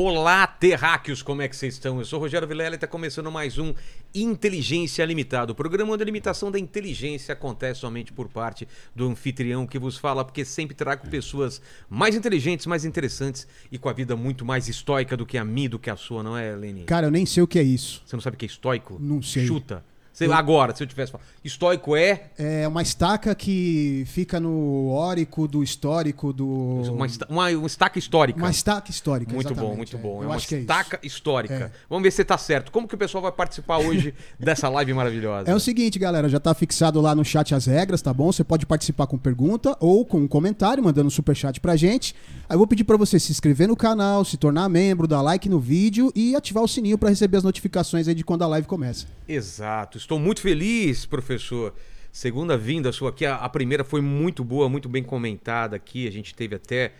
Olá, terráqueos, como é que vocês estão? Eu sou o Rogério Vilela e está começando mais um Inteligência Limitada, o programa onde a limitação da inteligência acontece somente por parte do anfitrião que vos fala, porque sempre trago pessoas mais inteligentes, mais interessantes e com a vida muito mais estoica do que a minha, do que a sua, não é, Leni? Cara, eu nem sei o que é isso. Você não sabe o que é estoico? Não sei. Chuta. Sei lá, agora, se eu tivesse falado. Estoico é. É uma estaca que fica no órico do histórico do. Uma, esta- uma, uma estaca histórica. Uma estaca histórica. Muito bom, muito é. bom. É Eu uma acho que é estaca isso. histórica. É. Vamos ver se tá certo. Como que o pessoal vai participar hoje dessa live maravilhosa? É o seguinte, galera, já tá fixado lá no chat as regras, tá bom? Você pode participar com pergunta ou com um comentário, mandando um superchat pra gente. Aí eu vou pedir pra você se inscrever no canal, se tornar membro, dar like no vídeo e ativar o sininho pra receber as notificações aí de quando a live começa. Exato. Estou muito feliz, professor. Segunda vinda sua aqui. A, a primeira foi muito boa, muito bem comentada aqui. A gente teve até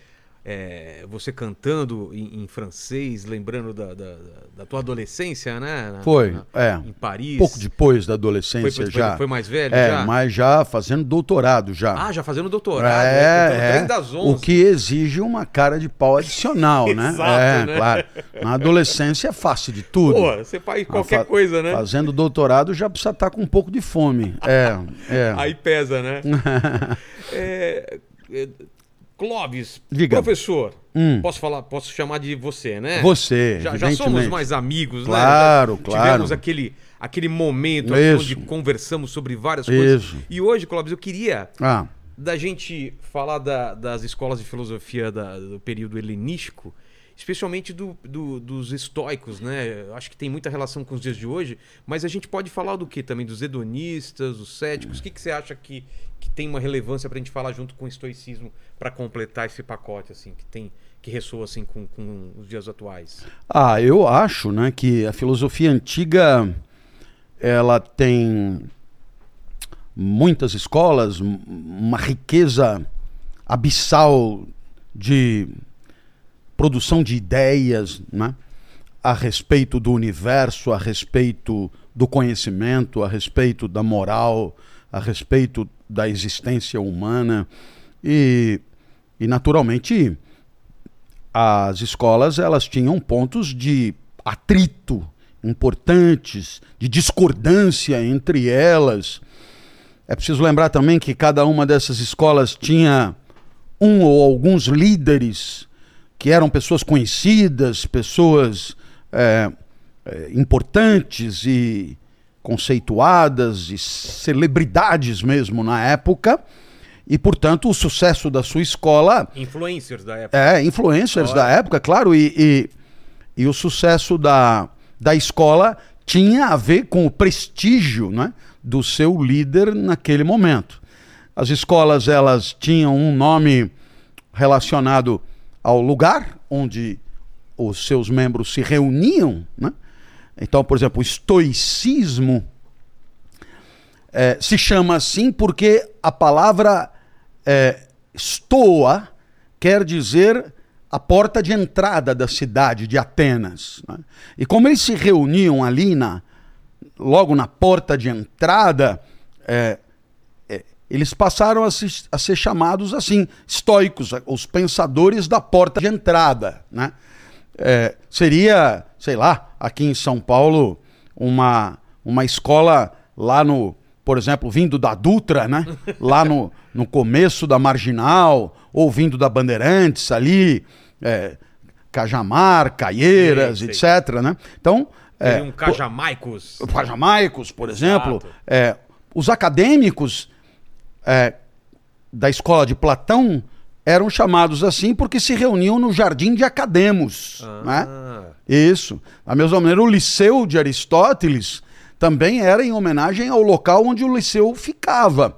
é, você cantando em, em francês, lembrando da, da- da tua adolescência, né? Na- Foi, na- é. Em Paris. pouco depois da adolescência foi- já. foi mais velho É, já? mas já fazendo doutorado já. Ah, já fazendo doutorado. né? Cantando é, Trem é. O que exige uma cara de pau adicional, né? Exato, é, né? claro. Na adolescência é fácil de tudo. Pô, você faz qualquer coisa, né? Fazendo doutorado já precisa estar com um pouco de fome. É, é. Aí pesa, né? é, é, Clóvis, Diga. professor, Hum. posso falar, posso chamar de você, né? Você, Já, já somos mais amigos, Claro, né? Já claro. Tivemos aquele, aquele momento onde conversamos sobre várias coisas. Isso. E hoje, Clóvis, eu queria Ah, da gente falar da- das escolas de filosofia da- do período helenístico, especialmente do- do- dos estoicos, né? Acho que tem muita relação com os dias de hoje, mas a gente pode falar do que também? Dos hedonistas, dos céticos? O que, que você acha que, que tem uma relevância para a gente falar junto com o estoicismo para completar esse pacote, assim, que tem que ressoa assim com, com os dias atuais? Ah, eu acho, né, que a filosofia antiga ela tem muitas escolas, uma riqueza abissal de produção de ideias, né, a respeito do universo, a respeito do conhecimento, a respeito da moral, a respeito da existência humana e, e naturalmente as escolas elas tinham pontos de atrito importantes, de discordância entre elas. É preciso lembrar também que cada uma dessas escolas tinha um ou alguns líderes que eram pessoas conhecidas, pessoas é, é, importantes e conceituadas e celebridades mesmo na época. E, portanto, o sucesso da sua escola Influencers da época. é, influencers Olha. da época, claro, e, e, e o sucesso da, da escola tinha a ver com o prestígio né, do seu líder naquele momento. As escolas elas tinham um nome relacionado ao lugar onde os seus membros se reuniam. Né? Então, por exemplo, o estoicismo é, se chama assim porque a palavra é, stoa quer dizer a porta de entrada da cidade de Atenas. né? E como eles se reuniam ali na, logo na porta de entrada, é, eles passaram a, se- a ser chamados assim, estoicos, os pensadores da porta de entrada. Né? É, seria, sei lá, aqui em São Paulo, uma, uma escola lá no, por exemplo, vindo da Dutra, né? Lá no, no começo da Marginal, ou vindo da Bandeirantes ali, é, Cajamar, Caieiras, Sei, sei. etc. Né? Então, é, um Cajamaicos. os jamaicos, por exemplo, é, os acadêmicos é, da escola de Platão eram chamados assim porque se reuniam no jardim de Academos. né? Ah, Isso. Da mesma maneira, o Liceu de Aristóteles também era em homenagem ao local onde o Liceu ficava.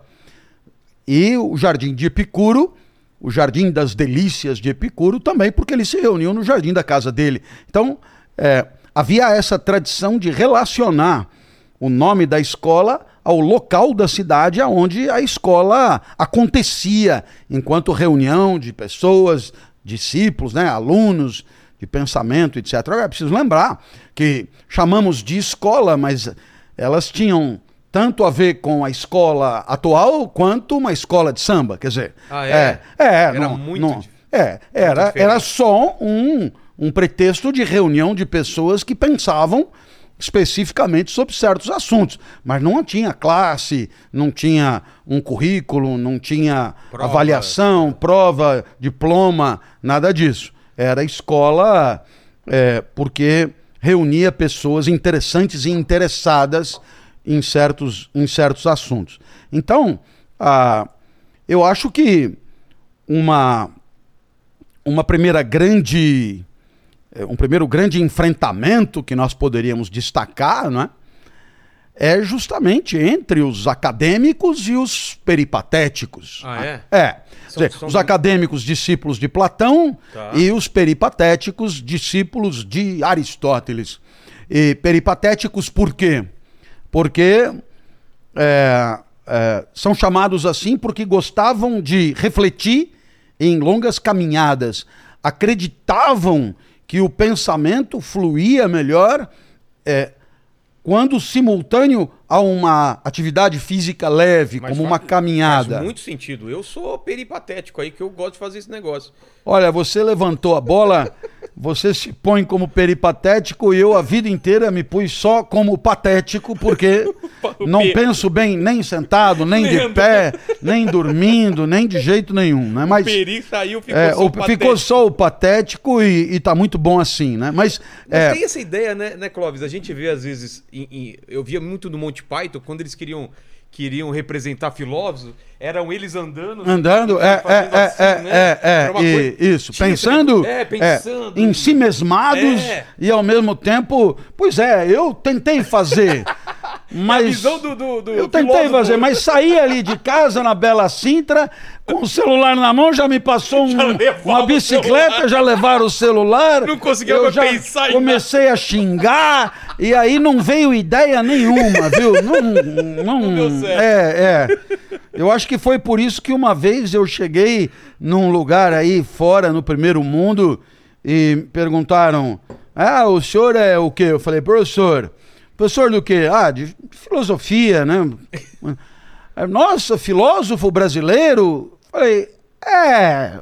E o Jardim de Epicuro, o Jardim das Delícias de Epicuro também, porque eles se reuniam no jardim da casa dele. Então, é, havia essa tradição de relacionar o nome da escola ao local da cidade onde a escola acontecia, enquanto reunião de pessoas, discípulos, né, alunos de pensamento, etc. Agora, é preciso lembrar que chamamos de escola, mas elas tinham tanto a ver com a escola atual quanto uma escola de samba, quer dizer, Ah, é? é, é, Era não- muito não- é, era, era só um, um pretexto de reunião de pessoas que pensavam especificamente sobre certos assuntos, mas não tinha classe, não tinha um currículo, não tinha Prova. avaliação, prova, diploma, nada disso. Era escola é, porque reunia pessoas interessantes e interessadas em certos, em certos assuntos. Então, ah, eu acho que uma, uma primeira grande um primeiro grande enfrentamento que nós poderíamos destacar, não é? É justamente entre os acadêmicos e os peripatéticos. Ah, é? É. São- dizer, são- Os acadêmicos discípulos de Platão Tá. e os peripatéticos discípulos de Aristóteles. E peripatéticos por quê? Porque é, é, são chamados assim porque gostavam de refletir em longas caminhadas, acreditavam que o pensamento fluía melhor é, quando simultâneo a uma atividade física leve, Mas como uma caminhada. Faz muito sentido. Eu sou peripatético aí, que eu gosto de fazer esse negócio. Olha, você levantou a bola, você se põe como peripatético e eu a vida inteira me pus só como patético, porque O não pe- penso bem nem sentado, nem de pé, nem dormindo, nem de jeito nenhum, né? Mas Peri saiu, ficou é, só o- o ficou só o patético e, e tá muito bom assim, né? Mas, Mas é, tem essa ideia, né, né, Clóvis? A gente vê às vezes. em- em- eu via muito no Monty Python, quando eles queriam, queriam representar filósofos, eram eles andando. Andando, é, é, é, assim, é, né? é, é, coisa- isso, Tinha pensando, negócio- É, pensando. é, em si mesmados É. e ao mesmo tempo, pois é, eu tentei fazer, mas a visão do, do, do eu tentei fazer, mas saí ali de casa na Bela Sintra com o celular na mão, já me passou um- Já uma bicicleta, já levaram o celular. Não conseguia eu já pensar em comecei a xingar e aí não veio ideia nenhuma, viu? Não, não, Não deu certo. É, é. Eu acho que foi por isso que uma vez eu cheguei num lugar aí fora, no primeiro mundo, e perguntaram: Ah, o senhor é o quê? Eu falei, professor. Professor do quê? Ah, de filosofia, né? Nossa, filósofo brasileiro? Falei, é.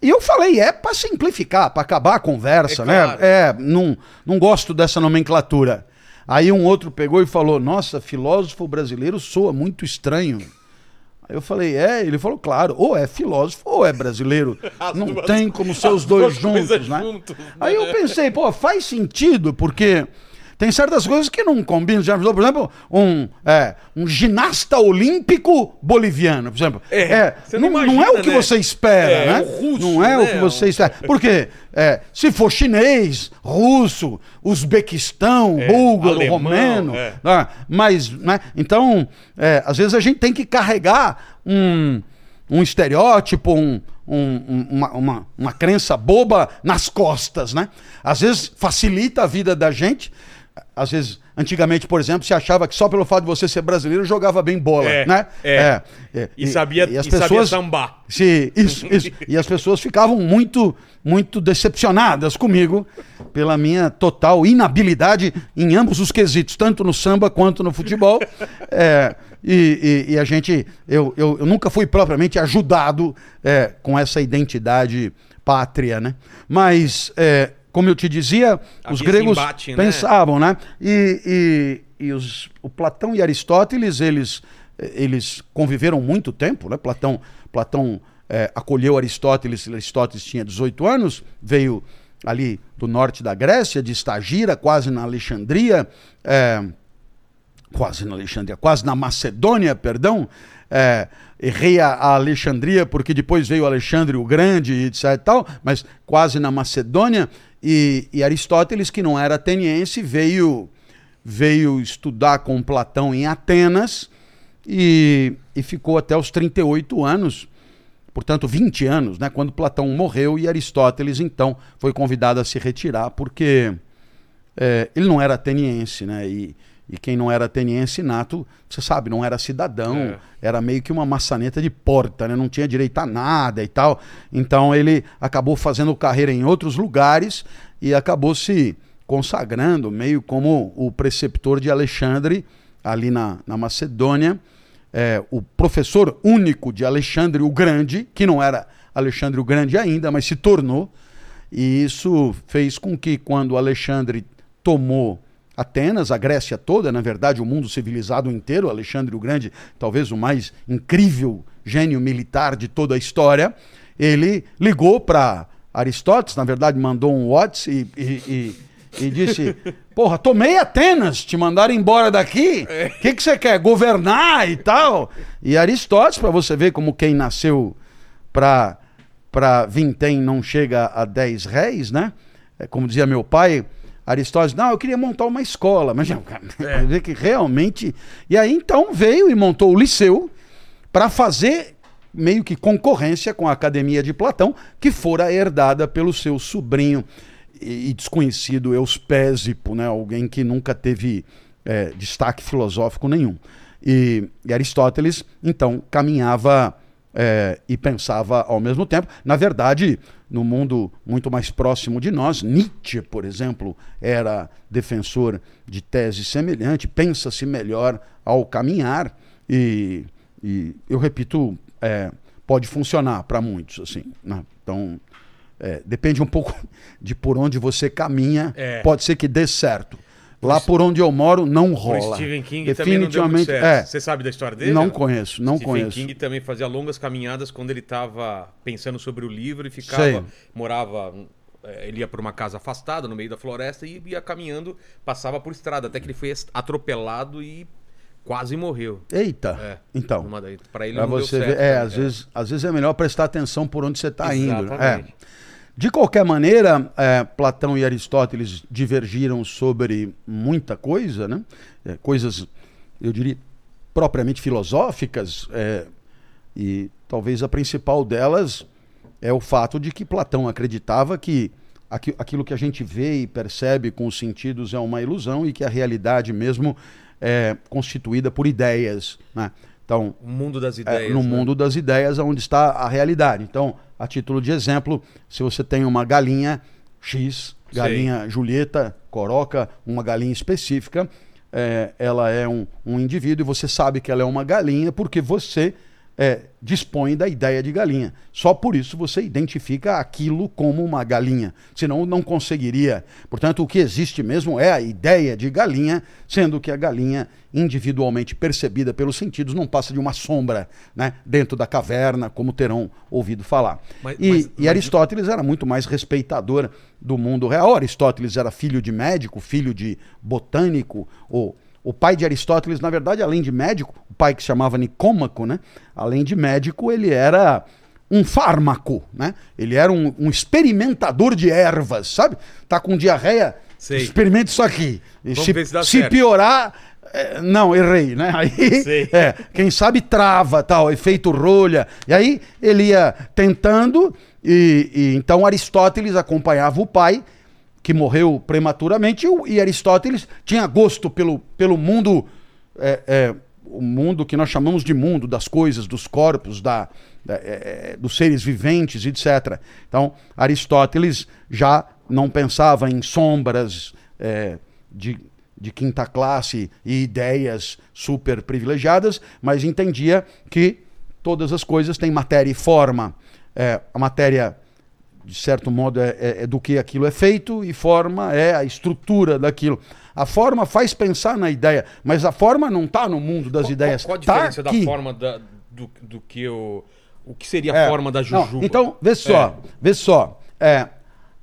E eu falei, é para simplificar, para acabar a conversa, É né? claro. É, não, não gosto dessa nomenclatura. Aí um outro pegou e falou: Nossa, filósofo brasileiro soa muito estranho. Aí eu falei: É, ele falou: Claro, ou é filósofo ou é brasileiro. As não duas- tem como ser os dois juntos, né? juntos, né? Aí eu pensei: Pô, faz sentido, porque. Tem certas coisas que não combinam. Já por exemplo, um, é, um ginasta olímpico boliviano, por exemplo. É, você não não, não imagina, é o que né? você espera, É, né? russo, não é o né? que você Um- espera. Porque é, se for chinês, russo, Uzbequistão, É, búlgaro, alemão, romeno, é. né? mas, né? Então, é, às vezes a gente tem que carregar um, um estereótipo, um- um- uma, uma, uma crença boba nas costas, né? Às vezes facilita a vida da gente. Às vezes, antigamente, por exemplo, se achava que só pelo fato de você ser brasileiro jogava bem bola, É, né? é. é. E sabia- e sabia sambar. Se, isso, isso. E as pessoas ficavam muito, muito decepcionadas comigo pela minha total inabilidade em ambos os quesitos, tanto no samba quanto no futebol. É, e, e- e a gente, eu, eu, eu nunca fui propriamente ajudado é, com essa identidade pátria, né? Mas, é, como eu te dizia, os gregos embate, né? pensavam, né? E, e, e os, o Platão e Aristóteles, eles, eles conviveram muito tempo, né? Platão, Platão é, acolheu Aristóteles, Aristóteles tinha 18 anos, veio ali do norte da Grécia, de Estagira, quase na Alexandria, é, quase na Alexandria, quase na Macedônia, perdão. É, errei a, a Alexandria porque depois veio Alexandre o Grande e etc e tal, mas quase na Macedônia. E, e Aristóteles, que não era ateniense, veio, veio estudar com Platão em Atenas e, e ficou até os 38 anos, portanto 20 anos, né, quando Platão morreu e Aristóteles então foi convidado a se retirar porque é, ele não era ateniense, né? E, e quem não era ateniense nato, você sabe, não era cidadão, É. era meio que uma maçaneta de porta, né? Não tinha direito a nada e tal. Então ele acabou fazendo carreira em outros lugares e acabou se consagrando meio como o preceptor de Alexandre ali na, na Macedônia. É, o professor único de Alexandre o Grande, que não era Alexandre o Grande ainda, mas se tornou. E isso fez com que, quando Alexandre tomou Atenas, a Grécia toda, na verdade, o mundo civilizado inteiro, Alexandre o Grande, talvez o mais incrível gênio militar de toda a história, ele ligou para Aristóteles, na verdade, mandou um WhatsApp e, e, e, e disse: Porra, tomei Atenas, te mandaram embora daqui. O que, que você quer? Governar e tal? E Aristóteles, para você ver como quem nasceu para vintém não chega a 10 réis, né? É, como dizia meu pai, Aristóteles, não, eu queria montar uma escola, mas é. ver que realmente. E aí então veio e montou o liceu para fazer meio que concorrência com a Academia de Platão, que fora herdada pelo seu sobrinho e, e desconhecido Euspésipo, né? alguém que nunca teve é, destaque filosófico nenhum. E, e Aristóteles, então, caminhava é, e pensava ao mesmo tempo. Na verdade, no mundo muito mais próximo de nós, Nietzsche, por exemplo, era defensor de tese semelhante, pensa-se melhor ao caminhar, e, e eu repito, é, pode funcionar para muitos. assim. Né? Então, é, depende um pouco de por onde você caminha, É. pode ser que dê certo. Lá por onde eu moro não O rola. Stephen King também não deu muito Definitivamente, certo. é. Você sabe da história dele? Não conheço, não Stephen conheço. King também fazia longas caminhadas quando ele estava pensando sobre o livro e ficava, Sei. morava, eh, ele ia para uma casa afastada no meio da floresta e ia caminhando, passava por estrada, até que ele foi atropelado e quase morreu. Eita, É, então. Para ele Pra não deu você certo. ver, é, né? às, Vezes, às vezes é melhor prestar atenção por onde você está indo. né? É. De qualquer maneira, é, Platão e Aristóteles divergiram sobre muita coisa, né? É, coisas, eu diria, propriamente filosóficas, é, e talvez a principal delas é o fato de que Platão acreditava que aqui- aquilo que a gente vê e percebe com os sentidos é uma ilusão e que a realidade mesmo é constituída por ideias. Né? Então, O mundo das é, ideias. no né? mundo das ideias, onde está a realidade. Então, a título de exemplo, se você tem uma galinha X, galinha Julieta, coroca, uma galinha específica, é, ela é um, um indivíduo e você sabe que ela é uma galinha porque você é, dispõe da ideia de galinha. Só por isso você identifica aquilo como uma galinha. Senão não conseguiria. Portanto, o que existe mesmo é a ideia de galinha, sendo que a galinha, individualmente percebida pelos sentidos, não passa de uma sombra né, dentro da caverna, como terão ouvido falar. Mas- e, mas- e mas- Aristóteles era muito mais respeitador do mundo real. Aristóteles era filho de médico, filho de botânico, ou o pai de Aristóteles, na verdade, além de médico, o pai que se chamava Nicômaco, né? Além de médico, ele era um fármaco, né? Ele era um, um experimentador de ervas, sabe? Tá com diarreia, Sei. experimenta isso aqui. Vamos se, se se piorar, é, não, errei, né? Aí, é, quem sabe trava, tal, efeito rolha. E aí ele ia tentando, e, e então Aristóteles acompanhava o pai, que morreu prematuramente, e Aristóteles tinha gosto pelo, pelo mundo, é, é, o mundo que nós chamamos de mundo, das coisas, dos corpos, da, da- é, é, dos seres viventes, etc. Então, Aristóteles já não pensava em sombras é, de, de quinta classe e ideias super privilegiadas, mas entendia que todas as coisas têm matéria e forma. É, a matéria de certo modo, é, é- é do que aquilo é feito e forma é a estrutura daquilo. A forma faz pensar na ideia, mas a forma não está no mundo das Qual- ideias. Qual, qual a Tá diferença da aqui. forma da- do, do que o. O que seria a É, forma da não, jujuba? então, vê só, vê só. É,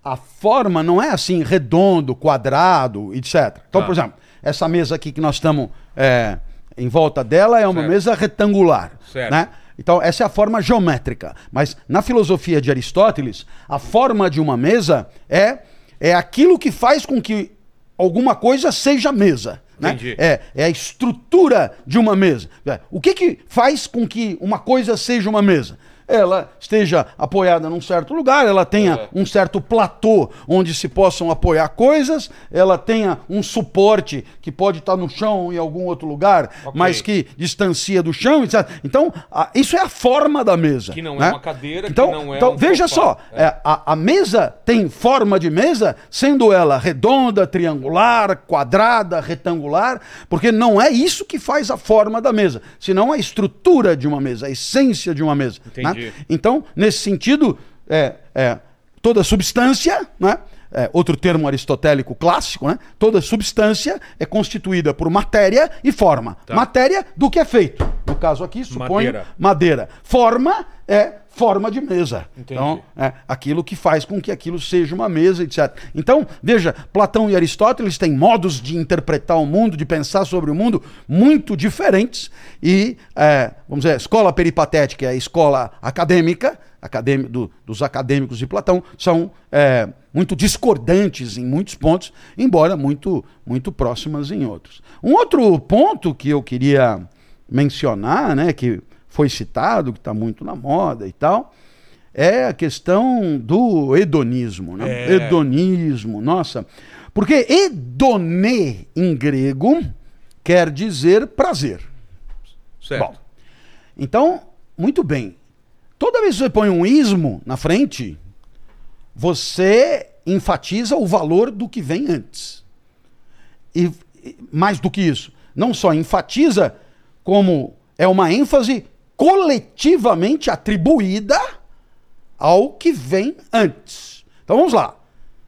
a forma não é assim redondo, quadrado, etc. Então, Ah. por exemplo, essa mesa aqui que nós estamos é, em volta dela é uma Certo. mesa retangular. Certo. Né? Então, essa é a forma geométrica. Mas na filosofia de Aristóteles, a forma de uma mesa é, é aquilo que faz com que alguma coisa seja mesa. Né? Entendi. É, é a estrutura de uma mesa. É, O que, que faz com que uma coisa seja uma mesa? Ela esteja apoiada num certo lugar, ela tenha É. um certo platô onde se possam apoiar coisas, ela tenha um suporte que pode estar no chão em algum outro lugar, Ok. mas que distancia do chão, etc. Então, a- isso é a forma da mesa. Que não é né? uma cadeira, que então, não é então um veja sofá. só, é, a, a mesa tem forma de mesa, sendo ela redonda, triangular, quadrada, retangular, porque não é isso que faz a forma da mesa, senão a estrutura de uma mesa, a essência de uma mesa. né? Entendi. Então, nesse sentido, é, é, toda substância, né? É, outro termo aristotélico clássico, né? Toda substância é constituída por matéria e forma. Tá. Matéria do que é feito. No caso aqui, suponho Madeira. madeira. Forma é forma de mesa. Entendi. Então, é aquilo que faz com que aquilo seja uma mesa, etc. Então, veja, Platão e Aristóteles têm modos de interpretar o mundo, de pensar sobre o mundo muito diferentes. E, é, vamos dizer, a escola peripatética e a escola acadêmica, acadêmi- do- dos acadêmicos de Platão, são é, muito discordantes em muitos pontos, embora muito, muito próximas em outros. Um outro ponto que eu queria mencionar, né, que foi citado, que está muito na moda e tal, é a questão do hedonismo. Né? É. Hedonismo, nossa. Porque hedonê em grego quer dizer prazer. Certo. Bom, então, muito bem. Toda vez que você põe um ismo na frente, você enfatiza o valor do que vem antes. E mais do que isso, não só enfatiza, como é uma ênfase coletivamente atribuída ao que vem antes. Então vamos lá.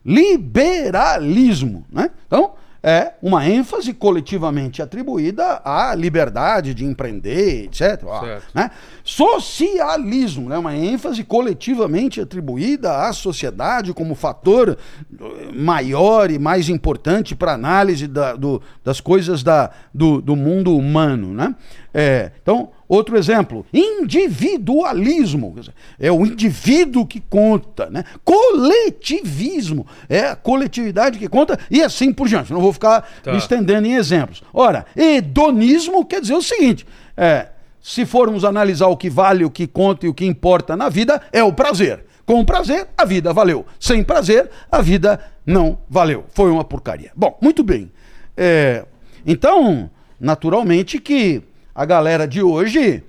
Liberalismo, né? Então, é uma ênfase coletivamente atribuída à liberdade de empreender, etc. Ó, né? Socialismo, né? uma ênfase coletivamente atribuída à sociedade como fator eh, maior e mais importante para análise da- do- das coisas da- do, do mundo humano. Né? É, então, outro exemplo, individualismo, é o indivíduo que conta, né? coletivismo, é a coletividade que conta e assim por diante. Não vou ficar Tá. me estendendo em exemplos. Ora, hedonismo quer dizer o seguinte: é, se formos analisar o que vale, o que conta e o que importa na vida, é o prazer. Com prazer, a vida valeu. Sem prazer, a vida não valeu. Foi uma porcaria. Bom, muito bem. É, então, naturalmente que a galera de hoje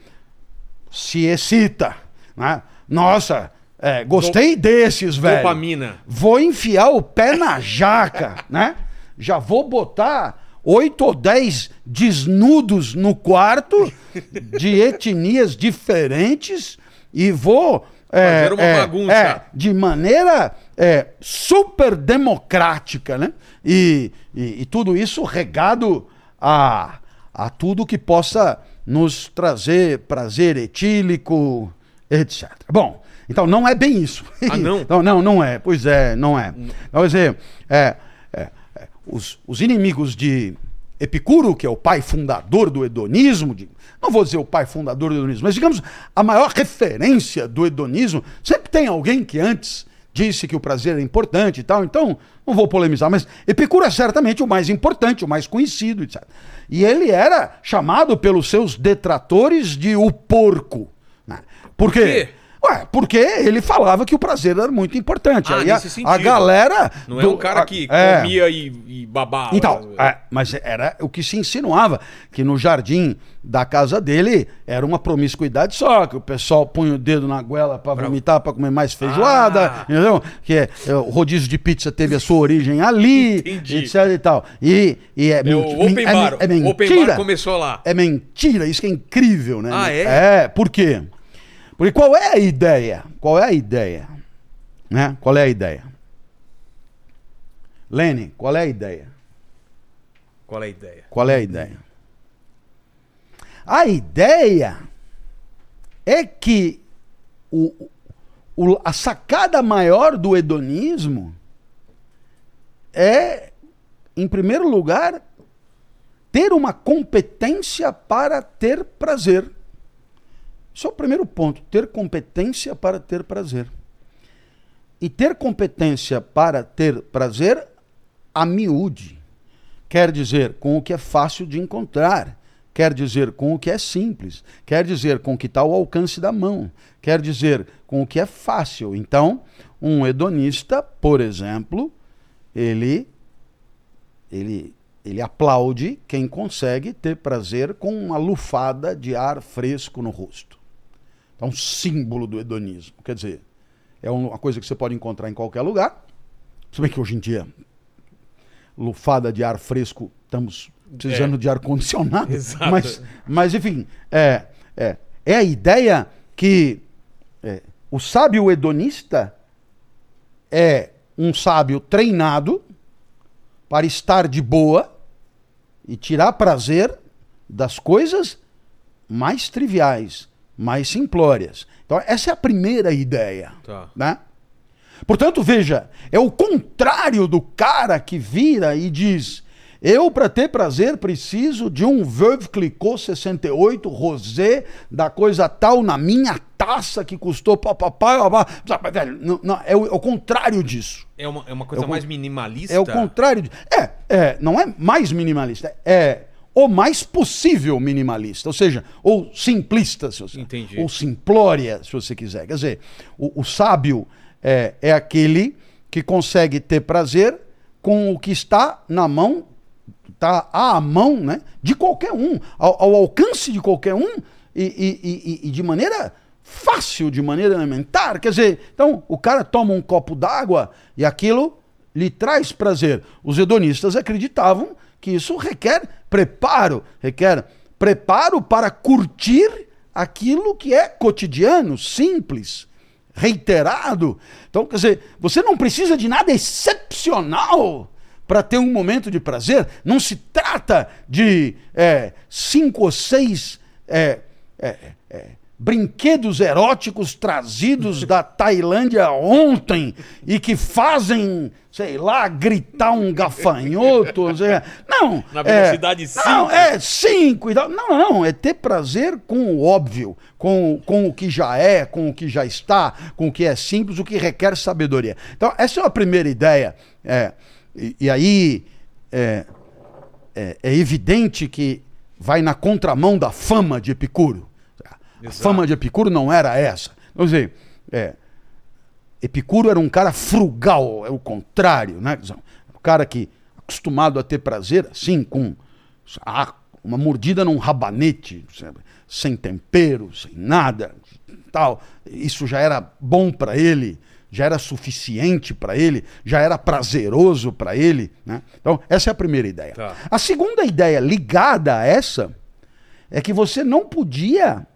se excita. Né? Nossa, é, gostei desses, velho. Dopamina. Vou enfiar o pé na jaca, né? Já vou botar oito ou dez desnudos no quarto de etnias diferentes e vou é, Fazer uma é, bagunça. é, de maneira é, super democrática, né? E, e, e tudo isso regado a, a tudo que possa nos trazer prazer etílico, etc. Bom, então não é bem isso. Ah, não? Não, não, não é. Pois é, não é. Então, quer dizer, é, é, é, os, os inimigos de Epicuro, que é o pai fundador do hedonismo, de- não vou dizer o pai fundador do hedonismo, mas digamos a maior referência do hedonismo, sempre tem alguém que antes disse que o prazer é importante e tal, então não vou polemizar, mas Epicuro é certamente o mais importante, o mais conhecido, etc. E ele era chamado pelos seus detratores de o porco. Né? Por quê? quê? Ué, porque ele falava que o prazer era muito importante. Ah, Aí a, a galera. Não é do- um cara a- que é. comia e, e babava. Então, é, mas era o que se insinuava, que no jardim da casa dele era uma promiscuidade só, que o pessoal punha o dedo na goela para vomitar, para comer mais feijoada, Ah. entendeu? Que é, é, o rodízio de pizza teve a sua origem ali, Entendi. etc e tal. E, e é, É o men- open é, bar. é O open mentira. bar começou lá. É mentira, isso que é incrível, né? Ah, é? É, por quê? Porque qual é a ideia? Qual é a ideia? Né? Qual é a ideia? Lene, qual é a ideia? Qual é a ideia? Qual é a ideia? A ideia é que o, o- a sacada maior do hedonismo é, em primeiro lugar, ter uma competência para ter prazer. É o primeiro ponto, ter competência para ter prazer. E ter competência para ter prazer a miúde. Quer dizer com o que é fácil de encontrar, quer dizer com o que é simples, quer dizer com o que está ao alcance da mão, quer dizer com o que é fácil. Então, um hedonista, por exemplo, ele ele ele aplaude quem consegue ter prazer com uma lufada de ar fresco no rosto. É um símbolo do hedonismo. Quer dizer, é uma coisa que você pode encontrar em qualquer lugar. Se bem que hoje em dia, lufada de ar fresco, estamos precisando É. de ar condicionado. Exato. Mas, mas enfim, é, é, é a ideia que é, o sábio hedonista é um sábio treinado para estar de boa e tirar prazer das coisas mais triviais, mais simplórias. Então, essa é a primeira ideia. Tá. Né? Portanto, veja, é o contrário do cara que vira e diz: Eu, para ter prazer, preciso de um Veuve Clicquot 68 rosé da coisa tal na minha taça que custou papapá. Velho, não, não, é, o, é o contrário disso. É uma, é uma coisa É o mais minimalista. É o contrário. De, é, é, não é mais minimalista, é o mais possível minimalista, ou seja, ou simplista, se você, Entendi. ou simplória, se você quiser. Quer dizer, o, o sábio é, é aquele que consegue ter prazer com o que está na mão, está à mão, né, de qualquer um, ao, ao alcance de qualquer um e, e- e- e de maneira fácil, de maneira elementar. Quer dizer, então o cara toma um copo d'água e aquilo lhe traz prazer. Os hedonistas acreditavam que isso requer preparo, requer preparo para curtir aquilo que é cotidiano, simples, reiterado. Então, quer dizer, você não precisa de nada excepcional para ter um momento de prazer. Não se trata de é, cinco ou seis é, é, é, brinquedos eróticos trazidos da Tailândia ontem e que fazem, sei lá, gritar um gafanhoto. seja, Não. Na é- velocidade Não, é cinco. e tal. Não, não, é ter prazer com o óbvio, com, com o que já é, com o que já está, com o que é simples, o que requer sabedoria. Então, essa é a primeira ideia. É, e, e aí é, é, é evidente que vai na contramão da fama de Epicuro. A Exato. fama de Epicuro não era essa. Quer dizer, é, Epicuro era um cara frugal, é o contrário, né? O cara que acostumado a ter prazer, assim, com ah, uma mordida num rabanete, sabe? sem tempero, sem nada, tal. Isso já era bom para ele, já era suficiente para ele, já era prazeroso para ele, né? Então, essa é a primeira ideia. Tá. A segunda ideia ligada a essa é que você não podia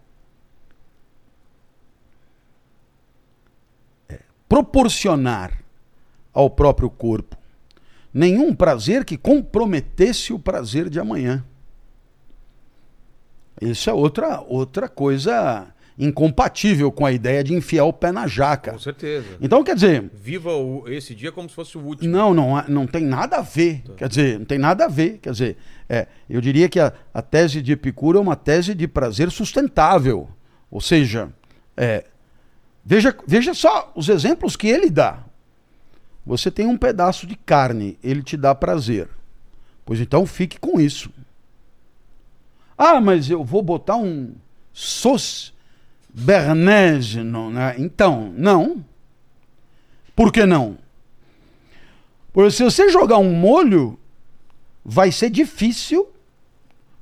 proporcionar ao próprio corpo nenhum prazer que comprometesse o prazer de amanhã. Isso é outra, outra coisa incompatível com a ideia de enfiar o pé na jaca. Com certeza. Então, quer dizer, Viva o- esse dia como se fosse o último. não, não, não tem nada a ver. Quer dizer, não tem nada a ver. Quer dizer, é, eu diria que a, a tese de Epicuro é uma tese de prazer sustentável. Ou seja, é, veja, veja só os exemplos que ele dá. Você tem um pedaço de carne, ele te dá prazer. Pois então fique com isso. Ah, mas eu vou botar um sauce bernaise. No, né? Então, não. Por que não? Porque se você jogar um molho, vai ser difícil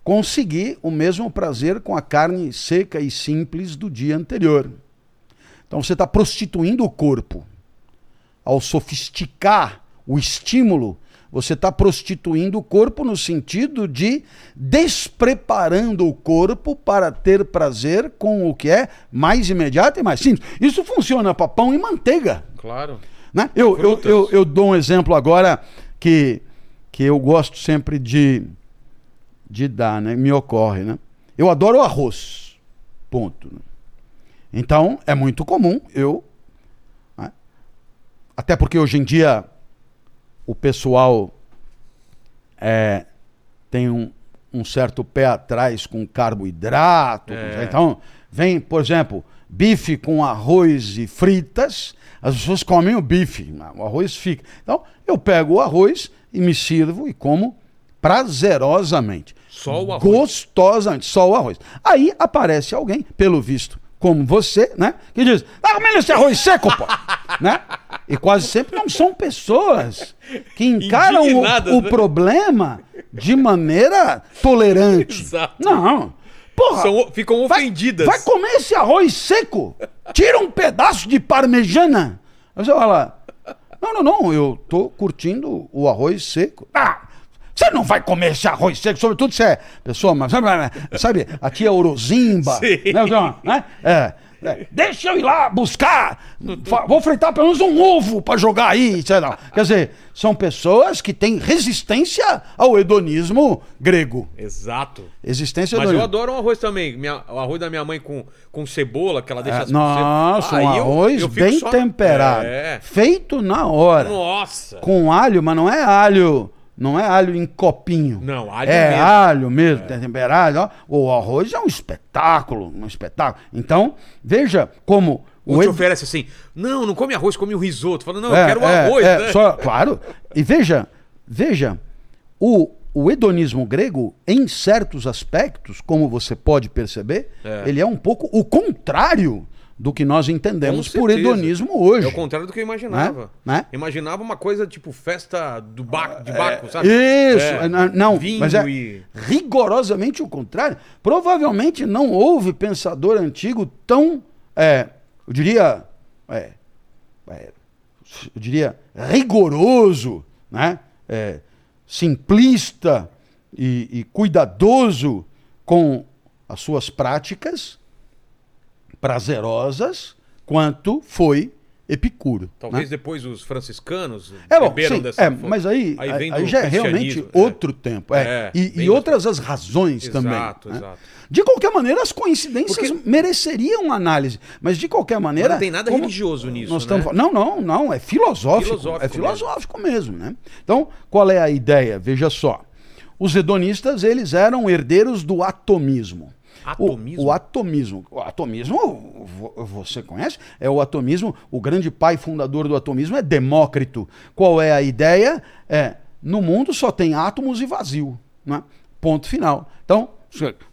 conseguir o mesmo prazer com a carne seca e simples do dia anterior. Então você está prostituindo o corpo. Ao sofisticar o estímulo, você está prostituindo o corpo no sentido de despreparando o corpo para ter prazer com o que é mais imediato e mais simples. Isso funciona para pão e manteiga. Claro. Né? Eu, eu, eu, eu dou um exemplo agora que, que eu gosto sempre de, de dar, né? me ocorre. Né? Eu adoro arroz. Ponto. né? Então, é muito comum eu. né? Até porque hoje em dia o pessoal é, tem um, um certo pé atrás com carboidrato. É. Então, vem, por exemplo, bife com arroz e fritas, as pessoas comem o bife, o arroz fica. Então, eu pego o arroz e me sirvo e como prazerosamente. Só o arroz. Gostosamente, só o arroz. Aí aparece alguém, pelo visto, como você, né? Que diz, tá comendo esse arroz seco, pô! né? E quase sempre não são pessoas que encaram o, o né? problema de maneira tolerante. Exato. Não. Porra, São- ficam vai- ofendidas. Vai, comer esse arroz seco? Tira um pedaço de parmejana. Aí você fala, não, não, não, eu tô curtindo o arroz seco. Ah, você não vai comer esse arroz seco, sobretudo se é pessoa, mas sabe, sabe a tia Orozimba, Sim. né? É, É, deixa eu ir lá buscar. Vou fritar pelo menos um ovo pra jogar aí. Sei lá. Quer dizer, são pessoas que têm resistência ao hedonismo grego. Exato. Existência Mas eu hedonista. adoro um arroz também. Minha- o arroz da minha mãe com, com cebola, que ela deixa É, as nossa, Aí um eu- arroz eu fico bem só- temperado. É. Feito na hora. Nossa. Com alho, mas não é alho. Não é alho em copinho. Não, alho é mesmo. alho mesmo, temperado. ó. O arroz é um espetáculo, um espetáculo. Então, veja como Ou o te ed- oferece assim, não, não come arroz, come o risoto. Fala, não, É, eu quero o é, arroz, é, né? só- claro. E veja, veja, o, o hedonismo grego, em certos aspectos, como você pode perceber, É. ele é um pouco o contrário do que nós entendemos por hedonismo hoje. É o contrário do que eu imaginava. Né? Né? Imaginava uma coisa tipo festa do baco, de baco, sabe? Isso, É, é, não, vinho mas é e... rigorosamente o contrário. Provavelmente não houve pensador antigo tão, é, eu diria, é, é, eu diria rigoroso, né? É, simplista e, e cuidadoso com as suas práticas prazerosas quanto foi Epicuro. Talvez né? depois os franciscanos É bom, beberam sim, dessa é, mas aí, Aí aí, já é realmente cristianismo, é. outro tempo. É. É, e, e outras as razões Exato, também. né? exato. De qualquer maneira, as coincidências Porque- mereceriam análise. Mas de qualquer maneira. Não tem nada como religioso nisso, nós estamos né? Não, não, não. É filosófico. Filosófico é filosófico mesmo. né? Então, qual é a ideia? Veja só. Os hedonistas, eles eram herdeiros do atomismo. Atomismo? O, o atomismo. O atomismo, vo- você conhece? É o atomismo. O grande pai fundador do atomismo é Demócrito. Qual é a ideia? É, no mundo só tem átomos e vazio. Né? Ponto final. Então,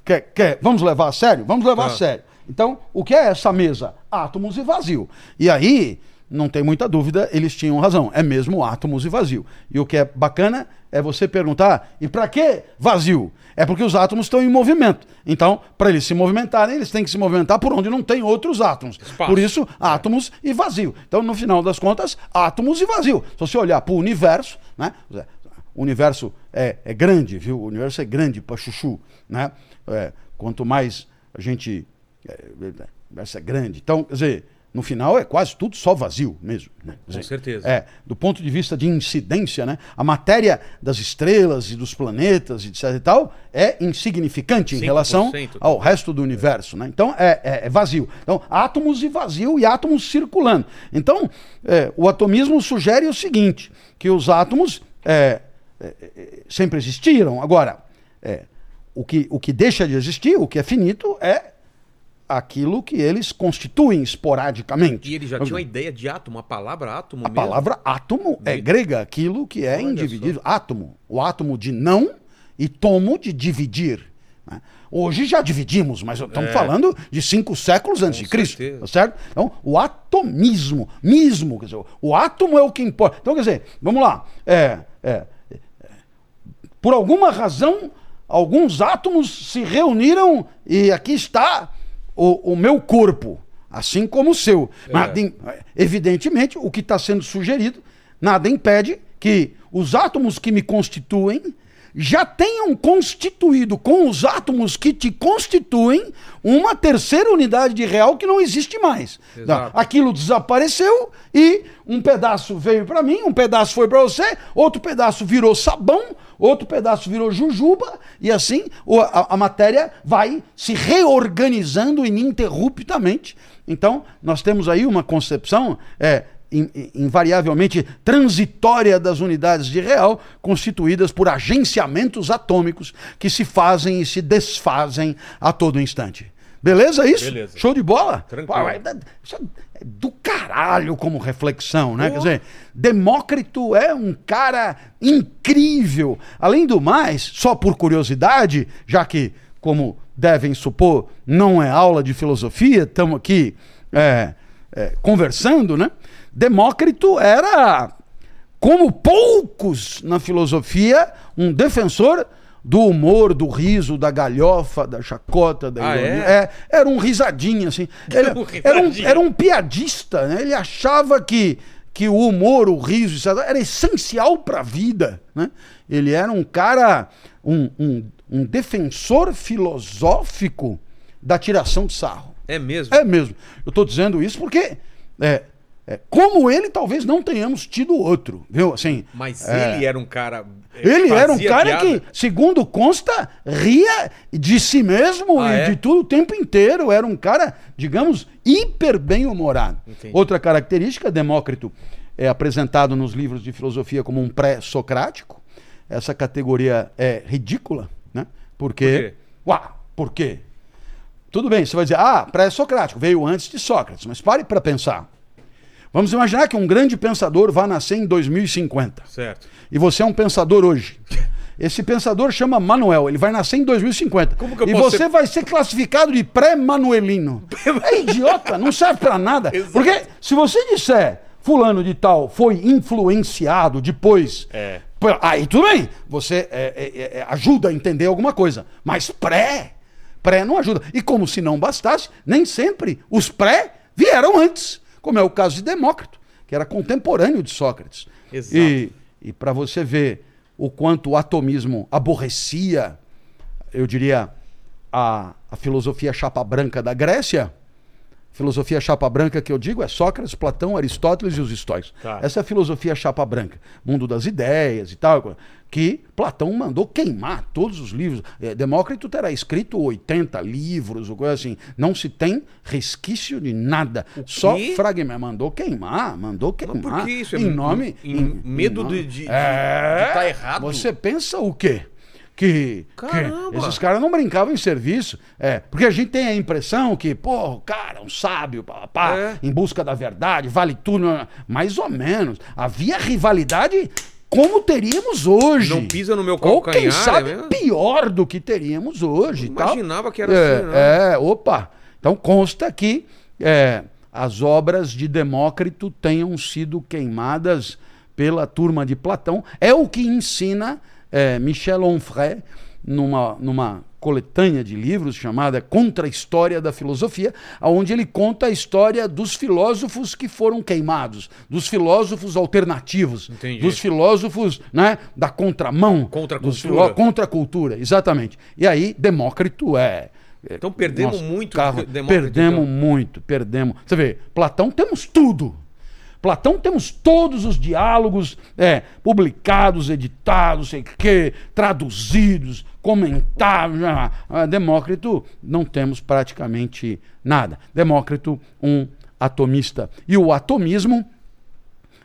quer, quer, vamos levar a sério? Vamos levar Ah. a sério. Então, o que é essa mesa? Átomos e vazio. E aí, não tem muita dúvida, eles tinham razão. É mesmo átomos e vazio. E o que é bacana é você perguntar: e para que vazio? É porque os átomos estão em movimento. Então, para eles se movimentarem, eles têm que se movimentar por onde não tem outros átomos. Espaço. Por isso, átomos e vazio. Então, no final das contas, átomos e vazio. Se você olhar para o universo, né? O universo é, é grande, viu? O universo é grande para chuchu, né? É, quanto mais a gente é, o universo é grande. Então, quer dizer, no final é quase tudo só vazio mesmo. Né? Com dizer, certeza. É, do ponto de vista de incidência, né? A matéria das estrelas e dos planetas e etc e tal é insignificante em 5%, relação ao resto do universo, né? Então é, é- é vazio. Então átomos e vazio e átomos circulando. Então é, o atomismo sugere o seguinte, que os átomos é, é, sempre existiram. Agora, é, o, que, o que deixa de existir, o que é finito, é aquilo que eles constituem esporadicamente. E ele já tinha uma ideia de átomo, a palavra átomo A mesmo. palavra átomo é grega, aquilo que é Olha individível. Átomo. O átomo de não e tomo de dividir. né? Hoje já dividimos, mas estamos É. falando de cinco séculos antes Com de Cristo. certeza. Tá certo? Então, o atomismo, mismo, quer dizer, o átomo é o que importa. Então, quer dizer, vamos lá. É, é, é, por alguma razão, alguns átomos se reuniram e aqui está o, o meu corpo, assim como o seu. É. Evidentemente, o que está sendo sugerido, nada impede que os átomos que me constituem já tenham constituído com os átomos que te constituem uma terceira unidade de real que não existe mais. Exato. Aquilo desapareceu e um pedaço veio para mim, um pedaço foi para você, outro pedaço virou sabão, outro pedaço virou jujuba e assim a, a matéria vai se reorganizando ininterruptamente. Então, nós temos aí uma concepção é, invariavelmente transitória das unidades de real, constituídas por agenciamentos atômicos que se fazem e se desfazem a todo instante. Beleza isso? Beleza. Show de bola? Tranquilo. Pô, é isso é do caralho como reflexão, né? Quer dizer, Demócrito é um cara incrível. Além do mais, só por curiosidade, já que, como devem supor, não é aula de filosofia, estamos aqui é, é, conversando, né? Demócrito era, como poucos na filosofia, um defensor do humor, do riso, da galhofa, da chacota, da Ah, ironia. é? É, era um risadinho, assim. Ele, era, um, era um piadista, né? Ele achava que, que o humor, o riso, etc., era essencial para a vida, né? Ele era um cara, um, um, um defensor filosófico da tiração de sarro. É mesmo? É mesmo. Eu estou dizendo isso porque, é, é, como ele, talvez não tenhamos tido outro, viu? Assim, Mas é, ele era um cara. ele era um cara piada? que, segundo consta, ria de si mesmo Ah, e é? de tudo o tempo inteiro. Era um cara, digamos, hiper bem-humorado. Outra característica, Demócrito é apresentado nos livros de filosofia como um pré-socrático. Essa categoria é ridícula, né? Porque. Por quê? Uá, por quê? Tudo bem, você vai dizer, ah, pré-socrático, veio antes de Sócrates, mas pare para pensar. Vamos imaginar que um grande pensador vá nascer em 2050 Certo. e você é um pensador hoje. Esse pensador chama Manuel, ele vai nascer em 2050. Como que eu e você ser- vai ser classificado de pré-manuelino. É idiota, não serve pra nada. Exato. Porque se você disser fulano de tal foi influenciado depois, É. aí tudo bem, você é, é, é, ajuda a entender alguma coisa. Mas pré, pré não ajuda. E como se não bastasse, nem sempre os pré vieram antes, como é o caso de Demócrito, que era contemporâneo de Sócrates. Exato. E, e para você ver o quanto o atomismo aborrecia, eu diria, a, a filosofia chapa branca da Grécia, filosofia chapa branca que eu digo é Sócrates, Platão, Aristóteles e os estoicos. Tá. Essa é a filosofia chapa branca, mundo das ideias e tal, que Platão mandou queimar todos os livros. É, Demócrito terá escrito 80 livros, ou coisa assim. Não se tem resquício de nada. Só fragmento. Mandou queimar, mandou queimar. por que isso? É Em em- nome. em medo nome- de- de- É, tá errado? Você pensa o quê? Que, que esses caras não brincavam em serviço. É, porque a gente tem a impressão que, pô, o cara, é um sábio, pá, pá, É. em busca da verdade, vale tudo. Mais ou menos. Havia rivalidade como teríamos hoje. Não pisa no meu Ou quem calcanhar, sabe é pior do que teríamos hoje. e tal. Imaginava que era é, assim, né? É, opa. Então consta que é, as obras de Demócrito tenham sido queimadas pela turma de Platão. É o que ensina é, Michel Onfray numa, numa coletânea de livros chamada Contra a História da Filosofia, onde ele conta a história dos filósofos que foram queimados, dos filósofos alternativos, Entendi. dos filósofos né, da contramão, Contra a cultura. contra a cultura, exatamente. E aí Demócrito é Então perdemos nossa, muito carro- Demócrito, perdemos então. muito, perdemos. Você vê, Platão temos tudo. Platão temos todos os diálogos é, publicados, editados, sei que, traduzidos, comentados. ah, ah, Demócrito não temos praticamente nada. Demócrito, um atomista. E o atomismo,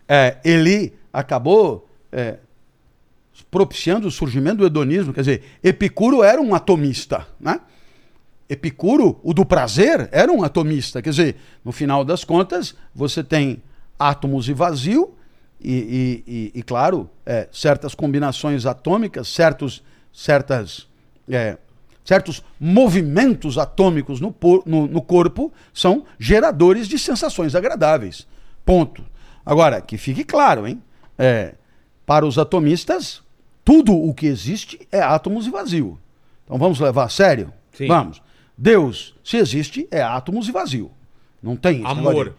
é, ele acabou é, propiciando o surgimento do hedonismo. Quer dizer, Epicuro era um atomista, né? Epicuro, o do prazer, era um atomista. Quer dizer, no final das contas, você tem átomos e vazio, e, e- e- e, claro, é, certas combinações atômicas, certos, certas, é, certos movimentos atômicos no, por- no- no corpo são geradores de sensações agradáveis. Ponto. Agora, que fique claro, hein? É, para os atomistas, tudo o que existe é átomos e vazio. Então vamos levar a sério? Sim. Vamos. Deus, se existe, é átomos e vazio. Não tem esse Amor.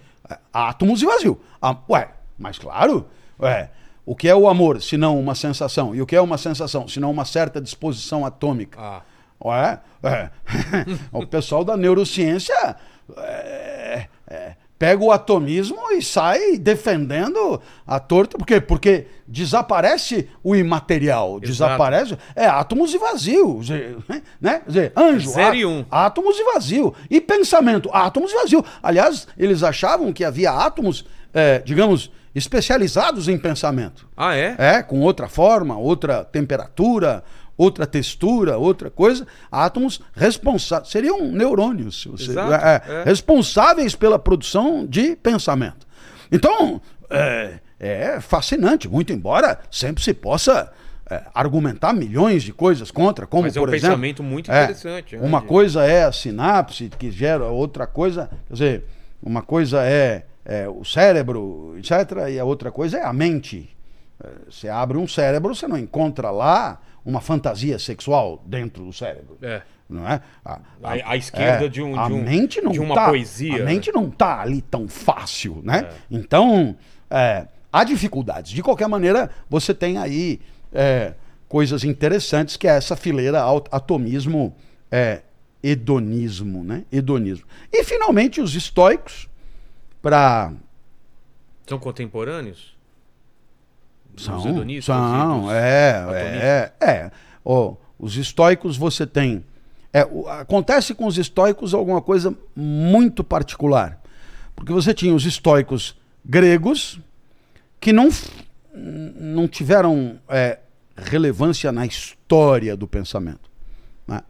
Átomos e vazio. Ah, ué, mas claro, ué, o que é o amor, se não uma sensação? E o que é uma sensação, se não uma certa disposição atômica? Ah, Ué, é. o pessoal da neurociência é, é, pega o atomismo e sai defendendo a torta. Por quê? Porque desaparece o imaterial. Desaparece. É átomos e vazio. Né? Dizer, anjo. Zero á- e um. Átomos e vazio. E pensamento, átomos e vazio. Aliás, eles achavam que havia átomos, é, digamos, especializados em pensamento. ah é? É, com outra forma, outra temperatura, outra textura, outra coisa. Átomos responsáveis. Seriam neurônios, você, é, é. responsáveis pela produção de pensamento. Então, é, é fascinante, muito embora sempre se possa é, argumentar milhões de coisas contra, como Mas é por um exemplo. pensamento muito é, interessante, né, Uma de- coisa é a sinapse que gera, outra coisa, quer dizer, uma coisa é, é o cérebro, etc., e a outra coisa é a mente. É, Você abre um cérebro, você não encontra lá uma fantasia sexual dentro do cérebro. É. Não é? A, A- a esquerda de um- de um- mente não de uma tá, poesia, A né? mente não tá ali tão fácil, né? Então, é, há dificuldades. De qualquer maneira, você tem aí é, coisas interessantes que é essa fileira ao- atomismo é, hedonismo, né? Hedonismo. E finalmente os estoicos para São contemporâneos? São, Os hedonistas são, dos é, é, é. Ó, os estoicos você tem é, o- acontece com os estoicos alguma coisa muito particular. Porque você tinha os estoicos gregos que não, não tiveram é, relevância na história do pensamento. né?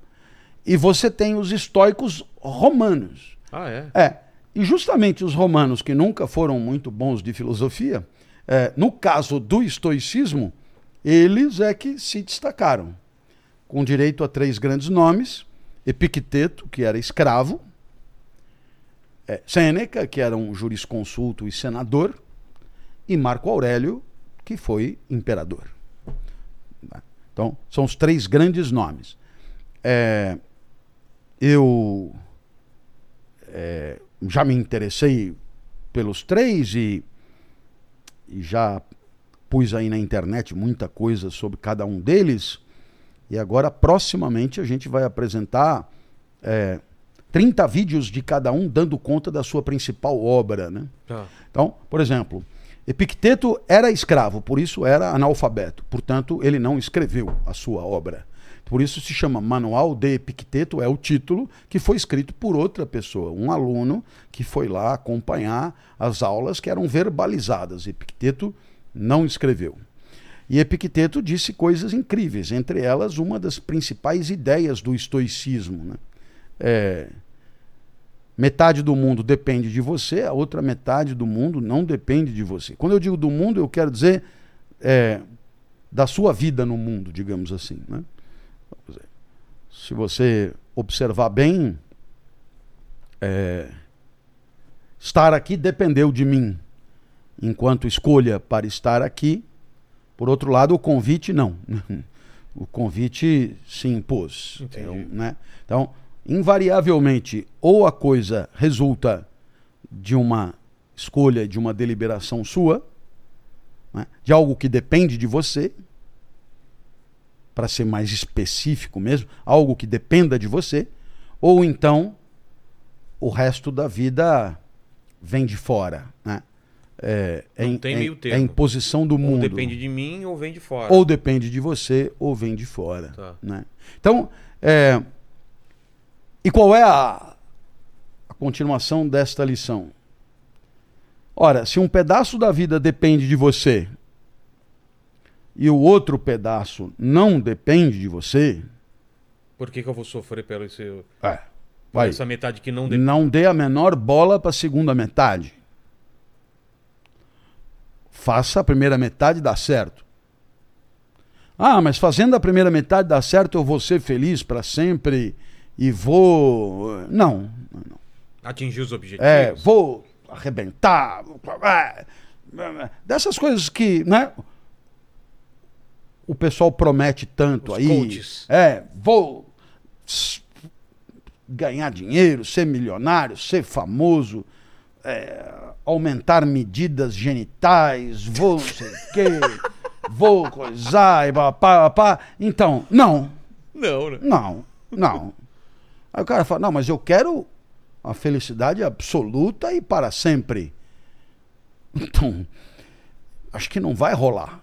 E você tem os estoicos romanos. Ah, é? É, e justamente os romanos que nunca foram muito bons de filosofia, é, no caso do estoicismo, eles é que se destacaram, com direito a três grandes nomes: Epicteto, que era escravo, é, Sêneca, que era um jurisconsulto e senador, e Marco Aurélio, que foi imperador. Então, são os três grandes nomes. É, eu é, já me interessei pelos três e já pus aí na internet muita coisa sobre cada um deles. E agora, proximamente, a gente vai apresentar é, 30 vídeos de cada um dando conta da sua principal obra. Né? Tá. Então, por exemplo, Epicteto era escravo, por isso era analfabeto. Portanto, ele não escreveu a sua obra. Por isso se chama Manual de Epicteto, é o título que foi escrito por outra pessoa, um aluno que foi lá acompanhar as aulas que eram verbalizadas. Epicteto não escreveu. E Epicteto disse coisas incríveis, entre elas uma das principais ideias do estoicismo. Né? É, metade do mundo depende de você, a outra metade do mundo não depende de você. Quando eu digo do mundo, eu quero dizer é, da sua vida no mundo, digamos assim. Né? Se você observar bem, é, estar aqui dependeu de mim, enquanto escolha para estar aqui. Por outro lado, o convite não. O convite se impôs. Então, né? então, invariavelmente, ou a coisa resulta de uma escolha, de uma deliberação sua, né? de algo que depende de você, para ser mais específico mesmo, algo que dependa de você, ou então o resto da vida vem de fora. Né? É, é, Não em- tem é, meio é termo. imposição do Ou mundo. depende de mim ou vem de fora. Ou depende de você, ou vem de fora. Tá. Né? Então, é, e qual é a, a continuação desta lição? Ora, se um pedaço da vida depende de você e o outro pedaço não depende de você, Por que, que eu vou sofrer pelo esse, é, vai, essa metade que não depende? não dê a menor bola para a segunda metade. Faça a primeira metade dar certo. Ah, mas fazendo a primeira metade dar certo, eu vou ser feliz para sempre e vou. Não, não. Atingir os objetivos? É, vou arrebentar. é, Dessas coisas que, né? O pessoal promete tanto Os aí. coaches. É, vou ganhar dinheiro, ser milionário, ser famoso, é, aumentar medidas genitais, vou não sei o quê, vou coisar e pá, pá, pá. Então, não. Não, né? Não, não. Aí o cara fala, não, mas eu quero a felicidade absoluta e para sempre. Então, acho que não vai rolar.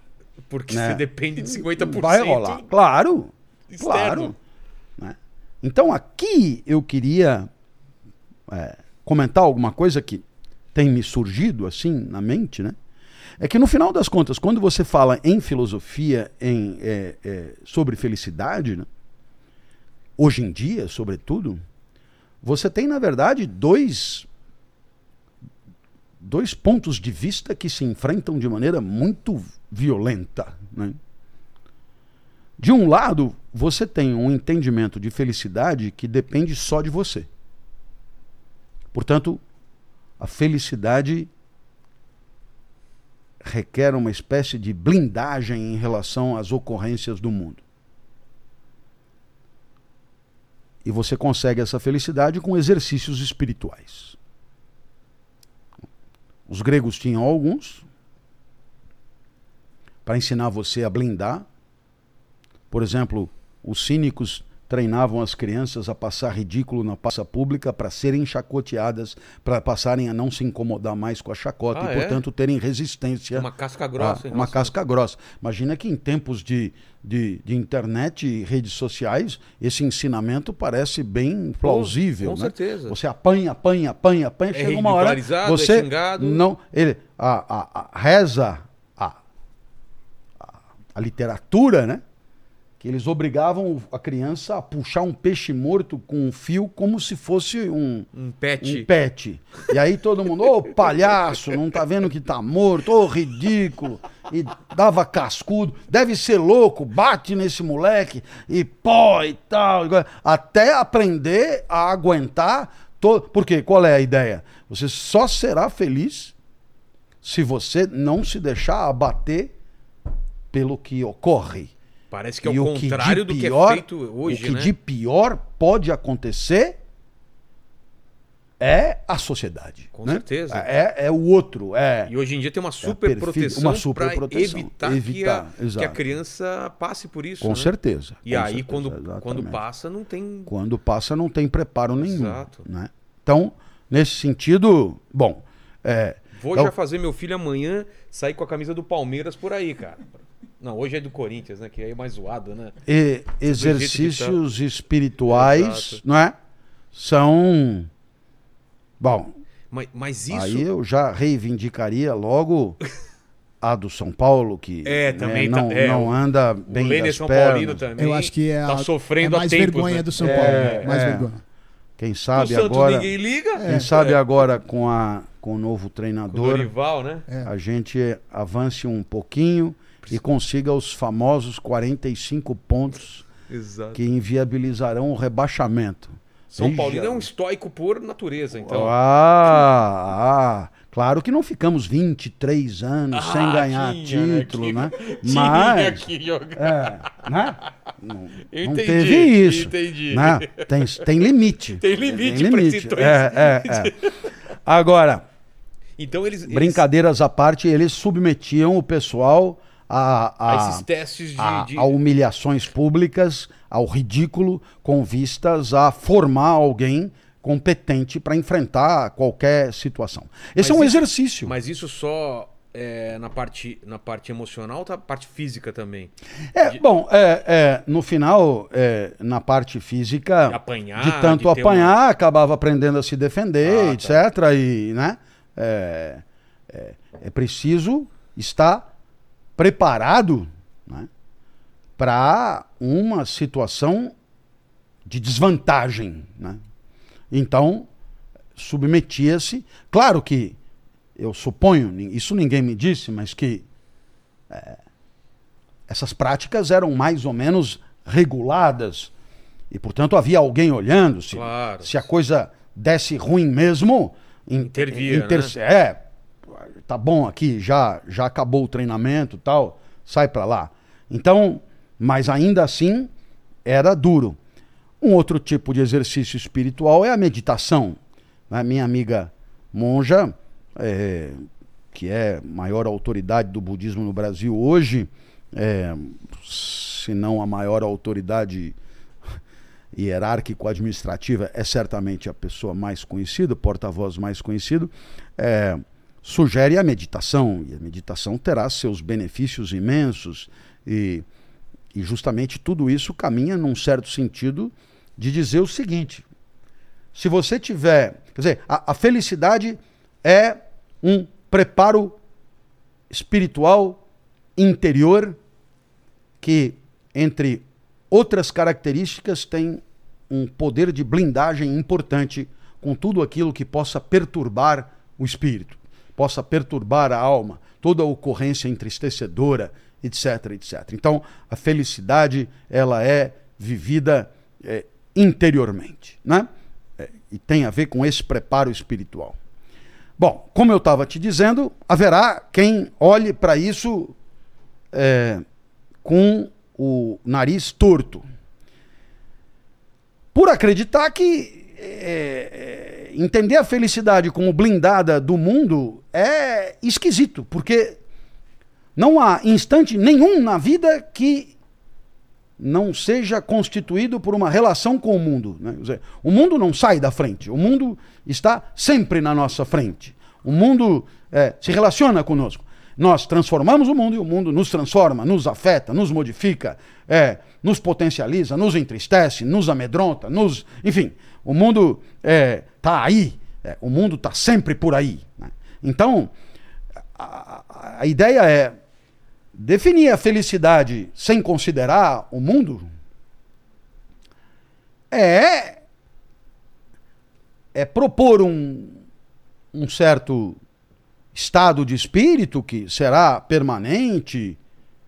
Porque Né? você depende de 50%. Vai rolar. Claro, externo. claro. né? Então aqui eu queria é, comentar alguma coisa que tem me surgido assim na mente, né? É que no final das contas, quando você fala em filosofia, em, é, é, sobre felicidade, né? hoje em dia, sobretudo, você tem, na verdade, dois, dois pontos de vista que se enfrentam de maneira muito violenta. Né? De um lado, você tem um entendimento de felicidade que depende só de você. Portanto, a felicidade requer uma espécie de blindagem em relação às ocorrências do mundo. E você consegue essa felicidade com exercícios espirituais. Os gregos tinham alguns para ensinar você a blindar. Por exemplo, os cínicos treinavam as crianças a passar ridículo na praça pública para serem chacoteadas, para passarem a não se incomodar mais com a chacota Ah, e, é? portanto, terem resistência. Uma casca grossa. a- uma casca grossa. Imagina que em tempos de, de, de internet e redes sociais, esse ensinamento parece bem plausível. com né? certeza. Você apanha, apanha, apanha, apanha, É chega uma hora. é Você xingado. não. Ele, a, a- a- reza a, a literatura, né? Que eles obrigavam a criança a puxar um peixe morto com um fio como se fosse um, Um pet. um pet. E aí todo mundo, ô palhaço, não tá vendo que tá morto, ô ridículo. E dava cascudo, deve ser louco, bate nesse moleque, e pó e tal. Até aprender a aguentar. To... Porque qual é a ideia? Você só será feliz se você não se deixar abater pelo que ocorre. Parece que é o o que de contrário do que é pior- feito hoje, o que né? de pior pode acontecer é a sociedade. Com né? certeza. É, é o outro. É, E hoje em dia tem uma super perfil- proteção uma super proteção. evitar, Evitar, que, a, que a criança passe por isso. com né? certeza. E com aí, certeza, quando, exatamente. quando passa, não tem. Quando passa, não tem preparo nenhum. Exato. Né? Então, nesse sentido, bom. é, Vou então- já fazer meu filho amanhã sair com a camisa do Palmeiras por aí, cara. Não, hoje é do Corinthians, né? Que aí é mais zoado, né? E exercícios espirituais, Exato. não é? São. Bom, Mas, mas isso. aí eu já reivindicaria logo a do São Paulo, que É, né, também tá- não, é, não o- anda o bem Lênin das São pernas. Paulino também. Eu acho que é, tá a- sofrendo é mais tempos, vergonha né? do São É, Paulo. mais é. vergonha. Quem O sabe Santos agora, ninguém liga. quem sabe É. agora com, a, com o novo Com o treinador, Dorival, né? É. a gente avance um pouquinho e consiga os famosos 45 pontos Exato. que inviabilizarão o rebaixamento. São. Paulino é um estoico por natureza, então. Ah, ah, claro que não ficamos 23 anos sem Ah, ganhar tinha, né, título, que- né? Mas, que jogar. é, né? Não, Eu não entendi, teve isso. entendi. Né? Tem, tem limite. Tem limite esse dois. É, é, é. Agora, Então eles. eles- brincadeiras à parte, eles submetiam o pessoal a, a a, esses testes de. a- de- a humilhações públicas, ao ridículo, com vistas a formar alguém competente para enfrentar qualquer situação. Esse Mas é um isso- exercício. Mas isso só é, na, parte, na parte emocional ou tá parte física também? É, bom, é, é, no final, é, na parte física, De apanhar, de tanto de apanhar, acabava aprendendo a se defender, Ah, etc. tá. E, né, é, é, é preciso estar preparado né, para uma situação de desvantagem. Né? Então, submetia-se. Claro que, eu suponho, isso ninguém me disse, mas que essas práticas eram mais ou menos reguladas e, portanto, havia alguém olhando se, Claro. se a coisa desse ruim mesmo. in- Intervia, né? É, tá bom aqui, já já acabou o treinamento, tal, sai para lá. Então, mas ainda assim era duro. Um outro tipo de exercício espiritual é a meditação. A minha amiga monja, é, que é maior autoridade do budismo no Brasil hoje, é, se não a maior autoridade hierárquico-administrativa, é certamente a pessoa mais conhecida, o porta-voz mais conhecido, é, sugere a meditação. E a meditação terá seus benefícios imensos e, e justamente tudo isso caminha num certo sentido de dizer o seguinte: se você tiver. Quer dizer, a, a felicidade é um preparo espiritual interior que, entre outras características, tem um poder de blindagem importante com tudo aquilo que possa perturbar o espírito, possa perturbar a alma, toda ocorrência entristecedora, etc, etc. Então, a felicidade ela é vivida é, interiormente, né? É, e tem a ver com esse preparo espiritual. Bom, como eu estava te dizendo, haverá quem olhe para isso é, com o nariz torto. Por acreditar que é, é, entender a felicidade como blindada do mundo é esquisito, porque não há instante nenhum na vida que não seja constituído por uma relação com o mundo. Né? Dizer, o mundo não sai da frente, o mundo está sempre na nossa frente. O mundo é, se relaciona conosco. Nós transformamos o mundo e o mundo nos transforma, nos afeta, nos modifica, é, nos potencializa, nos entristece, nos amedronta, nos. Enfim, o mundo está aí, é, o mundo está sempre por aí. Né? Então, a, a, ideia é definir a felicidade sem considerar o mundo é é propor um, um certo estado de espírito que será permanente,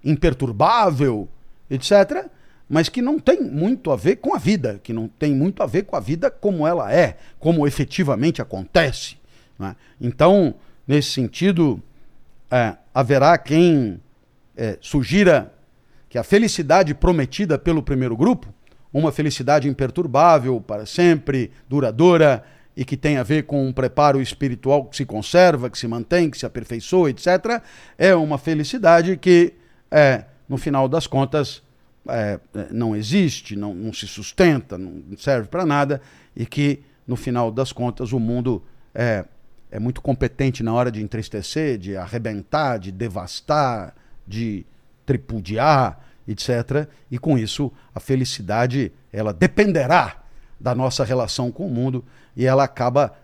imperturbável, etc., mas que não tem muito a ver com a vida, que não tem muito a ver com a vida como ela é, como efetivamente acontece. Né? Então, nesse sentido, é, haverá quem é, sugira que a felicidade prometida pelo primeiro grupo, uma felicidade imperturbável para sempre, duradoura, e que tem a ver com um preparo espiritual que se conserva, que se mantém, que se aperfeiçoa, etc., é uma felicidade que, é, no final das contas, é, não existe, não, não se sustenta, não serve para nada, e que, no final das contas, o mundo é, é muito competente na hora de entristecer, de arrebentar, de devastar, de tripudiar, etc. E com isso, a felicidade ela dependerá da nossa relação com o mundo e ela acaba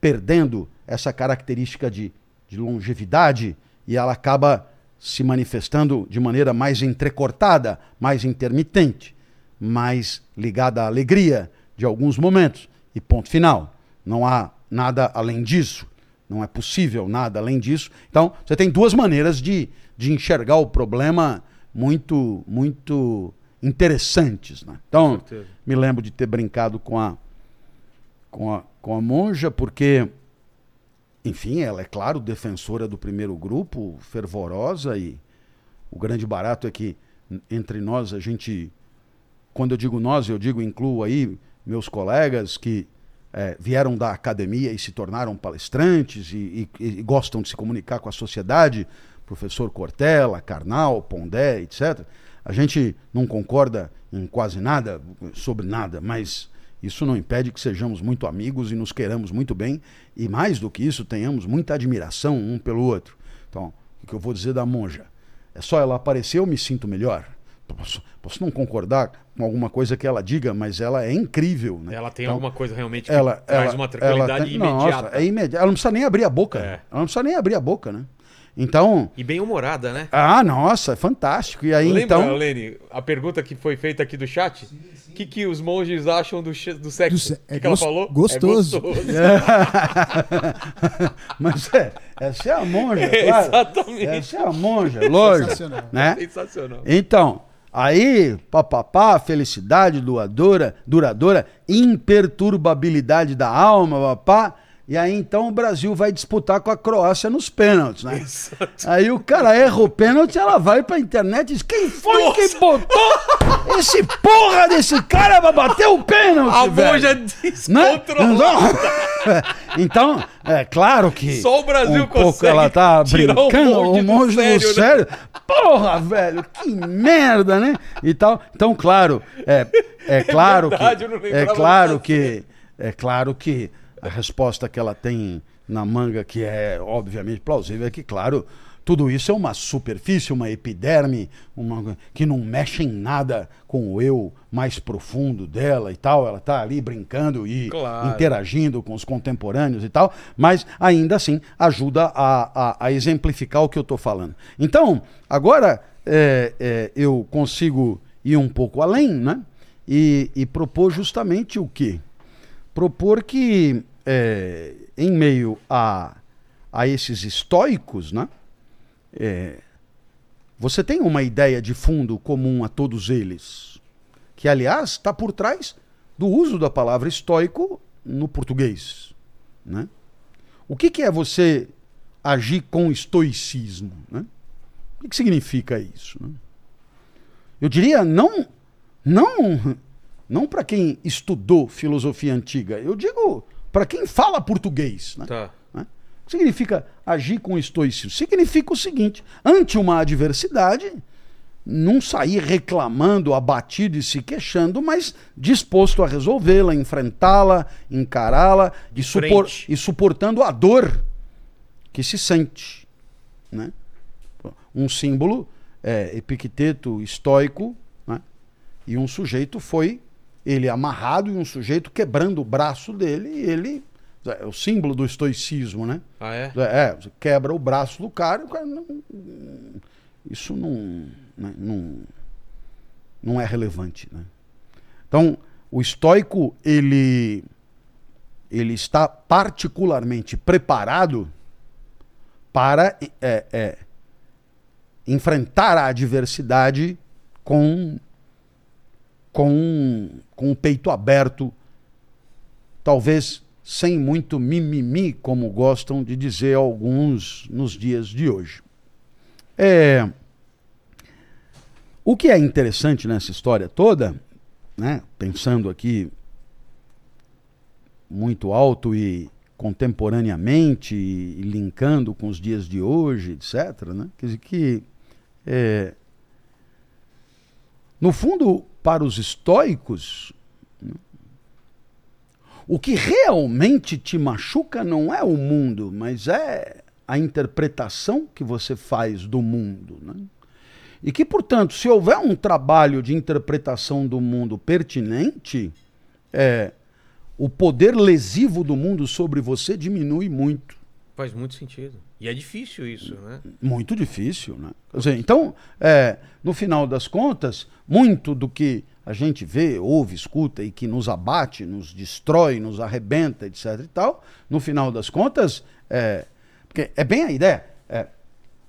perdendo essa característica de, de longevidade e ela acaba se manifestando de maneira mais entrecortada, mais intermitente, mais ligada à alegria de alguns momentos. E ponto final. Não há nada além disso. Não é possível nada além disso. Então, você tem duas maneiras de, de enxergar o problema muito, muito interessantes. Né? Então, me lembro de ter brincado com a, com a, com a monja, porque, enfim, ela é, claro, defensora do primeiro grupo, fervorosa, e o grande barato é que entre nós a gente, quando eu digo nós, eu digo incluo aí meus colegas que é, vieram da academia e se tornaram palestrantes e, e, e, gostam de se comunicar com a sociedade, professor Cortella, Karnal, Pondé, etc. A gente não concorda em quase nada, sobre nada, mas isso não impede que sejamos muito amigos e nos queiramos muito bem e, mais do que isso, tenhamos muita admiração um pelo outro. Então, o que eu vou dizer da monja? É só ela aparecer, eu me sinto melhor. Posso, posso não concordar com alguma coisa que ela diga, mas ela é incrível. Né? Ela tem então, alguma coisa realmente que ela, traz ela, uma tranquilidade tem, imediata. Nossa, é imediata. Ela não precisa nem abrir a boca. É. Ela não precisa nem abrir a boca, né? Então. E bem humorada, né? Ah, nossa, é fantástico. E aí, Lembra, então. Lene, a pergunta que foi feita aqui do chat? O que, que os monges acham do, do sexo? Do se- O que, é que ela falou? gostoso. É gostoso. Mas é, essa é a monja, É, claro. exatamente. Essa é a monja, lógico. Sensacional. Né? Sensacional. Então, aí, papapá, felicidade doadora, duradoura, imperturbabilidade da alma, papá. E aí, então, o Brasil vai disputar com a Croácia nos pênaltis, né? Exato. Aí o cara erra o pênalti, ela vai pra internet e diz: Quem foi Nossa! que botou esse porra desse cara pra bater o pênalti? A velho?" monja Né? descontrolada. Então, é claro que. Só o Brasil um pouco ela tá brincando, o monge do sério, né? sério. Porra, velho, que merda, né? E tal. Então, claro, é, é claro verdade, eu não que. É claro que. É claro que a resposta que ela tem na manga, que é obviamente plausível, é que, claro, tudo isso é uma superfície, uma epiderme, uma, que não mexe em nada com o eu mais profundo dela e tal. Ela tá ali brincando e Claro. interagindo com os contemporâneos e tal, mas ainda assim ajuda a, a- a exemplificar o que eu estou falando. Então, agora é, é, eu consigo ir um pouco além, né? E, e propor justamente o quê? Propor que, é, em meio a, a esses estoicos, né? É, você tem uma ideia de fundo comum a todos eles, que, aliás, está por trás do uso da palavra estoico no português. Né? O que, que é você agir com estoicismo? Né? O que, que significa isso? né? Eu diria não, não, não para quem estudou filosofia antiga. Eu digo para quem fala português. Né? Tá. né? O que significa agir com estoicismo? Significa o seguinte: ante uma adversidade, não sair reclamando, abatido e se queixando, mas disposto a resolvê-la, enfrentá-la, encará-la e, supor, e suportando a dor que se sente. Né? Um símbolo é, epicteto estoico, né? e um sujeito foi ele amarrado e um sujeito quebrando o braço dele e ele é o símbolo do estoicismo, né? Ah, é? É, você quebra o braço do cara, e o cara não, isso não, né, não, não é relevante, né? Então, o estoico ele ele está particularmente preparado para é, é, enfrentar a adversidade com com com o peito aberto, talvez sem muito mimimi, como gostam de dizer alguns nos dias de hoje. É, o que é interessante nessa história toda, né, pensando aqui muito alto e contemporaneamente e linkando com os dias de hoje, etc., né, quer dizer que é, no fundo, para os estoicos, o que realmente te machuca não é o mundo, mas é a interpretação que você faz do mundo. Né? E que, portanto, se houver um trabalho de interpretação do mundo pertinente, é, o poder lesivo do mundo sobre você diminui muito. Faz muito sentido. E é difícil isso, né? Muito difícil, né? Dizer, então, é, no final das contas, muito do que a gente vê, ouve, escuta e que nos abate, nos destrói, nos arrebenta, etc e tal, no final das contas, é, porque é bem a ideia, é,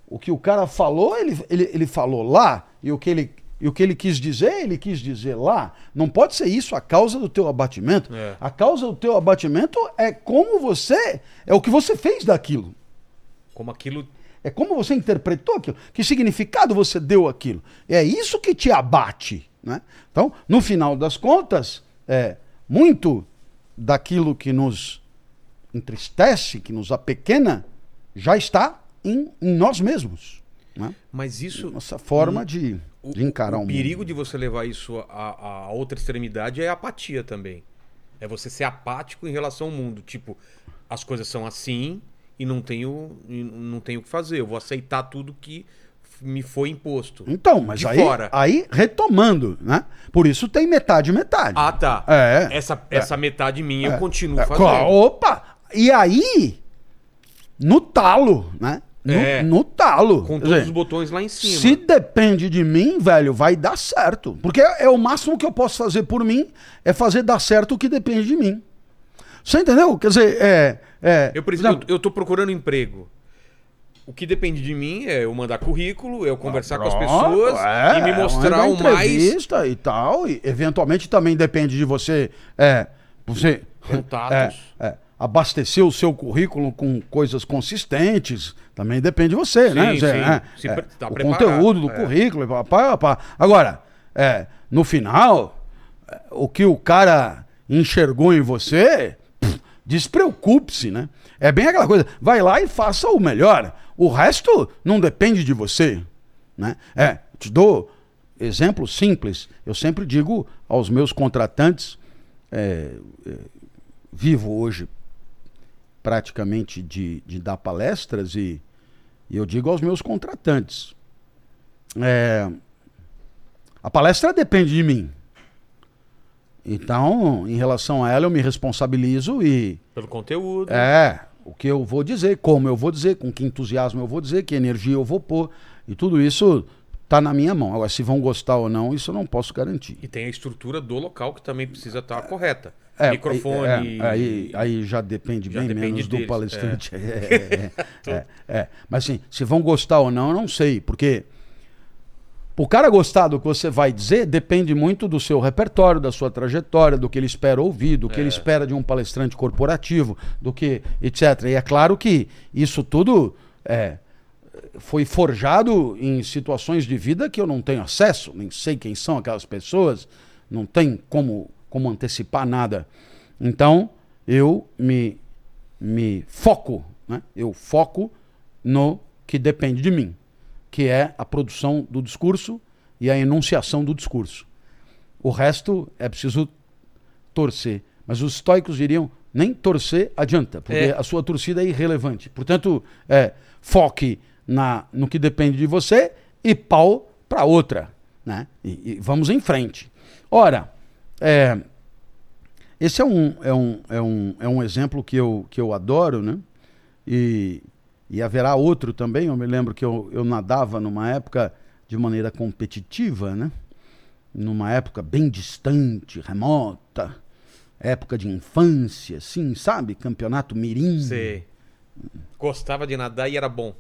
o que o cara falou, ele, ele, ele falou lá, e o que ele e o que ele quis dizer, ele quis dizer lá. Não pode ser isso a causa do teu abatimento. É. A causa do teu abatimento é como você, é o que você fez daquilo. Como aquilo. É como você interpretou aquilo. Que significado você deu aquilo. É isso que te abate. Né? Então, no final das contas, é, muito daquilo que nos entristece, que nos apequena, já está em, em nós mesmos. Né? Mas isso. Nossa forma de, O, de encarar o o, mundo. perigo de você levar isso à, à outra extremidade é a apatia também. É você ser apático em relação ao mundo. Tipo, as coisas são assim e não tenho, não tenho o que fazer. Eu vou aceitar tudo que me foi imposto. Então, mas aí, fora. aí retomando, né? Por isso tem metade metade. Ah, tá. É. Essa, essa metade minha eu continuo É, fazendo. Opa! E aí, no talo, né? No, É. no talo. Com todos dizer, os botões lá em cima. Se depende de mim, velho, vai dar certo. Porque é, é o máximo que eu posso fazer por mim, é fazer dar certo o que depende de mim. Você entendeu? Quer dizer, é. é Eu, preciso, eu, eu tô procurando emprego. O que depende de mim é eu mandar currículo, eu conversar com as pessoas é, e me mostrar o mais entrevista e tal. E eventualmente também depende de você. É, você Contatos. é, é, abastecer o seu currículo com coisas consistentes. Também depende de você, Sim, né? Zé? sim. É, Se é, tá o conteúdo do é. currículo. Pá, pá, pá. Agora, é, no final, é, o que o cara enxergou em você, despreocupe-se, né? É bem aquela coisa, vai lá e faça o melhor. O resto não depende de você, né? É, te dou exemplo simples. Eu sempre digo aos meus contratantes, é, vivo hoje praticamente de, de dar palestras e, e eu digo aos meus contratantes, é, a palestra depende de mim. Então, em relação a ela, eu me responsabilizo e Pelo conteúdo. é o que eu vou dizer, como eu vou dizer, com que entusiasmo eu vou dizer, que energia eu vou pôr. E tudo isso tá na minha mão. Agora, se vão gostar ou não, isso eu não posso garantir. E tem a estrutura do local que também precisa estar correta. É, Microfone. é, aí, aí já depende Já bem depende menos do deles, palestrante. É, é, é, é. Mas assim, se vão gostar ou não, eu não sei. Porque o cara gostar do que você vai dizer depende muito do seu repertório, da sua trajetória, do que ele espera ouvir, do que ele espera de um palestrante corporativo, do que, etc. E é claro que isso tudo é, foi forjado em situações de vida que eu não tenho acesso, nem sei quem são aquelas pessoas, não tem como, como antecipar nada. Então, eu me, me foco, né? eu foco no que depende de mim, que é a produção do discurso e a enunciação do discurso. O resto é preciso torcer. Mas os estoicos diriam: nem torcer adianta, porque É. a sua torcida é irrelevante. Portanto, é, foque na, no que depende de você e pau para outra. Né? E, e vamos em frente. Ora, é, esse é um, é, um, é, um, é um exemplo que eu, que eu adoro, né? E, e haverá outro também. Eu me lembro que eu, eu nadava numa época de maneira competitiva, né? Numa época bem distante, remota, época de infância, assim, sabe? Campeonato mirim. Você gostava de nadar e era bom.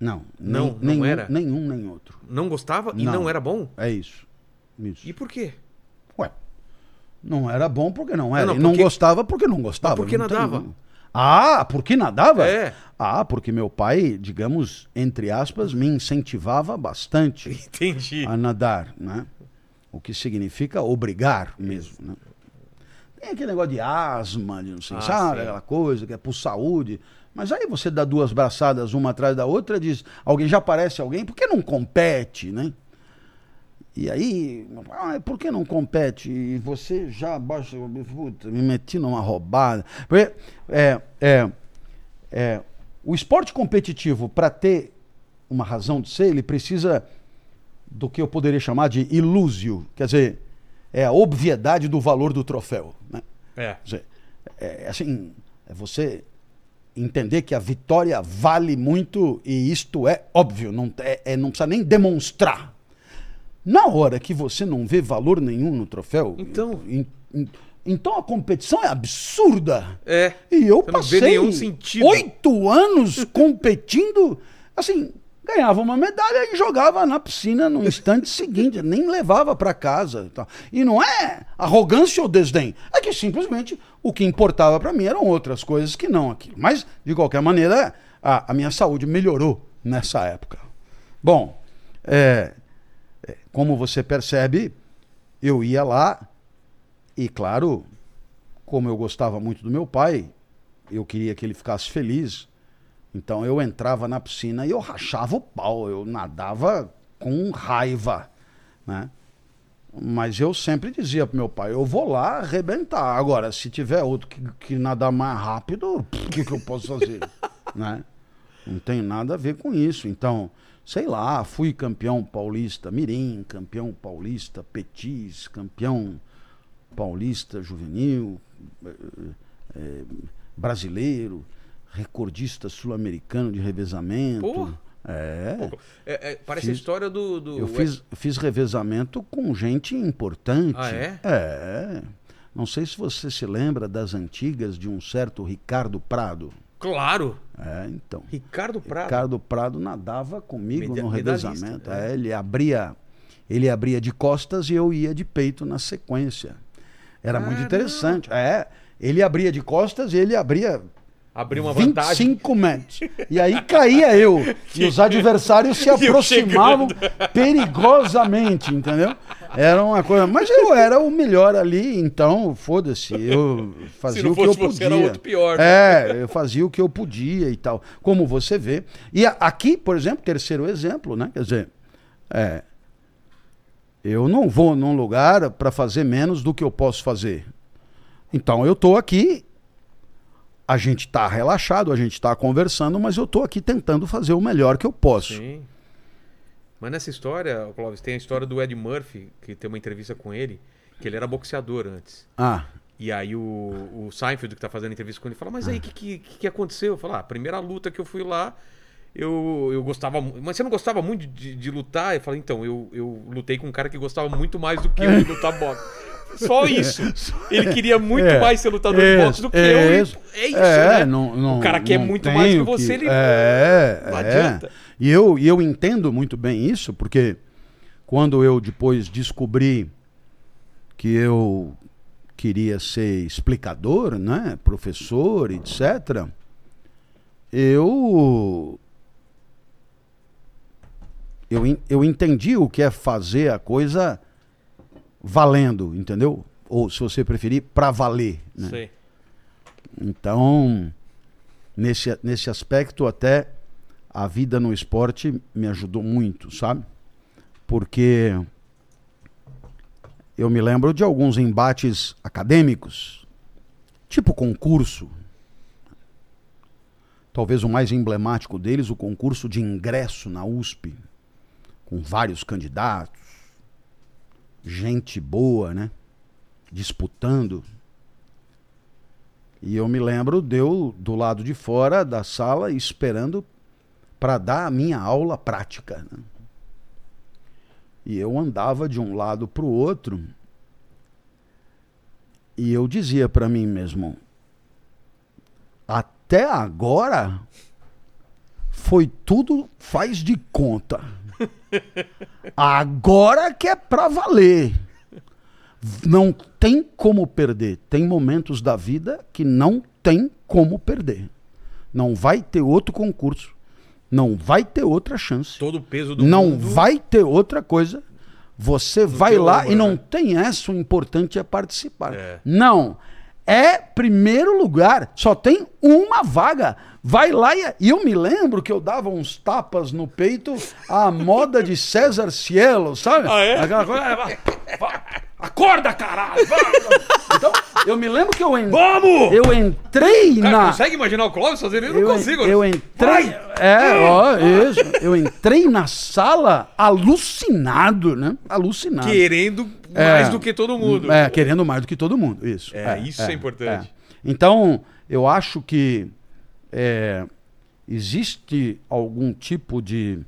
Não, Não, nem- não nenhum, era? nenhum nem outro. Não gostava e Não. não era bom? É isso. Isso. E por quê? Não era bom porque não era. Não, e não, não porque- gostava porque não gostava. Mas por que Não tem- nadava? Ah, porque nadava? É. Ah, porque meu pai, digamos, entre aspas, me incentivava bastante Entendi. a nadar, né? O que significa obrigar mesmo, né? Tem aquele negócio de asma, de não sei, Ah, sabe? sim. Aquela coisa que é por saúde. Mas aí você dá duas braçadas uma atrás da outra e diz, alguém já parece alguém, por que não compete, né? E aí, ah, por que não compete? E você já baixa, puta, me meti numa roubada. Porque, é, é, é, o esporte competitivo, para ter uma razão de ser, ele precisa do que eu poderia chamar de ilúsio, quer dizer, é a obviedade do valor do troféu. Né? É. Dizer, é, assim, é você entender que a vitória vale muito e isto é óbvio, não, é, é- não precisa nem demonstrar. Na hora que você não vê valor nenhum no troféu, Então. em- em- então a competição é absurda. É. E eu passei oito anos competindo, assim, ganhava uma medalha e jogava na piscina no instante seguinte, nem levava para casa. e não é arrogância ou desdém, é que simplesmente o que importava para mim eram outras coisas que não aquilo. Mas, de qualquer maneira, a, a minha saúde melhorou nessa época. Bom, é, como você percebe, eu ia lá e, claro, como eu gostava muito do meu pai, eu queria que ele ficasse feliz. Então eu entrava na piscina e eu rachava o pau, eu nadava com raiva, né? Mas eu sempre dizia pro meu pai, eu vou lá arrebentar. Agora, se tiver outro que, que nadar mais rápido, o que, que eu posso fazer? né? Não tem nada a ver com isso. Então, sei lá, fui campeão paulista mirim, campeão paulista petis, campeão paulista juvenil, eh, brasileiro, recordista sul-americano de revezamento. Porra. É. É, é, parece a Fiz- história do. do Eu fiz, fiz revezamento com gente importante. Ah, é? É. Não sei se você se lembra das antigas de um certo Ricardo Prado. Claro! É, então. Ricardo Prado. Ricardo Prado nadava comigo Meda- no revezamento. é. É, ele abria, ele abria de costas e eu ia de peito na sequência. Era muito Caramba! interessante. É, ele abria de costas e ele abria Abriu uma vantagem. 25 metros. E aí caía eu. E os adversários se aproximavam perigosamente, entendeu? Era uma coisa. Mas eu era o melhor ali, então, foda-se. Eu fazia o que eu podia. você, era outro pior, né? É, eu fazia o que eu podia e tal. Como você vê. E aqui, por exemplo, terceiro exemplo, né? Quer dizer, é, eu não vou num lugar para fazer menos do que eu posso fazer. Então eu estou aqui, a gente está relaxado, a gente está conversando, mas eu estou aqui tentando fazer o melhor que eu posso. Sim. Mas nessa história, Clóvis, tem a história do Ed Murphy, que tem uma entrevista com ele, que ele era boxeador antes. Ah, E aí o, o Seinfeld, que tá fazendo entrevista com ele, fala, mas aí, o que, que, que aconteceu? Eu falo, ah, a primeira luta que eu fui lá, eu, eu gostava Mas você não gostava muito de, de lutar? Eu falei, então, eu, eu lutei com um cara que gostava muito mais do que eu de lutar boxe. Só isso. Ele queria muito É. mais ser lutador de Isso, boxe do que eu. e isso. É isso, é, né? não, não, o cara quer muito mais que você, ele É, não é. adianta. E eu, e eu entendo muito bem isso, porque quando eu depois descobri que eu queria ser explicador, né, professor, etc., eu eu, eu entendi o que é fazer a coisa valendo, entendeu? Ou, se você preferir, para valer. Né? Sei. Então, nesse, nesse aspecto, até a vida no esporte me ajudou muito, sabe? porque eu me lembro de alguns embates acadêmicos, tipo concurso. Talvez o mais emblemático deles, o concurso de ingresso na USP, com vários candidatos, gente boa, né? Disputando. E eu me lembro de eu do lado de fora da sala esperando para dar a minha aula prática. Né? E eu andava de um lado para o outro e eu dizia para mim mesmo: até agora foi tudo faz de conta. Agora que é para valer. Não tem como perder. Tem momentos da vida que não tem como perder. Não vai ter outro concurso. Não vai ter outra chance. Todo o peso do não mundo. vai ter outra coisa. Você vai teu lá ombro, e não né? tem essa, o importante é participar. É. Não. É primeiro lugar. Só tem uma vaga. Vai lá e. E eu me lembro que eu dava uns tapas no peito à moda de César Cielo, sabe? Ah, é? Aquela coisa. é, vai, vai, Acorda, caralho! vai. Então, eu me lembro que eu, en... Vamos! eu entrei Cara, na. consegue imaginar o Clóvis fazendo isso? Eu não consigo. eu entrei. É, ó, isso. Eu entrei na sala alucinado, né? Alucinado. Querendo É. mais do que todo mundo. É, querendo mais do que todo mundo. Isso. É, isso é importante. Então, eu acho que é, existe algum tipo de,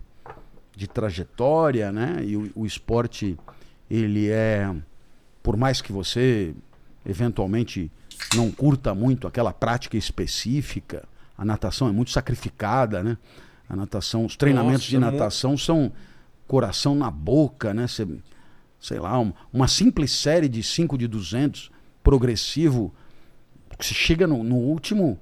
de trajetória, né? E o, o esporte, ele é. Por mais que você eventualmente não curta muito aquela prática específica, a natação é muito sacrificada, né? A natação, os treinamentos Nossa, de mu- natação são coração na boca, né? Você, sei lá, um- uma simples série de 5 de 200 progressivo, que você chega no, no último,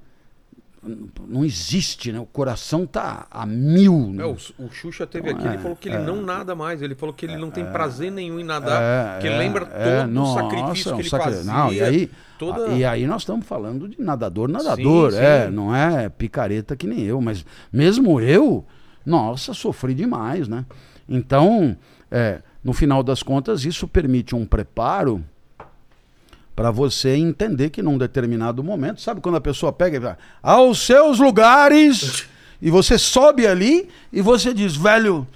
não existe, né? O coração tá a mil. né? É, o, o Xuxa teve Então, aqui, ele é, falou que ele é. não nada mais. Ele falou que ele não tem prazer nenhum em nadar, É, que é, lembra todo é, o sacrifício que ele sacri- fazia. Não, e aí, toda... e aí nós estamos falando de nadador, nadador, Sim, é, sim. não é picareta que nem eu, mas mesmo eu, nossa, sofri demais, né? Então, é, no final das contas, isso permite um preparo para você entender que num determinado momento, sabe quando a pessoa pega e vai aos seus lugares e você sobe ali e você diz, velho,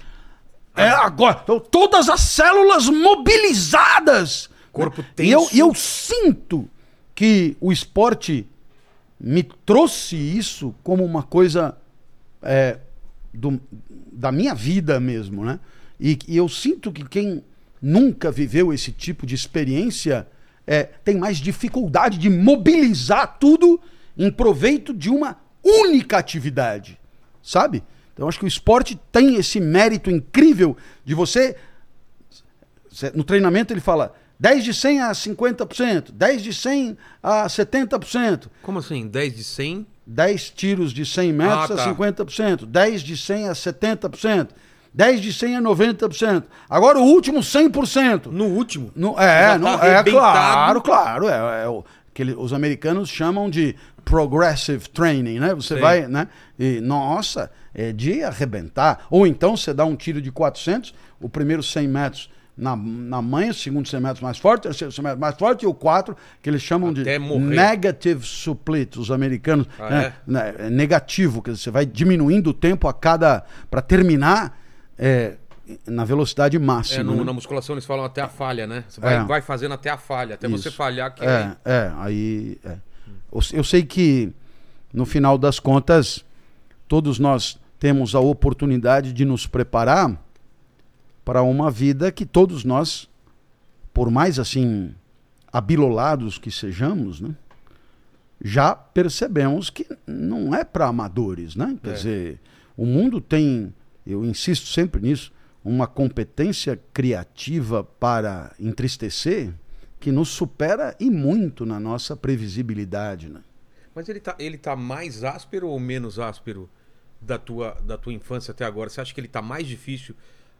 é agora, então, todas as células mobilizadas. Corpo E eu, tenso. e eu sinto que o esporte me trouxe isso como uma coisa é, do- da minha vida mesmo, né? E, e eu sinto que quem nunca viveu esse tipo de experiência é, tem mais dificuldade de mobilizar tudo em proveito de uma única atividade, sabe? Então acho que o esporte tem esse mérito incrível de você Cê- No treinamento ele fala 10 de 100 a 50%, 10 de 100 a 70%, Como assim? 10 de 100? 10 tiros de 100 metros Ah, tá. a 50%, 10 de 100 a 70%, 10 de 100 a 90%. Agora o último 100%. No último? No, é, tá é claro, claro. É, é o que ele- os americanos chamam de progressive training, né? Você Sei. vai, né? E, nossa, é de arrebentar. Ou então você dá um tiro de 400, o primeiro 100 metros na, na manha, o segundo 100 metros mais forte, o terceiro 100 metros mais forte, e o 4, que eles chamam Até de morrer. negative split, os americanos. Ah, né? Né, é negativo, quer dizer, você vai diminuindo o tempo a cada. para terminar é, na velocidade É, máxima. no- né? na musculação eles falam até a falha, né? Você vai, É. vai fazendo até a falha, até você Isso. falhar. Que É, é, aí. é. Eu, eu sei que, no final das contas, todos nós temos a oportunidade de nos preparar para uma vida que todos nós, por mais assim, abilolados que sejamos, né? Já percebemos que não é para amadores, né? Quer É. dizer, o mundo tem, eu insisto sempre nisso, uma competência criativa para entristecer que nos supera e muito na nossa previsibilidade, né? Mas ele tá, ele tá mais áspero ou menos áspero da tua, da tua infância até agora? Você acha que ele tá mais difícil?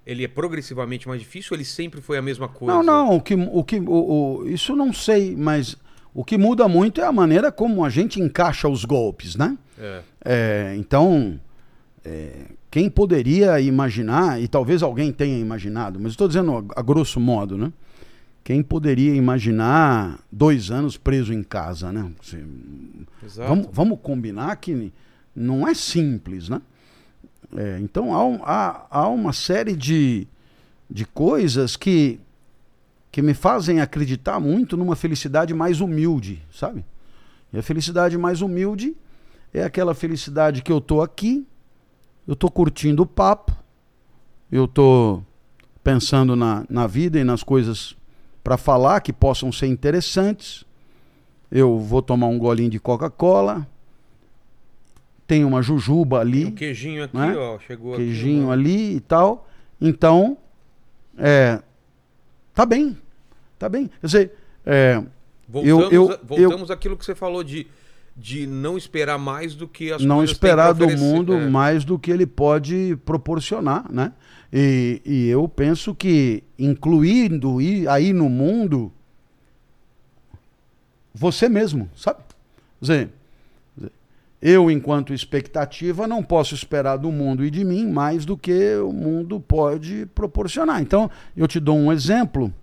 Ele é progressivamente mais difícil ou ele sempre foi a mesma coisa? Não, não, o que, o que, o, o- isso não sei, mas o que muda muito é a maneira como a gente encaixa os golpes, né? É. É, então, é, quem poderia imaginar, e talvez alguém tenha imaginado, mas estou dizendo a, a grosso modo, né? Quem poderia imaginar dois anos preso em casa, né? Você- Exato. Vamos, vamos combinar que não é simples, né? É, então há, há, há uma série de, de coisas que, que me fazem acreditar muito numa felicidade mais humilde, sabe? E a felicidade mais humilde é aquela felicidade que eu tô aqui, eu tô curtindo o papo, eu tô pensando na, na vida e nas coisas para falar que possam ser interessantes. Eu vou tomar um golinho de Coca-Cola, tem uma jujuba Tem ali, um queijinho aqui, né? ó. Chegou queijinho aqui. ali e tal. Então, é, tá bem, tá bem. Quer dizer, é, Voltamos, eu- a- voltamos àquilo que você falou de, de não esperar mais do que as não esperar do mundo É. mais do que ele pode proporcionar, né? E, e eu penso que incluindo aí no mundo você mesmo, sabe? Dizer, eu, enquanto expectativa, não posso esperar do mundo e de mim mais do que o mundo pode proporcionar. Então, eu te dou um exemplo.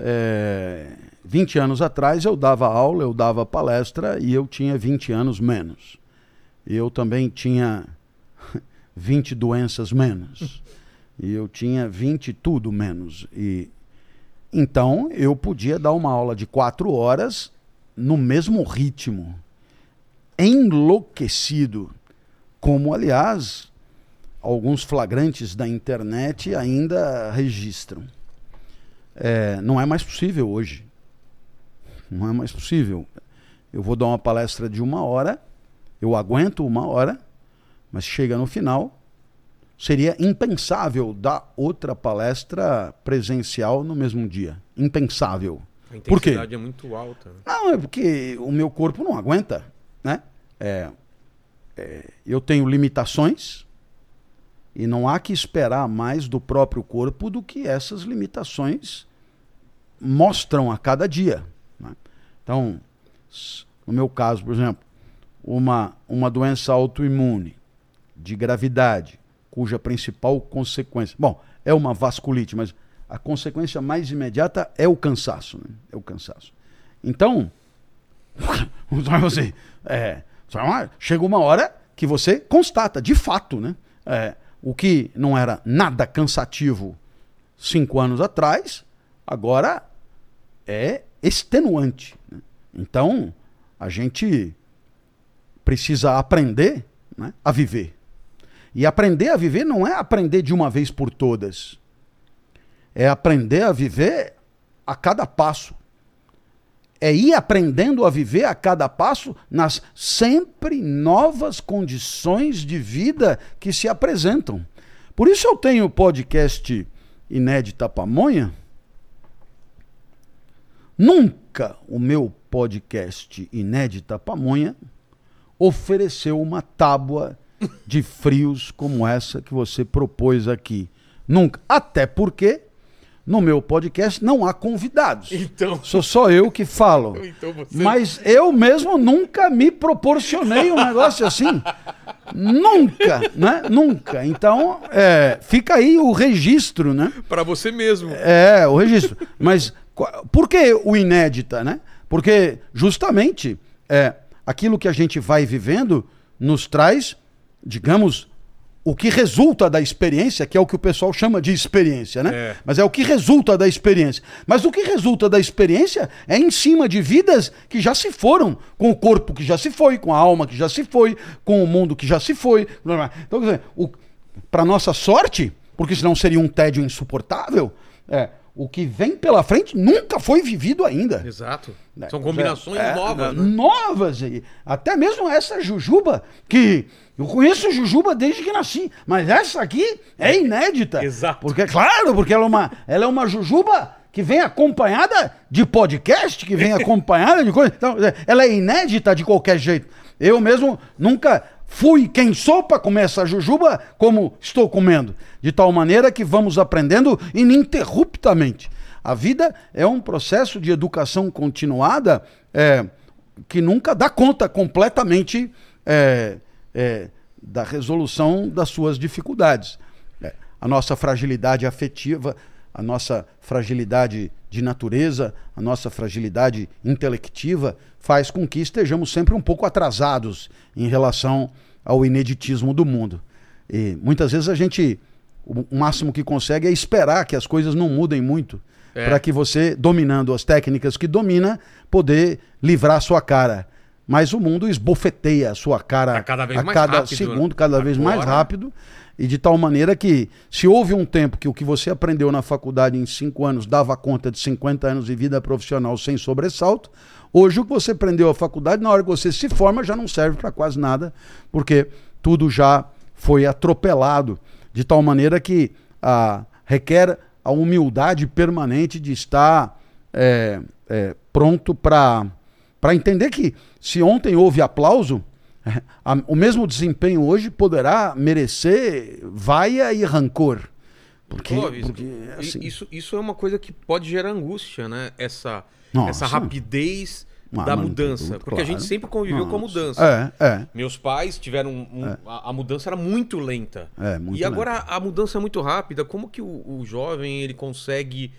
É, 20 anos atrás eu dava aula, eu dava palestra e eu tinha 20 anos menos. Eu também tinha 20 doenças menos. E eu tinha 20 tudo menos. E então eu podia dar uma aula de quatro horas no mesmo ritmo, enlouquecido, como aliás alguns flagrantes da internet ainda registram. É, não é mais possível hoje. Não é mais possível. Eu vou dar uma palestra de uma hora, eu aguento uma hora, mas chega no final, seria impensável dar outra palestra presencial no mesmo dia. Impensável. A Por quê? intensidade é muito alta. né? Não, é porque o meu corpo não aguenta, né? É, é, eu tenho limitações e não há que esperar mais do próprio corpo do que essas limitações mostram a cada dia. né? Então, no meu caso, por exemplo, uma, uma doença autoimune de gravidade, cuja principal consequência, bom, é uma vasculite, mas a consequência mais imediata é o cansaço, né? é o cansaço. Então, você, é, chega uma hora que você constata, de fato, né? É, o que não era nada cansativo cinco anos atrás, agora é extenuante. né? Então, a gente precisa aprender né, a viver. E aprender a viver não é aprender de uma vez por todas. É aprender a viver a cada passo. É ir aprendendo a viver a cada passo nas sempre novas condições de vida que se apresentam. Por isso eu tenho o podcast Inédita Pamonha. Nunca o meu podcast Inédita Pamonha ofereceu uma tábua de frios como essa que você propôs aqui. Nunca. Até porque no meu podcast não há convidados. Então, Sou só eu que falo. então você. Mas eu mesmo nunca me proporcionei um negócio assim. Nunca, né? Nunca. Então, é, fica aí o registro, né? Para você mesmo. É, o registro. Mas por que o inédita, né? Porque justamente é, aquilo que a gente vai vivendo nos traz, digamos, o que resulta da experiência, que é o que o pessoal chama de experiência, né? É. Mas é o que resulta da experiência. Mas o que resulta da experiência é em cima de vidas que já se foram, com o corpo que já se foi, com a alma que já se foi, com o mundo que já se foi. Então, para nossa sorte, porque senão seria um tédio insuportável, é, o que vem pela frente nunca foi vivido ainda. Exato. Né? São combinações É, novas, né? né? Novas. e Até mesmo essa jujuba, que eu conheço jujuba desde que nasci, mas essa aqui é inédita. Exato. Porque, claro, porque ela é uma, ela é uma jujuba que vem acompanhada de podcast, que vem acompanhada de coisa. Então, é, ela é inédita de qualquer jeito. Eu mesmo nunca fui quem sou para essa jujuba como estou comendo. De tal maneira que vamos aprendendo ininterruptamente. A vida é um processo de educação continuada é, que nunca dá conta completamente é, é, da resolução das suas dificuldades. É, a nossa fragilidade afetiva, a nossa fragilidade de natureza, a nossa fragilidade intelectiva faz com que estejamos sempre um pouco atrasados em relação ao ineditismo do mundo. E muitas vezes a gente, o máximo que consegue é esperar que as coisas não mudem muito, É. para que você, dominando as técnicas que domina, poder livrar a sua cara. Mas o mundo esbofeteia a sua cara Tá cada a cada rápido, segundo, né? cada vez mais Agora- rápido. E de tal maneira que, se houve um tempo que o que você aprendeu na faculdade em cinco anos dava conta de 50 anos de vida profissional sem sobressalto, hoje o que você aprendeu na faculdade, na hora que você se forma, já não serve para quase nada, porque tudo já foi atropelado. De tal maneira que ah, requer a humildade permanente de estar é, é, pronto para entender que, se ontem houve aplauso, o mesmo desempenho hoje poderá merecer vaia e rancor. Porque, Clóvis, porque i- assim, isso, isso é uma coisa que pode gerar angústia, né? Essa, Nossa. essa rapidez Ah, da mudança. tudo, porque a gente claro. sempre conviveu com a Nossa. mudança. É, é. Meus pais tiveram. um- um- a, a mudança era muito lenta. É, muito e agora a mudança é muito rápida. Como que o, o jovem ele consegue,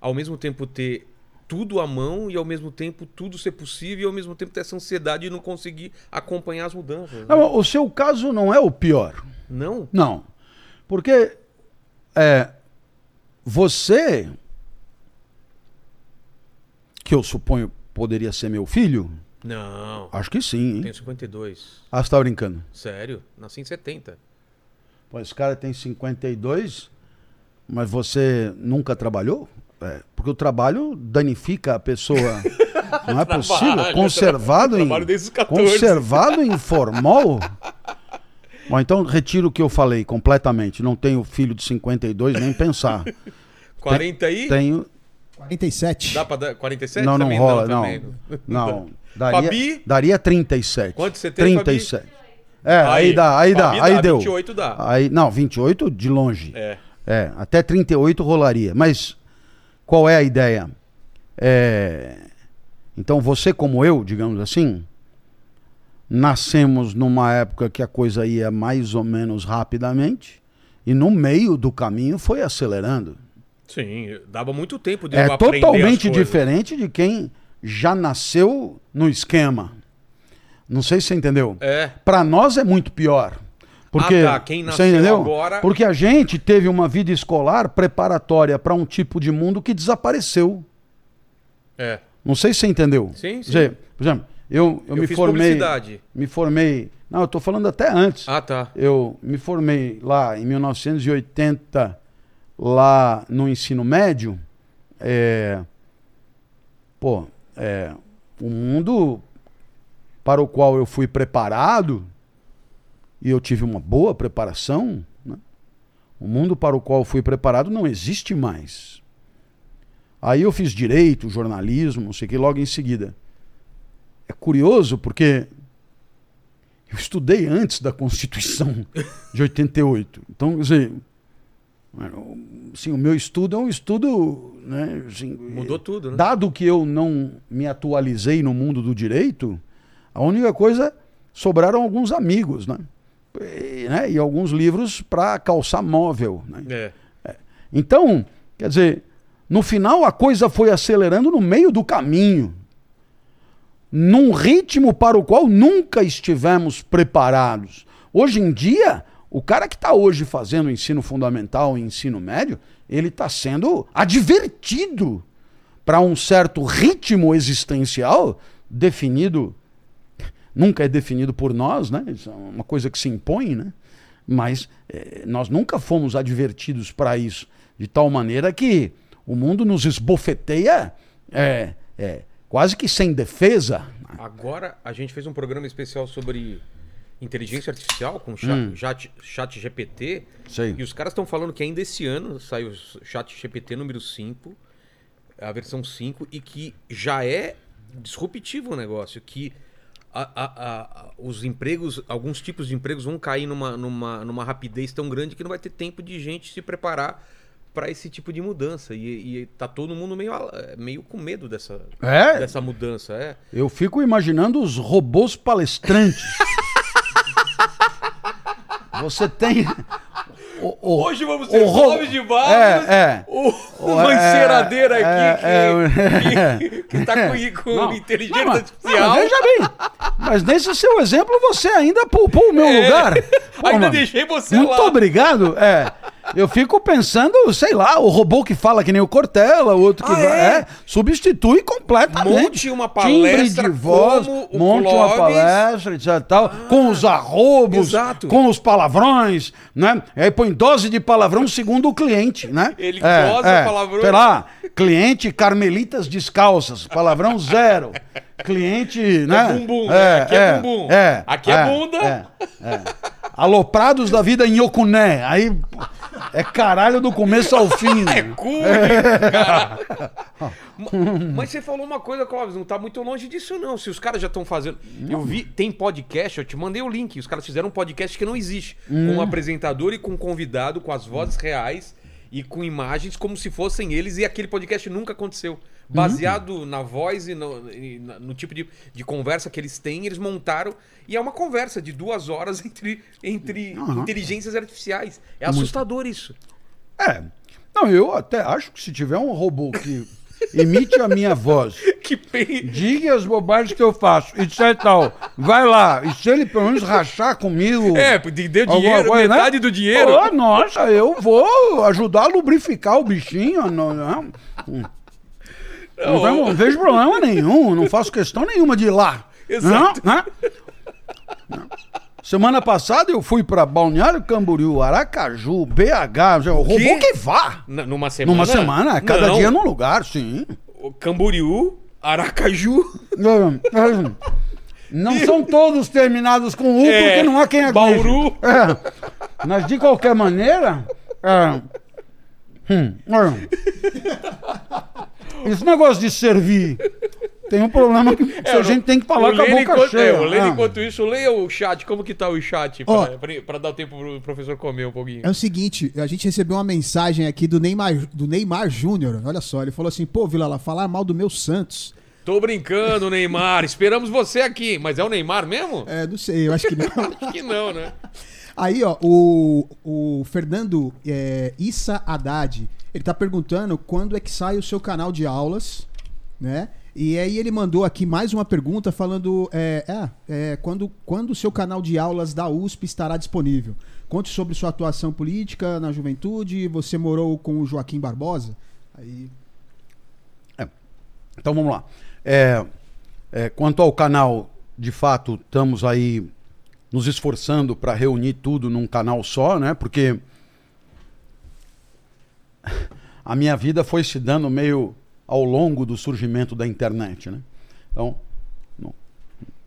ao mesmo tempo, ter tudo à mão e ao mesmo tempo tudo ser possível e ao mesmo tempo ter essa ansiedade de não conseguir acompanhar as mudanças? né? Não, o seu caso não é o pior. Não? Não. Porque é, você, que eu suponho poderia ser meu filho, Não. acho que sim, hein? Tenho 52. Ah, você tá brincando. Sério? Nasci em 70. Pô, esse cara tem 52, mas você nunca trabalhou? É, porque o trabalho danifica a pessoa. Não é possível. Trabalho, Conservado em. trabalho desde os 14. Conservado em formol? Bom, então retiro o que eu falei completamente. Não tenho filho de 52, nem pensar. 40 aí? Tenho. 47. Dá pra dar 47? Não, não Também rola, não. também. Não. Daria, Fabi? daria 37. Quanto você tem, 37. É, aí, dá, aí dá, Fabi aí dá, deu. 28 dá. Aí, não, 28 de longe. É. É, até 38 rolaria. Mas qual é a ideia? É, Então você, como eu, digamos assim, nascemos numa época que a coisa ia mais ou menos rapidamente e no meio do caminho foi acelerando. Sim, dava muito tempo de É totalmente diferente de quem já nasceu no esquema. Não sei se você entendeu. É. Para nós é muito pior. Porque, Ah, tá. Quem você nasceu entendeu? agora- Porque a gente teve uma vida escolar preparatória para um tipo de mundo que desapareceu. É. Não sei se você entendeu. Sim, sim. dizer, por exemplo, eu, eu, Eu me formei. publicidade. Me formei. Não, eu estou falando até antes. Ah, tá. Eu me formei lá em 1980, lá no ensino médio. É, pô, é, o mundo para o qual eu fui preparado, e eu tive uma boa preparação, né? o mundo para o qual eu fui preparado não existe mais. Aí eu fiz direito, jornalismo, não sei o que, logo em seguida. É curioso porque eu estudei antes da Constituição de 88. Então, quer dizer, assim, o meu estudo é um estudo. Né, assim, Mudou tudo, né? Dado que eu não me atualizei no mundo do direito, a única coisa sobraram alguns amigos, né? E, né, e alguns livros para calçar móvel. Né? É. Então, quer dizer, no final a coisa foi acelerando no meio do caminho, num ritmo para o qual nunca estivemos preparados. Hoje em dia, o cara que está hoje fazendo ensino fundamental e ensino médio, ele está sendo advertido para um certo ritmo existencial definido. Nunca é definido por nós, né? Isso é uma coisa que se impõe, né? Mas eh, nós nunca fomos advertidos para isso, de tal maneira que o mundo nos esbofeteia é, é, quase que sem defesa. Agora a gente fez um programa especial sobre inteligência artificial com chat, Hum. chat, chat GPT. Sei. E os caras estão falando que ainda esse ano sai o chat GPT número 5, a versão 5, e que já é disruptivo o negócio, que a- a- a- os empregos, alguns tipos de empregos vão cair numa, numa, numa rapidez tão grande que não vai ter tempo de gente se preparar para esse tipo de mudança. E, e tá todo mundo meio, meio com medo dessa, É? dessa mudança. É. Eu fico imaginando os robôs palestrantes. Você tem. O, o, Hoje vamos ter o ro- Clóvis de Barros, É, é. o, O- é, aqui é, que, é. que, que tá com, com Não, inteligência não, artificial. não, veja bem, mas nesse seu exemplo você ainda poupou o meu É, lugar. Pô, ainda mano, deixei você Muito lá. obrigado. É. Eu fico pensando, sei lá, o robô que fala que nem o Cortella, o outro que Ah, vai. é? É, substitui completamente. Monte uma Timbre palestra de voz, monte uma palestra, etc. Tal, com os arrobos, exato. com os palavrões, né? E aí põe dose de palavrão segundo o cliente, né? Ele dosa palavrões. Sei lá, cliente carmelitas descalças, palavrão zero. Cliente, né? bumbum, né? Aqui é bumbum. É, Aqui é bunda. É, é. Aloprados da vida em Yokuné. Aí é caralho do começo ao fim. É né? cu, Mas você falou uma coisa, Clóvis, não tá muito longe disso, não. Se os caras já estão fazendo. Eu vi, tem podcast, eu te mandei o link. Os caras fizeram um podcast que não existe. Com um apresentador e com um convidado, com as vozes reais e com imagens como se fossem eles, e aquele podcast nunca aconteceu. Baseado na voz e no, e na- no tipo de, de conversa que eles têm, eles montaram. E é uma conversa de duas horas entre, entre Aham. inteligências artificiais. É assustador isso. É. Não, eu até acho que se tiver um robô que emite a minha voz, Que bem. diga as bobagens que eu faço, etc e tal, vai lá, e se ele pelo menos rachar comigo. É, de- deu dinheiro, coisa, né? metade do dinheiro. Pô, nossa, eu vou ajudar a lubrificar o bichinho. Não, não, não, tem- não vejo problema nenhum, não faço questão nenhuma de ir lá. Exato. Não, né? Não. Semana passada eu fui pra Balneário Camboriú, Aracaju, BH, o robô que vá. N- Numa semana? Numa semana, cada Não. dia num lugar, sim. O Camboriú, Aracaju. Não são todos terminados com U, É, porque não há quem aguente. Bauru. É. Mas de qualquer maneira. É. Hum, é. Esse negócio de servir tem um problema que a gente tem que falar com a boca enquanto- cheia. É, o Lênin, né? enquanto isso, leia o chat. Como que tá o chat? Pra dar tempo pro professor comer um pouquinho. É o seguinte, a gente recebeu uma mensagem aqui do Neymar, do Neymar Júnior. Olha só, ele falou assim: pô, Vila lá, falar mal do meu Santos. Tô brincando, Neymar. Esperamos você aqui. Mas é o Neymar mesmo? É, não sei, eu acho que não. Acho que não, né? Aí, ó, o, o Fernando é, Issa Haddad, ele tá perguntando quando é que sai o seu canal de aulas, né? E aí ele mandou aqui mais uma pergunta falando, é, é, é, quando, quando o seu canal de aulas da USP estará disponível? Conte sobre sua atuação política na juventude, você morou com o Joaquim Barbosa? Aí, Então vamos lá. É, é, quanto ao canal, de fato, estamos aí nos esforçando para reunir tudo num canal só, né? Porque a minha vida foi se dando meio ao longo do surgimento da internet, né? Então, no,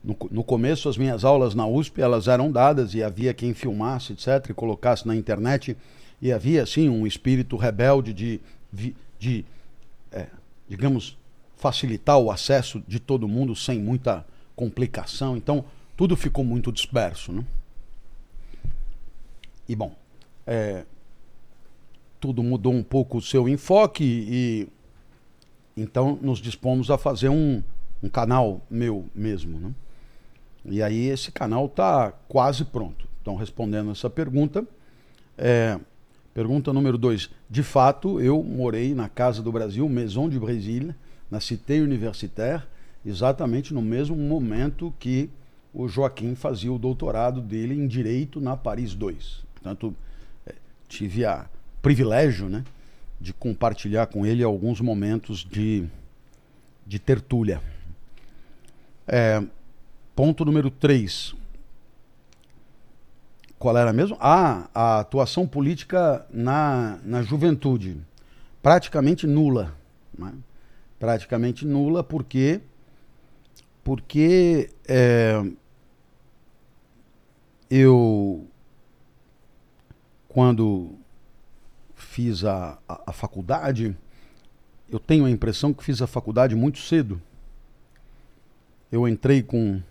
no, no começo, as minhas aulas na USP, elas eram dadas e havia quem filmasse, etc., e colocasse na internet. E havia, assim, um espírito rebelde de, de é, digamos, facilitar o acesso de todo mundo sem muita complicação. Então, tudo ficou muito disperso. Né? E, bom, é, tudo mudou um pouco o seu enfoque e então nos dispomos a fazer um, um canal meu mesmo. Né? E aí esse canal está quase pronto. Então, respondendo essa pergunta, é, pergunta número dois. De fato, eu morei na Casa do Brasil, Maison de Brasília, na Cité Universitaire, exatamente no mesmo momento que o Joaquim fazia o doutorado dele em Direito na Paris 2. Portanto, eh, tive a privilégio né, de compartilhar com ele alguns momentos de, de tertúlia. É, ponto número 3. Qual era mesmo? Ah, a atuação política na, na juventude. Praticamente nula. Né? Praticamente nula, porque. Porque é, eu, quando fiz a, a, a faculdade, eu tenho a impressão que fiz a faculdade muito cedo. Eu entrei com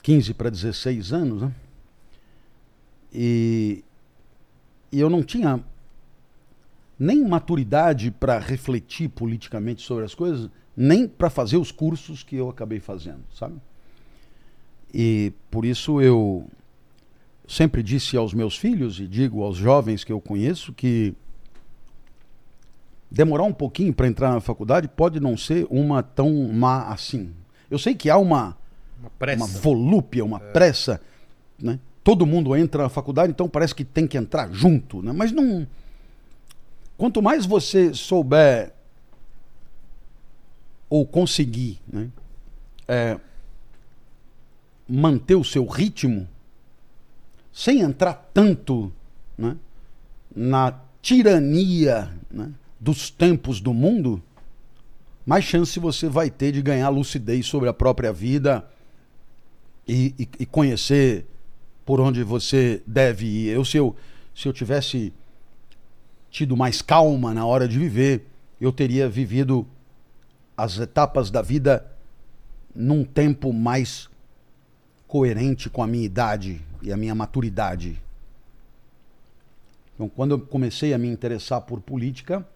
15 para 16 anos, né? E, e eu não tinha nem maturidade para refletir politicamente sobre as coisas, nem para fazer os cursos que eu acabei fazendo, sabe? E por isso eu sempre disse aos meus filhos e digo aos jovens que eu conheço que demorar um pouquinho para entrar na faculdade pode não ser uma tão má assim. Eu sei que há uma Uma pressa. uma volúpia, uma pressa, né? Todo mundo entra na faculdade, então parece que tem que entrar junto, né? Mas não. Quanto mais você souber ou conseguir, né? é, manter o seu ritmo sem entrar tanto, né? Na tirania, né? Dos tempos do mundo, mais chance você vai ter de ganhar lucidez sobre a própria vida e, e- e conhecer por onde você deve ir. Eu, se eu, se eu tivesse tido mais calma na hora de viver, eu teria vivido as etapas da vida num tempo mais coerente com a minha idade e a minha maturidade. Então, quando eu comecei a me interessar por política,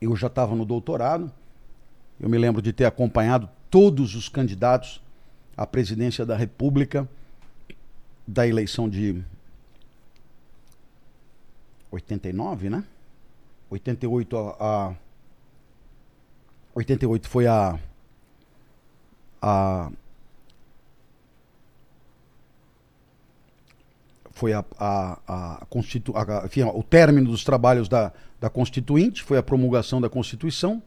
eu já estava no doutorado. Eu me lembro de ter acompanhado todos os candidatos à presidência da República da eleição de 89, né? 88 a, a 88 foi a a foi a, a, a, constitu, a, enfim, o término dos trabalhos da, da Constituinte, foi a promulgação da Constituição,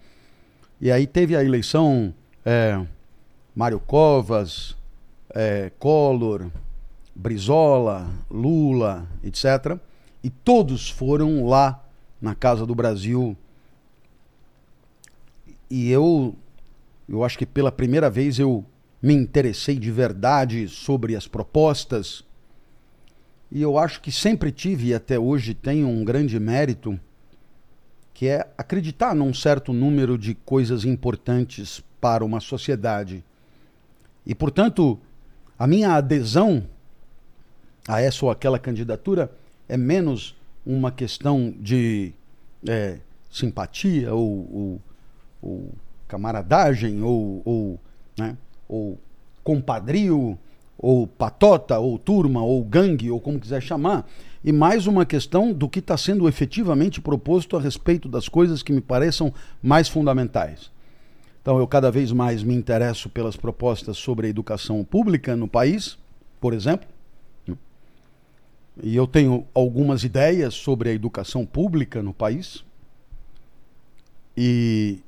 e aí teve a eleição é, Mário Covas, é, Collor, Brizola, Lula, etc. E todos foram lá na Casa do Brasil. E eu, eu acho que pela primeira vez eu me interessei de verdade sobre as propostas. E eu acho que sempre tive e até hoje tenho um grande mérito, que é acreditar num certo número de coisas importantes para uma sociedade. E, portanto, a minha adesão a essa ou aquela candidatura é menos uma questão de é, simpatia ou, ou, ou camaradagem ou, ou, né, ou compadrio ou patota ou turma ou gangue ou como quiser chamar e mais uma questão do que está sendo efetivamente proposto a respeito das coisas que me pareçam mais fundamentais. Então eu cada vez mais me interesso pelas propostas sobre a educação pública no país, por exemplo. E eu tenho algumas ideias sobre a educação pública no país. E,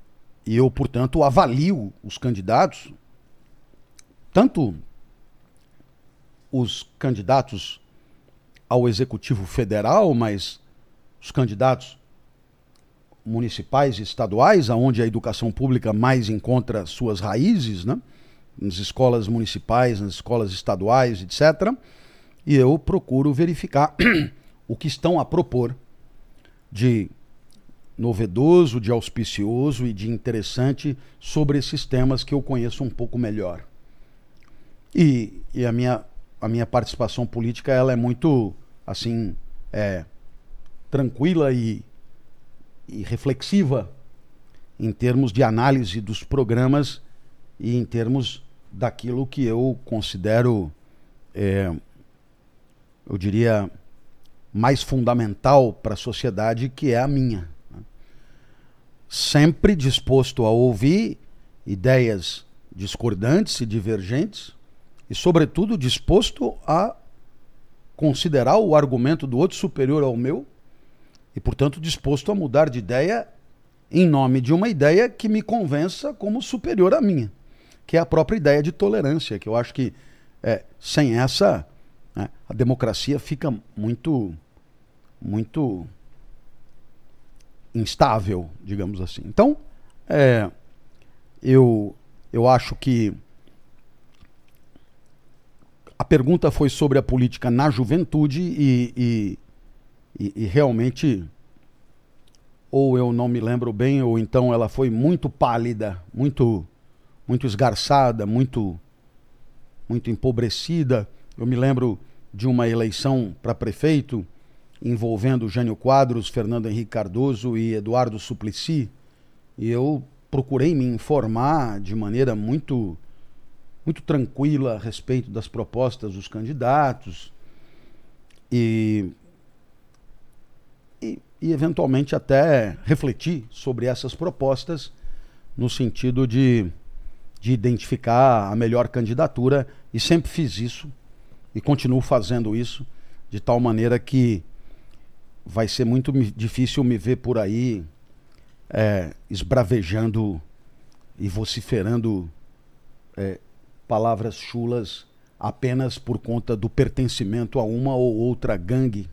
e eu, portanto, avalio os candidatos, tanto os candidatos ao Executivo Federal, mas os candidatos municipais e estaduais, aonde a educação pública mais encontra suas raízes, né? nas escolas municipais, nas escolas estaduais, etc. E eu procuro verificar o que estão a propor de novedoso, de auspicioso e de interessante sobre esses temas que eu conheço um pouco melhor. E, e a, minha, a minha participação política ela é muito assim é, tranquila e, e reflexiva em termos de análise dos programas e em termos daquilo que eu considero, é, eu diria, mais fundamental para a sociedade, que é a minha. né? Sempre disposto a ouvir ideias discordantes e divergentes, e, sobretudo, disposto a considerar o argumento do outro superior ao meu, e, portanto, disposto a mudar de ideia em nome de uma ideia que me convença como superior à minha, que é a própria ideia de tolerância, que eu acho que é, sem essa né, a democracia fica muito, muito instável, digamos assim. Então, é, eu, eu acho que a pergunta foi sobre a política na juventude e, e, e, realmente ou eu não me lembro bem, ou então ela foi muito pálida, muito muito esgarçada, muito muito empobrecida. Eu me lembro de uma eleição para prefeito envolvendo Jânio Quadros, Fernando Henrique Cardoso e Eduardo Suplicy, e eu procurei me informar de maneira muito muito tranquila a respeito das propostas dos candidatos e, e, e eventualmente até refletir sobre essas propostas no sentido de, de identificar a melhor candidatura e sempre fiz isso e continuo fazendo isso de tal maneira que vai ser muito difícil me ver por aí é, esbravejando e vociferando é, palavras chulas apenas por conta do pertencimento a uma ou outra gangue.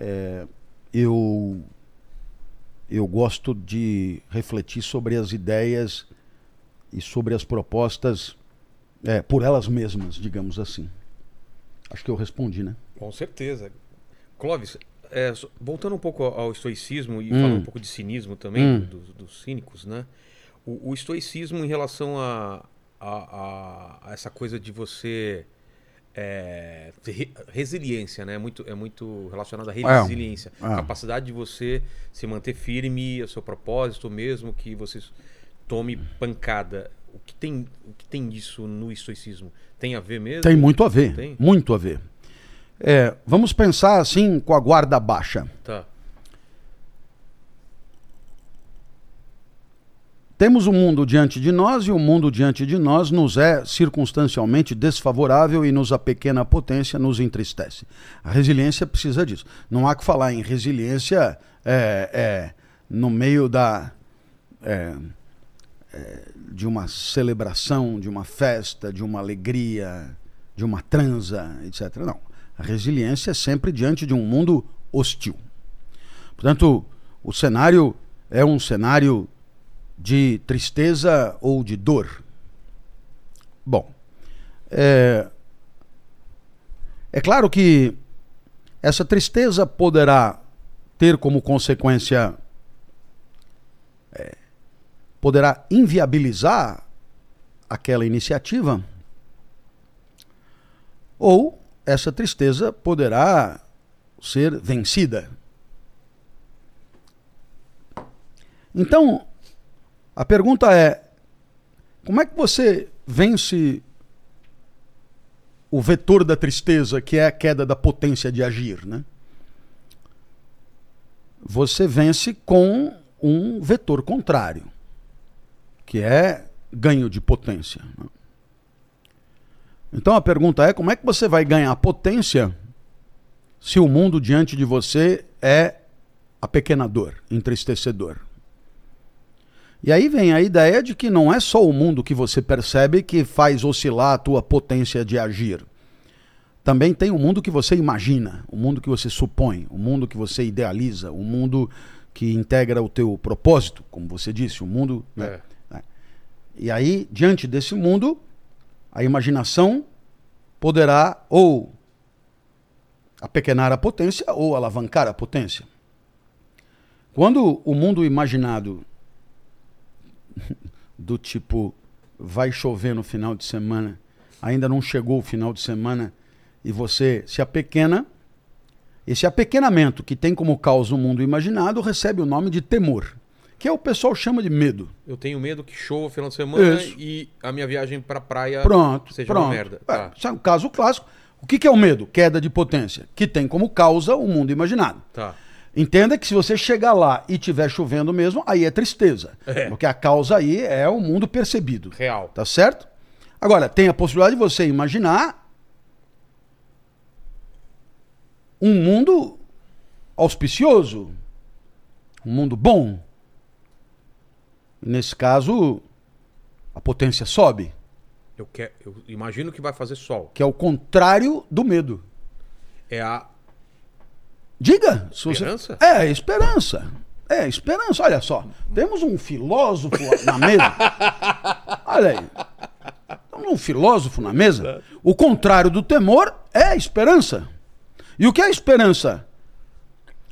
É, eu eu gosto de refletir sobre as ideias e sobre as propostas é, por elas mesmas, digamos assim. Acho que eu respondi, né? Com certeza. Clóvis, é, voltando um pouco ao ao estoicismo e Hum. falando um pouco de cinismo também, Hum. dos, dos cínicos, né? O, o estoicismo em relação a, a, a- a essa coisa de você é, resiliência, né? É muito, é muito relacionado à resiliência. é. A capacidade de você se manter firme ao seu propósito, mesmo que você tome pancada. O que tem, o que tem disso no estoicismo? Tem a ver mesmo? Tem muito a ver, Tem? muito a ver. É, vamos pensar assim com a guarda baixa. Tá. Temos o mundo diante de nós e o mundo diante de nós nos é circunstancialmente desfavorável e nos a potência, nos entristece. A resiliência precisa disso. Não há que falar em resiliência é, é, no meio da é, é, de uma celebração, de uma festa, de uma alegria, de uma transa, etc. Não. A resiliência é sempre diante de um mundo hostil. Portanto, o cenário é um cenário de tristeza ou de dor? Bom, é, é claro que essa tristeza poderá ter como consequência. é, poderá inviabilizar aquela iniciativa, ou essa tristeza poderá ser vencida. Então, a pergunta é: como é que você vence o vetor da tristeza, que é a queda da potência de agir, né? Você vence com um vetor contrário, que é ganho de potência. né? Então a pergunta é: como é que você vai ganhar potência se o mundo diante de você é apequenador, entristecedor? E aí vem a ideia de que não é só o mundo que você percebe que faz oscilar a tua potência de agir. Também tem o mundo que você imagina, o mundo que você supõe, o mundo que você idealiza, o mundo que integra o teu propósito, como você disse, o mundo. né? É. E aí, diante desse mundo, a imaginação poderá ou apequenar a potência ou alavancar a potência. Quando o mundo imaginado do tipo vai chover no final de semana, ainda não chegou o final de semana e você se apequena, esse apequenamento que tem como causa o mundo imaginado recebe o nome de temor, que é o pessoal chama de medo. Eu tenho medo que chova no final de semana Isso. e a minha viagem pra praia Pronto, seja pronto. uma merda. É, Tá, é um caso clássico. O que, que é o medo? Queda de potência, que tem como causa o mundo imaginado. tá. Entenda que se você chegar lá e tiver chovendo mesmo, aí é tristeza. É. Porque a causa aí é o mundo percebido. Real. Tá certo? Agora, tem a possibilidade de você imaginar um mundo auspicioso, um mundo bom. Nesse caso, a potência sobe, Eu, quero, eu imagino que vai fazer sol. que é o contrário do medo. É a. Diga. se você- Esperança? É, esperança. É, esperança. Olha só, temos um filósofo na mesa. Olha aí. Temos um filósofo na mesa. O contrário do temor é esperança. E o que é esperança?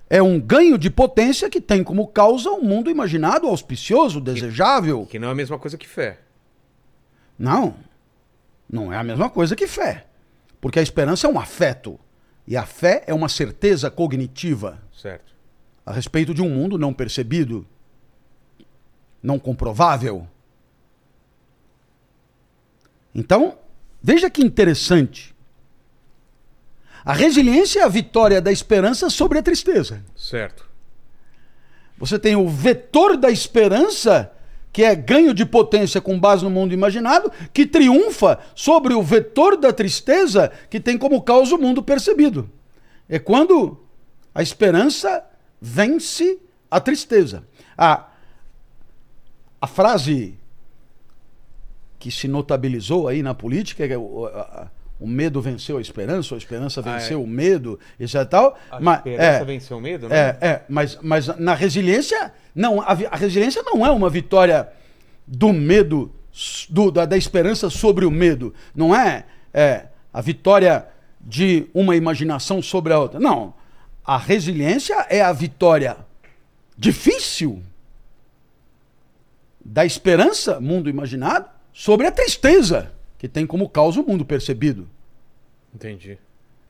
É um ganho de potência que tem como causa um mundo imaginado, auspicioso, desejável. Que não é a mesma coisa que fé. Não. Não é a mesma coisa que fé. Porque a esperança é um afeto. E a fé é uma certeza cognitiva Certo. a respeito de um mundo não percebido, não comprovável. Então, veja que interessante. A resiliência é a vitória da esperança sobre a tristeza. Certo. Você tem o vetor da esperança, que é ganho de potência com base no mundo imaginado, que triunfa sobre o vetor da tristeza, que tem como causa o mundo percebido. É quando a esperança vence a tristeza. A, a frase que se notabilizou aí na política é o, a- o medo venceu a esperança, ou a esperança Ah, é. venceu o medo, isso e tal. A mas, esperança é, venceu o medo, né? é, é, mas, mas na resiliência, não, a, a resiliência não é uma vitória do medo, do- da, da esperança sobre o medo. Não é, é a vitória de uma imaginação sobre a outra. Não. A resiliência é a vitória difícil da esperança, mundo imaginado, sobre a tristeza, que tem como causa o mundo percebido. Entendi.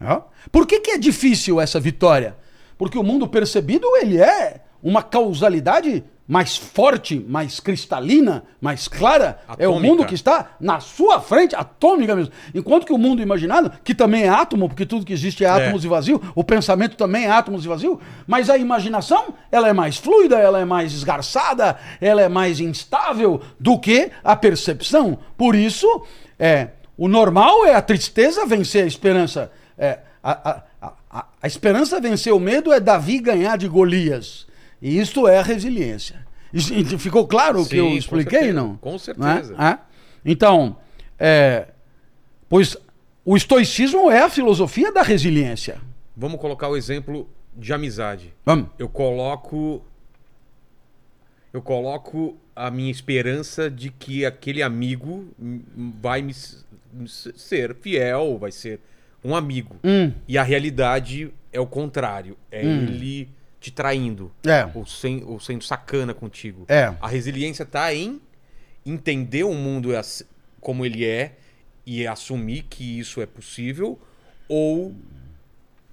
Ó. Por que, que é difícil essa vitória? Porque o mundo percebido ele é uma causalidade mais forte, mais cristalina, mais clara. É o Atômica. mundo que está na sua frente, atômica mesmo. Enquanto que o mundo imaginado, que também é átomo, porque tudo que existe é átomos e vazio, o pensamento também é átomos e vazio, mas a imaginação, ela é mais fluida, ela é mais esgarçada, ela é mais instável do que a percepção. Por isso, é, o normal é a tristeza vencer a esperança. É, a, a, a, a- esperança vencer o medo é Davi ganhar de Golias. E isto é a resiliência. Isso- ficou claro o que eu expliquei, certeza, não? com Não é? certeza. É? Então, é, pois o estoicismo é a filosofia da resiliência. Vamos colocar o exemplo de amizade. Vamos. Eu coloco. Eu coloco a minha esperança de que aquele amigo hum, vai me ser fiel, vai ser um amigo. Hum. E a realidade é o contrário. É ele te traindo. É. Ou, sem, ou sendo sacana contigo. É. A resiliência tá em entender o mundo como ele é e assumir que isso é possível ou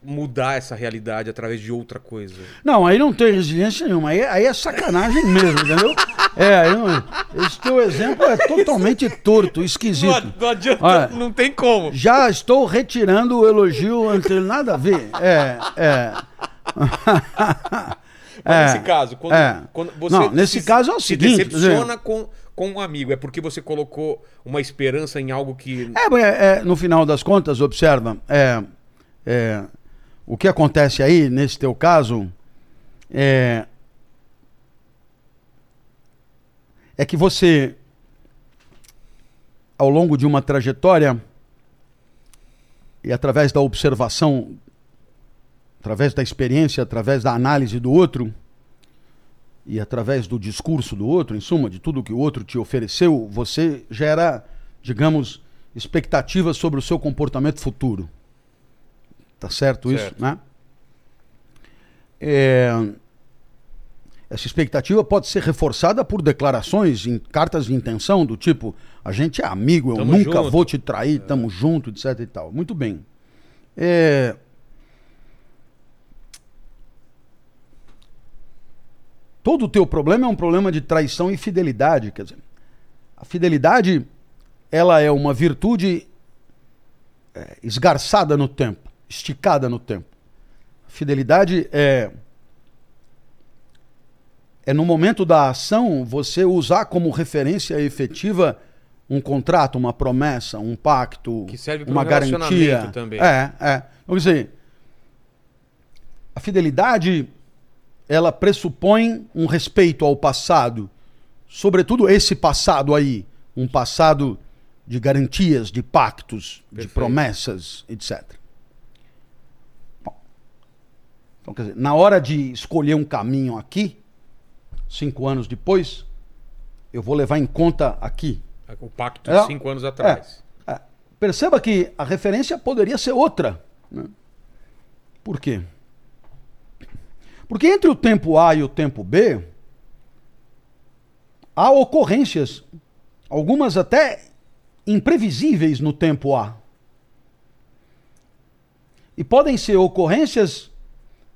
mudar essa realidade através de outra coisa. Não, aí não tem resiliência nenhuma. Aí, aí é sacanagem mesmo, entendeu? É, aí não, esse teu exemplo é totalmente torto, esquisito. Não adianta, Olha, não tem como. Já estou retirando o elogio entre nada a ver. É, é. Mas É, nesse caso, quando, é. quando você Não, nesse se, caso é o se seguinte, decepciona com, com um amigo, é porque você colocou uma esperança em algo que. É, é, no final das contas, observa, é, é, o que acontece aí, nesse teu caso, é, é que você, ao longo de uma trajetória, e através da observação, através da experiência, através da análise do outro, e através do discurso do outro, em suma, de tudo que o outro te ofereceu, você gera, digamos, expectativas sobre o seu comportamento futuro. Tá certo, isso, Certo. né? É, Essa expectativa pode ser reforçada por declarações em cartas de intenção do tipo: a gente é amigo, eu Tamo nunca junto." vou te trair, tamo junto, etc e tal. Muito bem. É, Todo o teu problema é um problema de traição e fidelidade, quer dizer, a fidelidade ela é uma virtude é, esgarçada no tempo, esticada no tempo. A fidelidade é é no momento da ação você usar como referência efetiva um contrato, uma promessa, um pacto, Que serve para uma um garantia. também. É, é. Vamos dizer, a fidelidade ela pressupõe um respeito ao passado, sobretudo esse passado aí, um passado de garantias, de pactos, de Perfeito. promessas, etc. Bom, então, quer dizer, na hora de escolher um caminho aqui, cinco anos depois, eu vou levar em conta aqui. O pacto É. de cinco anos atrás. É, é. Perceba que a referência poderia ser outra. né? Por quê? Porque entre o tempo A e o tempo B, há ocorrências, algumas até imprevisíveis no tempo A. E podem ser ocorrências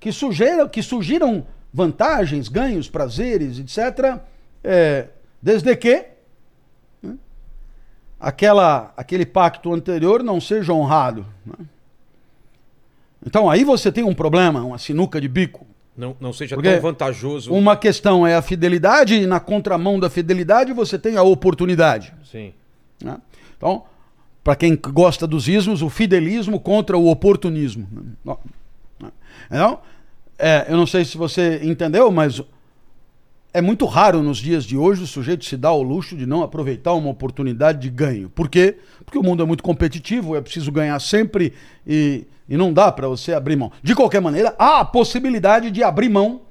que, sugeram, que surgiram vantagens, ganhos, prazeres, etc., é, desde que aquela, aquele pacto anterior não seja honrado. né? Então aí você tem um problema, uma sinuca de bico. Não, não seja Porque tão vantajoso. Uma questão é a fidelidade, e na contramão da fidelidade você tem a oportunidade. Sim. né? Então, para quem gosta dos ismos, o fidelismo contra o oportunismo. Então, é, eu não sei se você entendeu, mas é muito raro nos dias de hoje o sujeito se dar ao luxo de não aproveitar uma oportunidade de ganho. Por quê? Porque o mundo é muito competitivo, é preciso ganhar sempre e, e não dá para você abrir mão. De qualquer maneira, há a possibilidade de abrir mão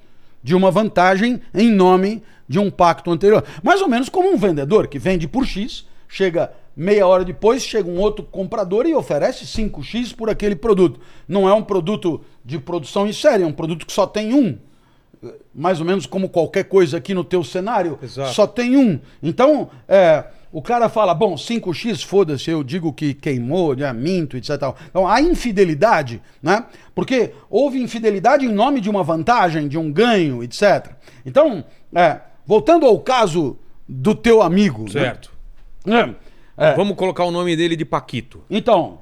de uma vantagem em nome de um pacto anterior. Mais ou menos como um vendedor que vende por X, chega meia hora depois, chega um outro comprador e oferece 5X por aquele produto. Não é um produto de produção em série, é um produto que só tem um mais ou menos como qualquer coisa aqui no teu cenário, Exato. só tem um. Então, é, o cara fala, bom, 5x, foda-se, eu digo que queimou, né, minto, etc. Então, a infidelidade, né? Porque houve infidelidade em nome de uma vantagem, de um ganho, etc. Então, é, voltando ao caso do teu amigo. né? Certo. É, é, Vamos colocar o nome dele de Paquito. então,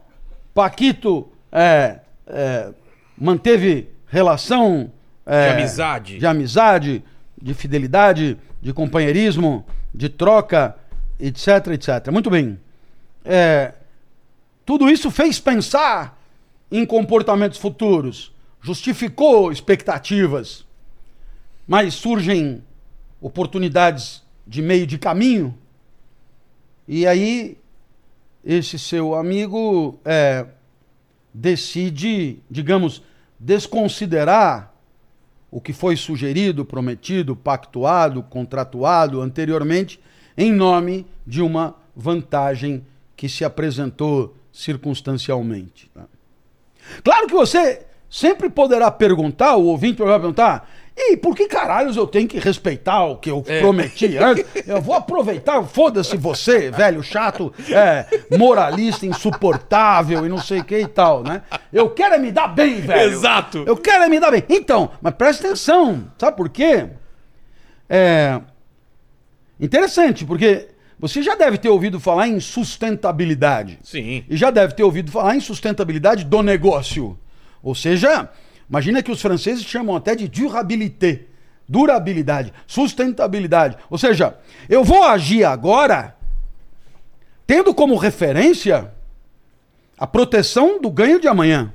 Paquito é, é, manteve relação é, De amizade. de amizade, de fidelidade, de companheirismo, de troca, etc, etc. Muito bem. É, tudo isso fez pensar em comportamentos futuros, justificou expectativas, mas surgem oportunidades de meio de caminho. E aí, esse seu amigo é, decide, digamos, desconsiderar o que foi sugerido, prometido, pactuado, contratuado anteriormente, em nome de uma vantagem que se apresentou circunstancialmente. tá? Claro que você sempre poderá perguntar, o ouvinte poderá perguntar, e por que caralhos eu tenho que respeitar o que eu É. prometi antes? Eu vou aproveitar, foda-se você, velho chato, é, moralista, insuportável e não sei o que e tal, né? Eu quero é me dar bem, velho. Exato. Eu quero é me dar bem. Então, mas presta atenção, sabe por quê? É interessante, porque você já deve ter ouvido falar em sustentabilidade. Sim. E já deve ter ouvido falar em sustentabilidade do negócio. Ou seja, imagina que os franceses chamam até de durabilité. Durabilidade, sustentabilidade. Ou seja, eu vou agir agora tendo como referência a proteção do ganho de amanhã.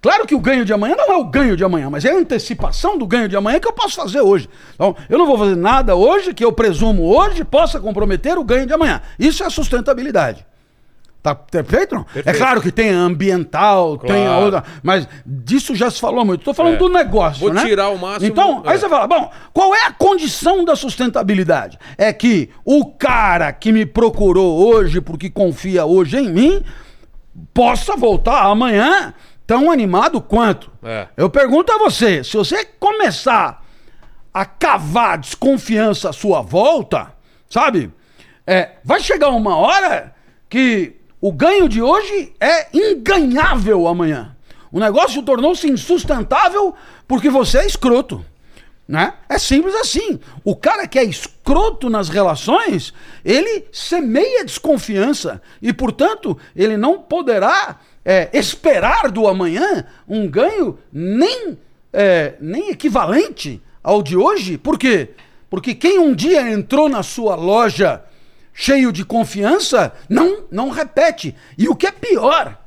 Claro que o ganho de amanhã não é o ganho de amanhã, mas é a antecipação do ganho de amanhã que eu posso fazer hoje. Então, eu não vou fazer nada hoje que eu presumo hoje possa comprometer o ganho de amanhã. Isso é sustentabilidade. Tá perfeito? Não? É Perfeito. claro que tem ambiental, tem a Claro. outra, mas disso já se falou muito. Estou falando É. do negócio, Vou né? tirar o máximo- Então, aí é. você fala, bom, qual é a condição da sustentabilidade? É que o cara que me procurou hoje porque confia hoje em mim possa voltar amanhã tão animado quanto. É. Eu pergunto a você, se você começar a cavar desconfiança à sua volta, sabe? É, vai chegar uma hora que o ganho de hoje é inganhável amanhã. O negócio tornou-se insustentável porque você é escroto. Né? É simples assim. O cara que é escroto nas relações, ele semeia desconfiança e, portanto, ele não poderá é, esperar do amanhã um ganho nem, é, nem equivalente ao de hoje. Por quê? Porque quem um dia entrou na sua loja cheio de confiança, não, não repete. E o que é pior?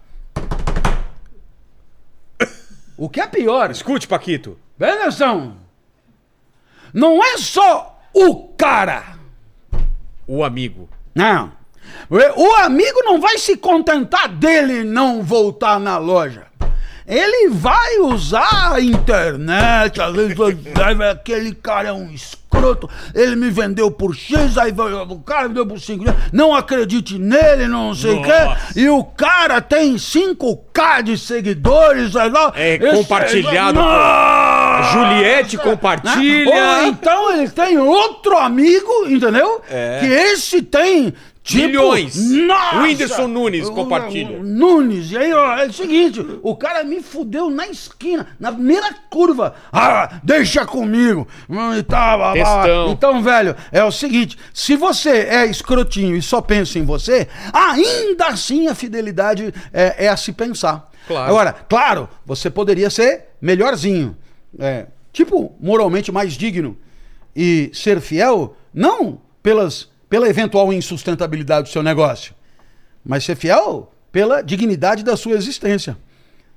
O que é pior? Escute, Paquito. Atenção. Não é só o cara. O amigo. Não. O amigo não vai se contentar dele não voltar na loja. Ele vai usar a internet, aquele cara é um escroto, ele me vendeu por X, aí o cara me deu por 5, não acredite nele, não sei o quê. E o cara tem 5K de seguidores, aí lá. É Esse- compartilhado! Juliette compartilha. Ou então ele tem outro amigo, entendeu? É. Que esse tem Tipo, Milhões. Nossa! O Whindersson Nunes O- compartilha. o Nunes, e aí, ó, é o seguinte, o cara me fudeu na esquina, na primeira curva. Ah, deixa comigo. Hum, E. Textão. Então, velho, é o seguinte, se você é escrotinho e só pensa em você, ainda assim a fidelidade é, é a se pensar. Claro. Agora, claro, você poderia ser melhorzinho. É, tipo, moralmente mais digno. E ser fiel, não pelas, pela eventual insustentabilidade do seu negócio, mas ser fiel pela dignidade da sua existência.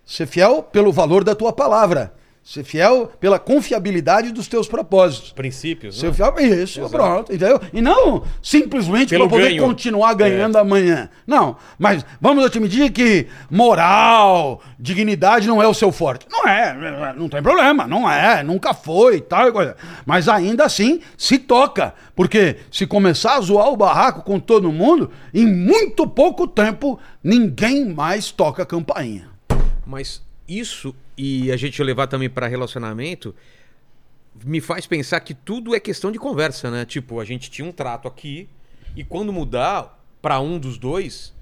Ser fiel pelo valor da tua palavra. Ser fiel pela confiabilidade dos teus propósitos. Princípios, Ser né? fiel, isso, Exato. pronto, entendeu? E não simplesmente para poder ganho. continuar É. ganhando amanhã. Não, mas vamos admitir que moral, dignidade não é o seu forte. Não é, não tem problema, não é, nunca foi, tal coisa. Mas ainda assim se toca, porque se começar a zoar o barraco com todo mundo, em muito pouco tempo ninguém mais toca a campainha. Mas isso, e a gente levar também pra relacionamento, me faz pensar que tudo é questão de conversa, né? Tipo, a gente tinha um trato aqui, e quando mudar pra um dos dois,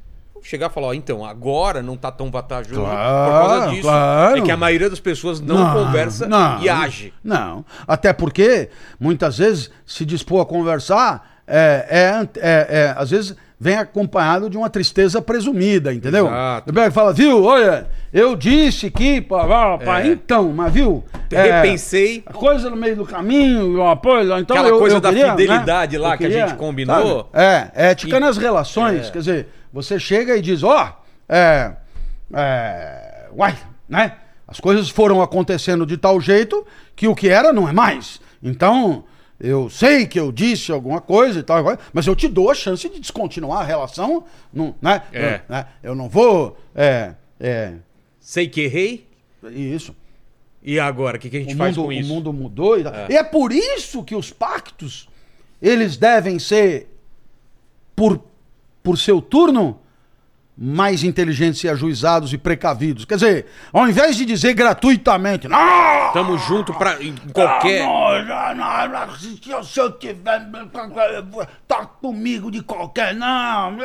chegar e falar, ó, então, agora não tá tão vantajoso por Claro, causa disso. claro. É que a maioria das pessoas não, conversa não, e age. Não. Até porque, muitas vezes, se dispor a conversar, é, é, é- é, às vezes vem acompanhado de uma tristeza presumida, entendeu? Exato. Pega e fala, viu, olha, eu disse que, pá, pá, pá, É. então, mas viu? é, Repensei. a coisa no meio do caminho, uma coisa, então Aquela eu, coisa eu da queria, fidelidade né? lá Eu que a gente combinou. sabe? É, ética E- nas relações, É. quer dizer, você chega e diz, ó, é, é, uai, né? As coisas foram acontecendo de tal jeito que o que era não é mais. Então, eu sei que eu disse alguma coisa e tal, mas eu te dou a chance de descontinuar a relação, não, né? É. Eu, né? Eu não vou, é, é, Sei que errei, isso. e agora? O que, que a gente O faz mundo, com o isso? mundo mudou. E, tal. É. e é por isso que os pactos, eles devem ser, por, por seu turno, mais inteligentes e ajuizados e precavidos. Quer dizer, ao invés de dizer gratuitamente, não, Tamo junto pra, em qualquer... não, não, se se eu tiver. Tá comigo de qualquer. Não.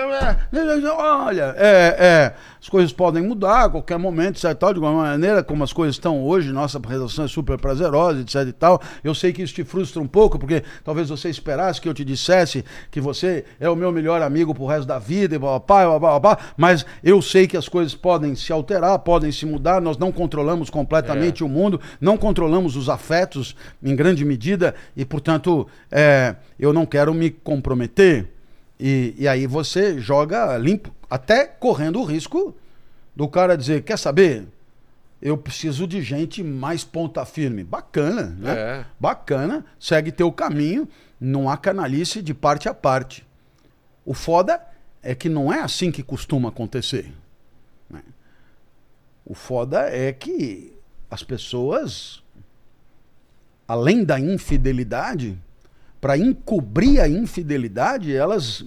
Olha, é, é, as coisas podem mudar a qualquer momento, e Tal, de alguma maneira, como as coisas estão hoje, nossa relação é super prazerosa, etc. e tal. Eu sei que isso te frustra um pouco, porque talvez você esperasse que eu te dissesse que você é o meu melhor amigo pro resto da vida, e blá, blá, blá, blá, blá, mas eu sei que as coisas podem se alterar, podem se mudar, nós não controlamos completamente o mundo, não controlamos os afetos em grande medida e, portanto, é, eu não quero me comprometer. E, e aí você joga limpo, até correndo o risco do cara dizer: quer saber? Eu preciso de gente mais ponta firme. Bacana, né? É. Bacana, segue teu caminho, não há canalice de parte a parte. O foda é que não é assim que costuma acontecer. né? O foda é que as pessoas, além da infidelidade, para encobrir a infidelidade, elas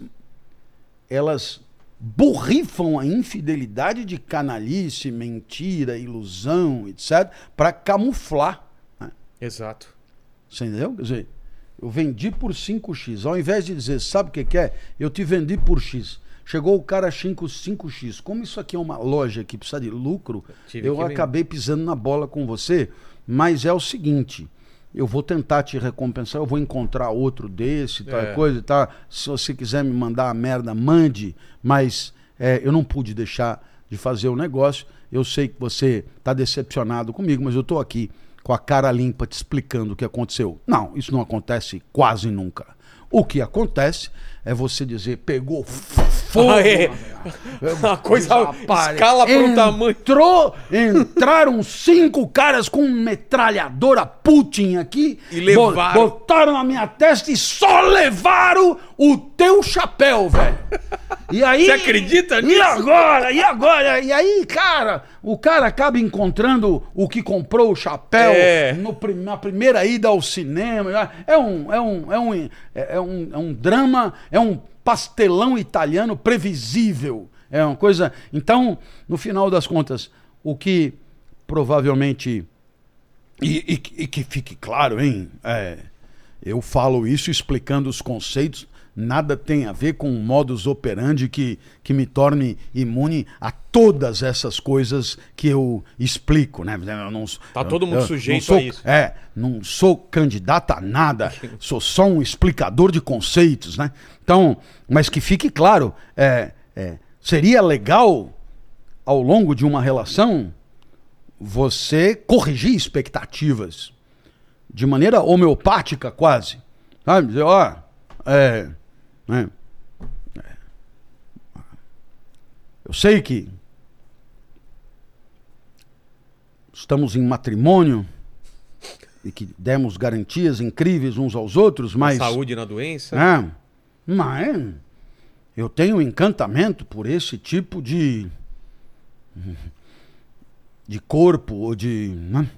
elas borrifam a infidelidade de canalice, mentira, ilusão, etc, para camuflar. né? Exato. Você entendeu? Quer dizer, eu vendi por 5x. Ao invés de dizer, sabe o que, que é? Eu te vendi por X. Chegou o cara 5, 5x. Como isso aqui é uma loja que precisa de lucro, eu vender. acabei pisando na bola com você. Mas é o seguinte. Eu vou tentar te recompensar, eu vou encontrar outro desse, tal É. coisa e tal. Se você quiser me mandar a merda, mande. Mas é, eu não pude deixar de fazer o negócio. Eu sei que você está decepcionado comigo, mas eu estou aqui com a cara limpa te explicando o que aconteceu. Não, isso não acontece quase nunca. O que acontece é você dizer, pegou fogo. É. A coisa Desapare- escala para um tamanho. Entrou, entraram cinco caras com metralhadora Putin aqui. E levaram. bo- Botaram na minha testa e só levaram o teu chapéu, velho. E aí. Você acredita E nisso? agora? E agora? E aí, cara, o cara acaba encontrando o que comprou o chapéu É. no na primeira ida ao cinema. É um, é um, é um, é um, é um drama, é um pastelão italiano previsível. É uma coisa. Então, no final das contas, o que provavelmente. E, e- e que fique claro, hein? É, eu falo isso explicando os conceitos, nada tem a ver com um modus operandi que, que me torne imune a todas essas coisas que eu explico, né? Eu não, Tá todo mundo eu sujeito sou, a isso. É, não sou candidato a nada, sou só um explicador de conceitos, né? Então, mas que fique claro, é, é, seria legal ao longo de uma relação você corrigir expectativas de maneira homeopática quase. Sabe? Dizer, ó, é, né? É. Eu sei que estamos em matrimônio e que demos garantias incríveis uns aos outros, mas. Saúde na doença. É, mas eu tenho encantamento por esse tipo de. de corpo ou de. né,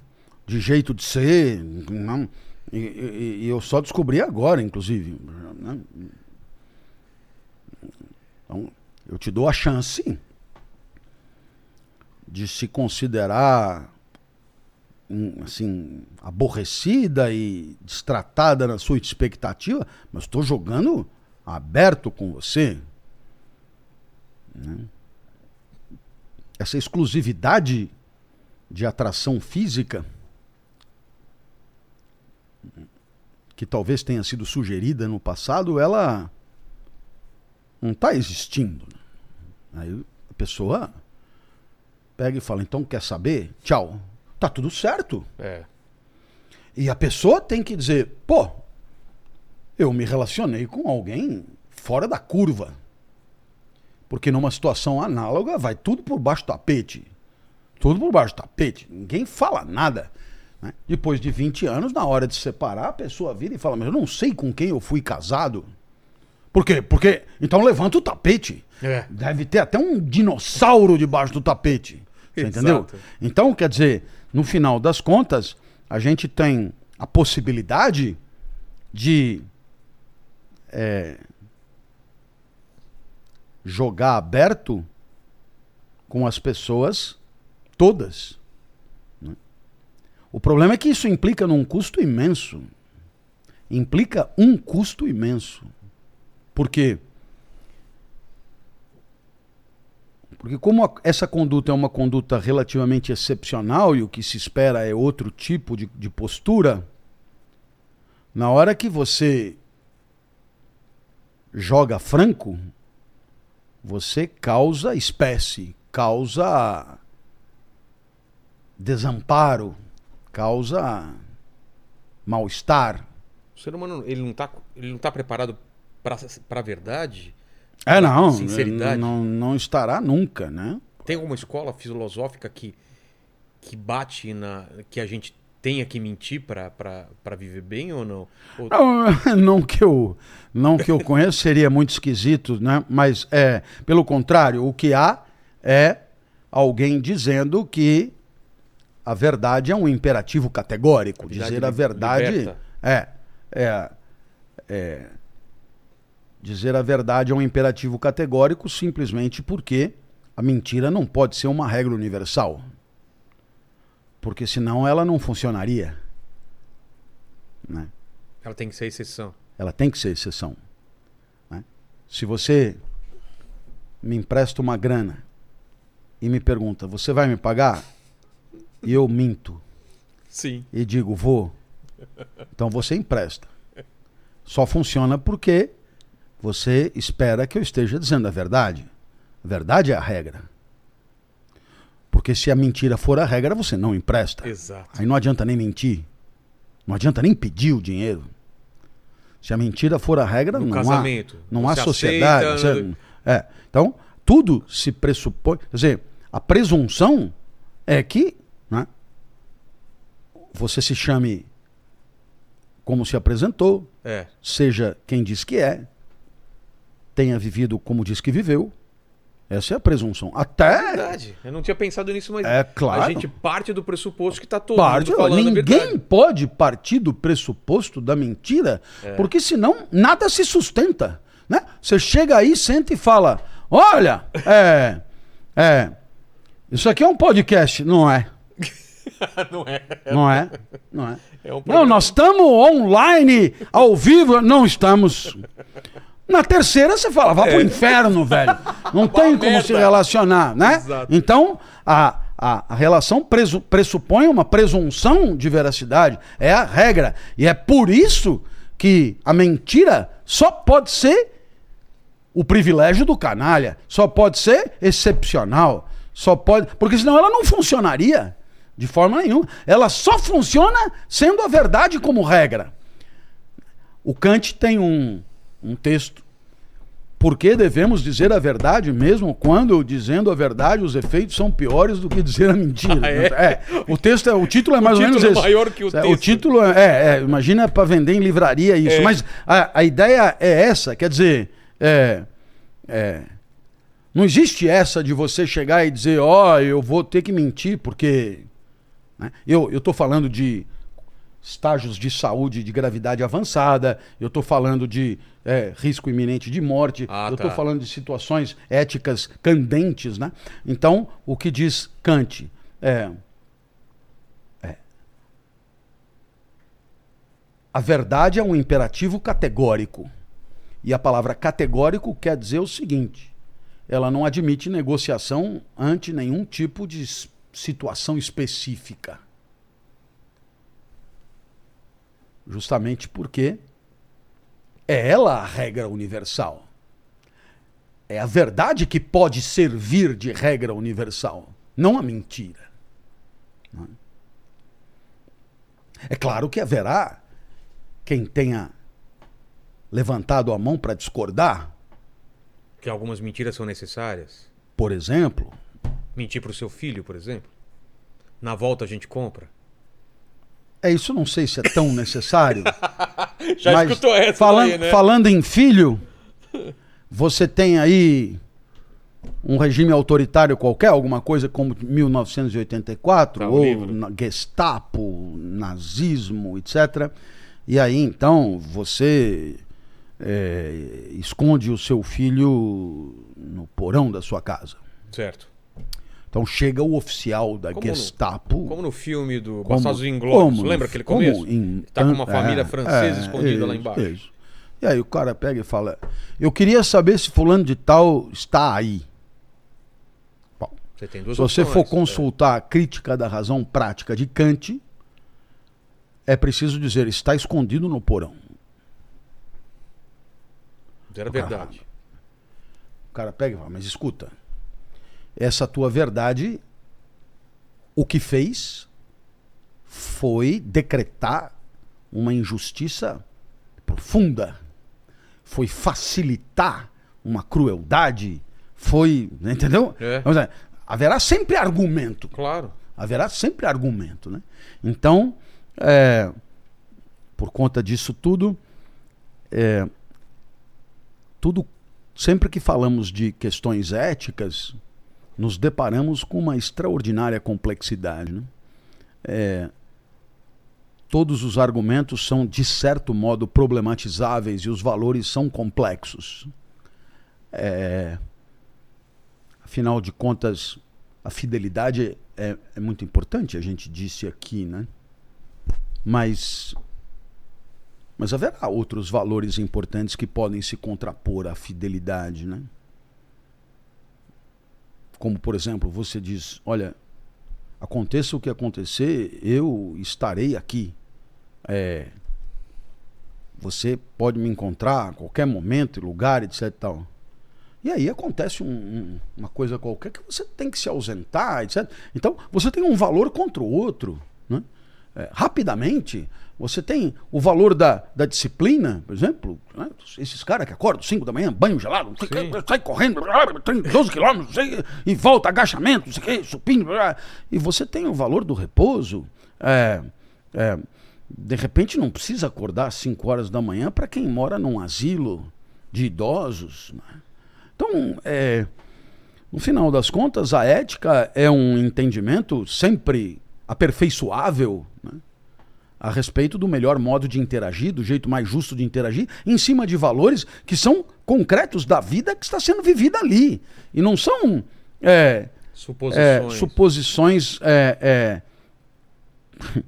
de jeito de ser. Não, e, e- e eu só descobri agora, inclusive. né? Então, eu te dou a chance de se considerar assim aborrecida e destratada na sua expectativa, mas estou jogando aberto com você. né? Essa exclusividade de atração física que talvez tenha sido sugerida no passado, ela não está existindo. Aí a pessoa pega e fala: então quer saber? Tchau. Tá tudo certo. É. E a pessoa tem que dizer: pô, eu me relacionei com alguém fora da curva. Porque numa situação análoga vai tudo por baixo do tapete. Tudo por baixo do tapete. Ninguém fala nada. né? Depois de 20 anos, na hora de separar, a pessoa vira e fala: Mas eu não sei com quem eu fui casado. Por quê? Porque. Então levanta o tapete. É. Deve ter até um dinossauro debaixo do tapete. Você Exato. entendeu? Então, quer dizer, no final das contas, a gente tem a possibilidade de é, jogar aberto com as pessoas todas. né? O problema é que isso implica num custo imenso. Implica um custo imenso. Por quê? Porque como a- essa conduta é uma conduta relativamente excepcional e o que se espera é outro tipo de, de postura, na hora que você joga franco, você causa espécie, causa desamparo, causa mal-estar. O ser humano, ele não tá, ele não tá preparado pra, pra verdade? É, não, Sinceridade. não, não estará nunca, né? Tem alguma escola filosófica que, que bate na. que a gente tenha que mentir pra viver bem ou não? Ou- Não, não que eu não que eu conheço seria muito esquisito, né? Mas é, pelo contrário, o que há é alguém dizendo que a verdade é um imperativo categórico. A dizer a verdade liberta. é, é, é dizer a verdade é um imperativo categórico simplesmente porque a mentira não pode ser uma regra universal. Porque senão ela não funcionaria. Né? Ela tem que ser exceção. Ela tem que ser exceção. né? Se você me empresta uma grana e me pergunta, você vai me pagar? E eu minto Sim. e digo, vou. Então você empresta. Só funciona porque você espera que eu esteja dizendo a verdade. A verdade é a regra. Porque se a mentira for a regra, você não empresta. Exato. Aí não adianta nem mentir. Não adianta nem pedir o dinheiro. Se a mentira for a regra, No não casamento, há, não há sociedade. aceita, você- é. Então, tudo se pressupõe. Quer dizer, a presunção é que né, você se chame como se apresentou, É. seja quem diz que é, tenha vivido como diz que viveu. Essa é a presunção. Até Verdade. Eu não tinha pensado nisso, mas É claro. a gente parte do pressuposto que tá todo parte, mundo falando ninguém pode partir do pressuposto da mentira, É. porque senão nada se sustenta, né? Você chega aí, senta e fala: "Olha, é é isso aqui é um podcast, não é? não é. Não é? Não é? É um Não, nós estamos online, ao vivo, não estamos. Na terceira você fala, vá pro inferno, velho. Não tem como merda. se relacionar, né? Exato. Então, a, a, a relação presu- pressupõe uma presunção de veracidade. É a regra. E é por isso que a mentira só pode ser o privilégio do canalha. Só pode ser excepcional. Só pode. Porque senão ela não funcionaria de forma nenhuma. Ela só funciona sendo a verdade como regra. O Kant tem um, um texto. Por que devemos dizer a verdade mesmo quando, dizendo a verdade, os efeitos são piores do que dizer a mentira? Ah, é? O texto é, o título é mais ou menos é esse. maior que o O texto. título é, é, é, imagina para vender em livraria isso. É. Mas a, a ideia é essa, quer dizer, é, é, não existe essa de você chegar e dizer, ó, eu vou ter que mentir porque né? Eu estou falando de estágios de saúde de gravidade avançada, eu estou falando de é, risco iminente de morte, Ah, eu estou tá. falando de situações éticas candentes. Né? Então, o que diz Kant é, é, A verdade é um imperativo categórico. E a palavra categórico quer dizer o seguinte: ela não admite negociação ante nenhum tipo de situação específica. Justamente porque é ela a regra universal. É a verdade que pode servir de regra universal, não a mentira. É? É claro que haverá quem tenha levantado a mão para discordar, Que algumas mentiras são necessárias. por exemplo, Mentir pro seu filho, por exemplo. Na volta a gente compra. É isso não sei se é tão necessário. Já mas escutou essa falan- daí, né? Falando em filho, você tem aí um regime autoritário qualquer, alguma coisa como 1984, Tá, o ou livro. Gestapo, nazismo, etc. E aí então você é, esconde o seu filho no porão da sua casa. Certo. Então chega o oficial da Como no- Gestapo. Como no filme do Como- Bastardos Inglórios. como Lembra no- aquele como começo? em Tá com uma família é, francesa é, escondida lá isso, embaixo. isso. E aí o cara pega e fala: Eu queria saber se fulano de tal está aí. Bom, Você tem duas se você for opções, é. consultar a crítica da razão prática de Kant, é preciso dizer: está escondido no porão. É, Era verdade. O cara pega e fala: Mas escuta, essa tua verdade, o que fez foi decretar uma injustiça profunda, foi facilitar uma crueldade, foi. Entendeu? É. Haverá sempre argumento. Claro. Haverá sempre argumento, né? Então, é, por conta disso tudo, é, tudo sempre que falamos de questões éticas, nos deparamos com uma extraordinária complexidade. Né? É, todos os argumentos são, de certo modo, problematizáveis e os valores são complexos. É, afinal de contas, a fidelidade é, é muito importante, a gente disse aqui, né? Mas, mas haverá outros valores importantes que podem se contrapor à fidelidade, né? Como, por exemplo, você diz: olha, aconteça o que acontecer, eu estarei aqui. É, você pode me encontrar a qualquer momento, lugar, etc. Tal. E aí acontece um- um- uma coisa qualquer que você tem que se ausentar, etc. Então, você tem um valor contra o outro. Né? É, rapidamente, você tem o valor da, da disciplina, por exemplo. né? Esses caras que acordam 5 da manhã, banho gelado, Sim. sai correndo, tem 12 quilômetros, e volta, agachamento, não sei o quê, supino. E você tem o valor do repouso. É, é, de repente, não precisa acordar às 5 horas da manhã para quem mora num asilo de idosos. Né? Então, é, no final das contas, a ética é um entendimento sempre aperfeiçoável né, a respeito do melhor modo de interagir, do jeito mais justo de interagir, em cima de valores que são concretos da vida que está sendo vivida ali. E não são é, Suposições. é, suposições é, é,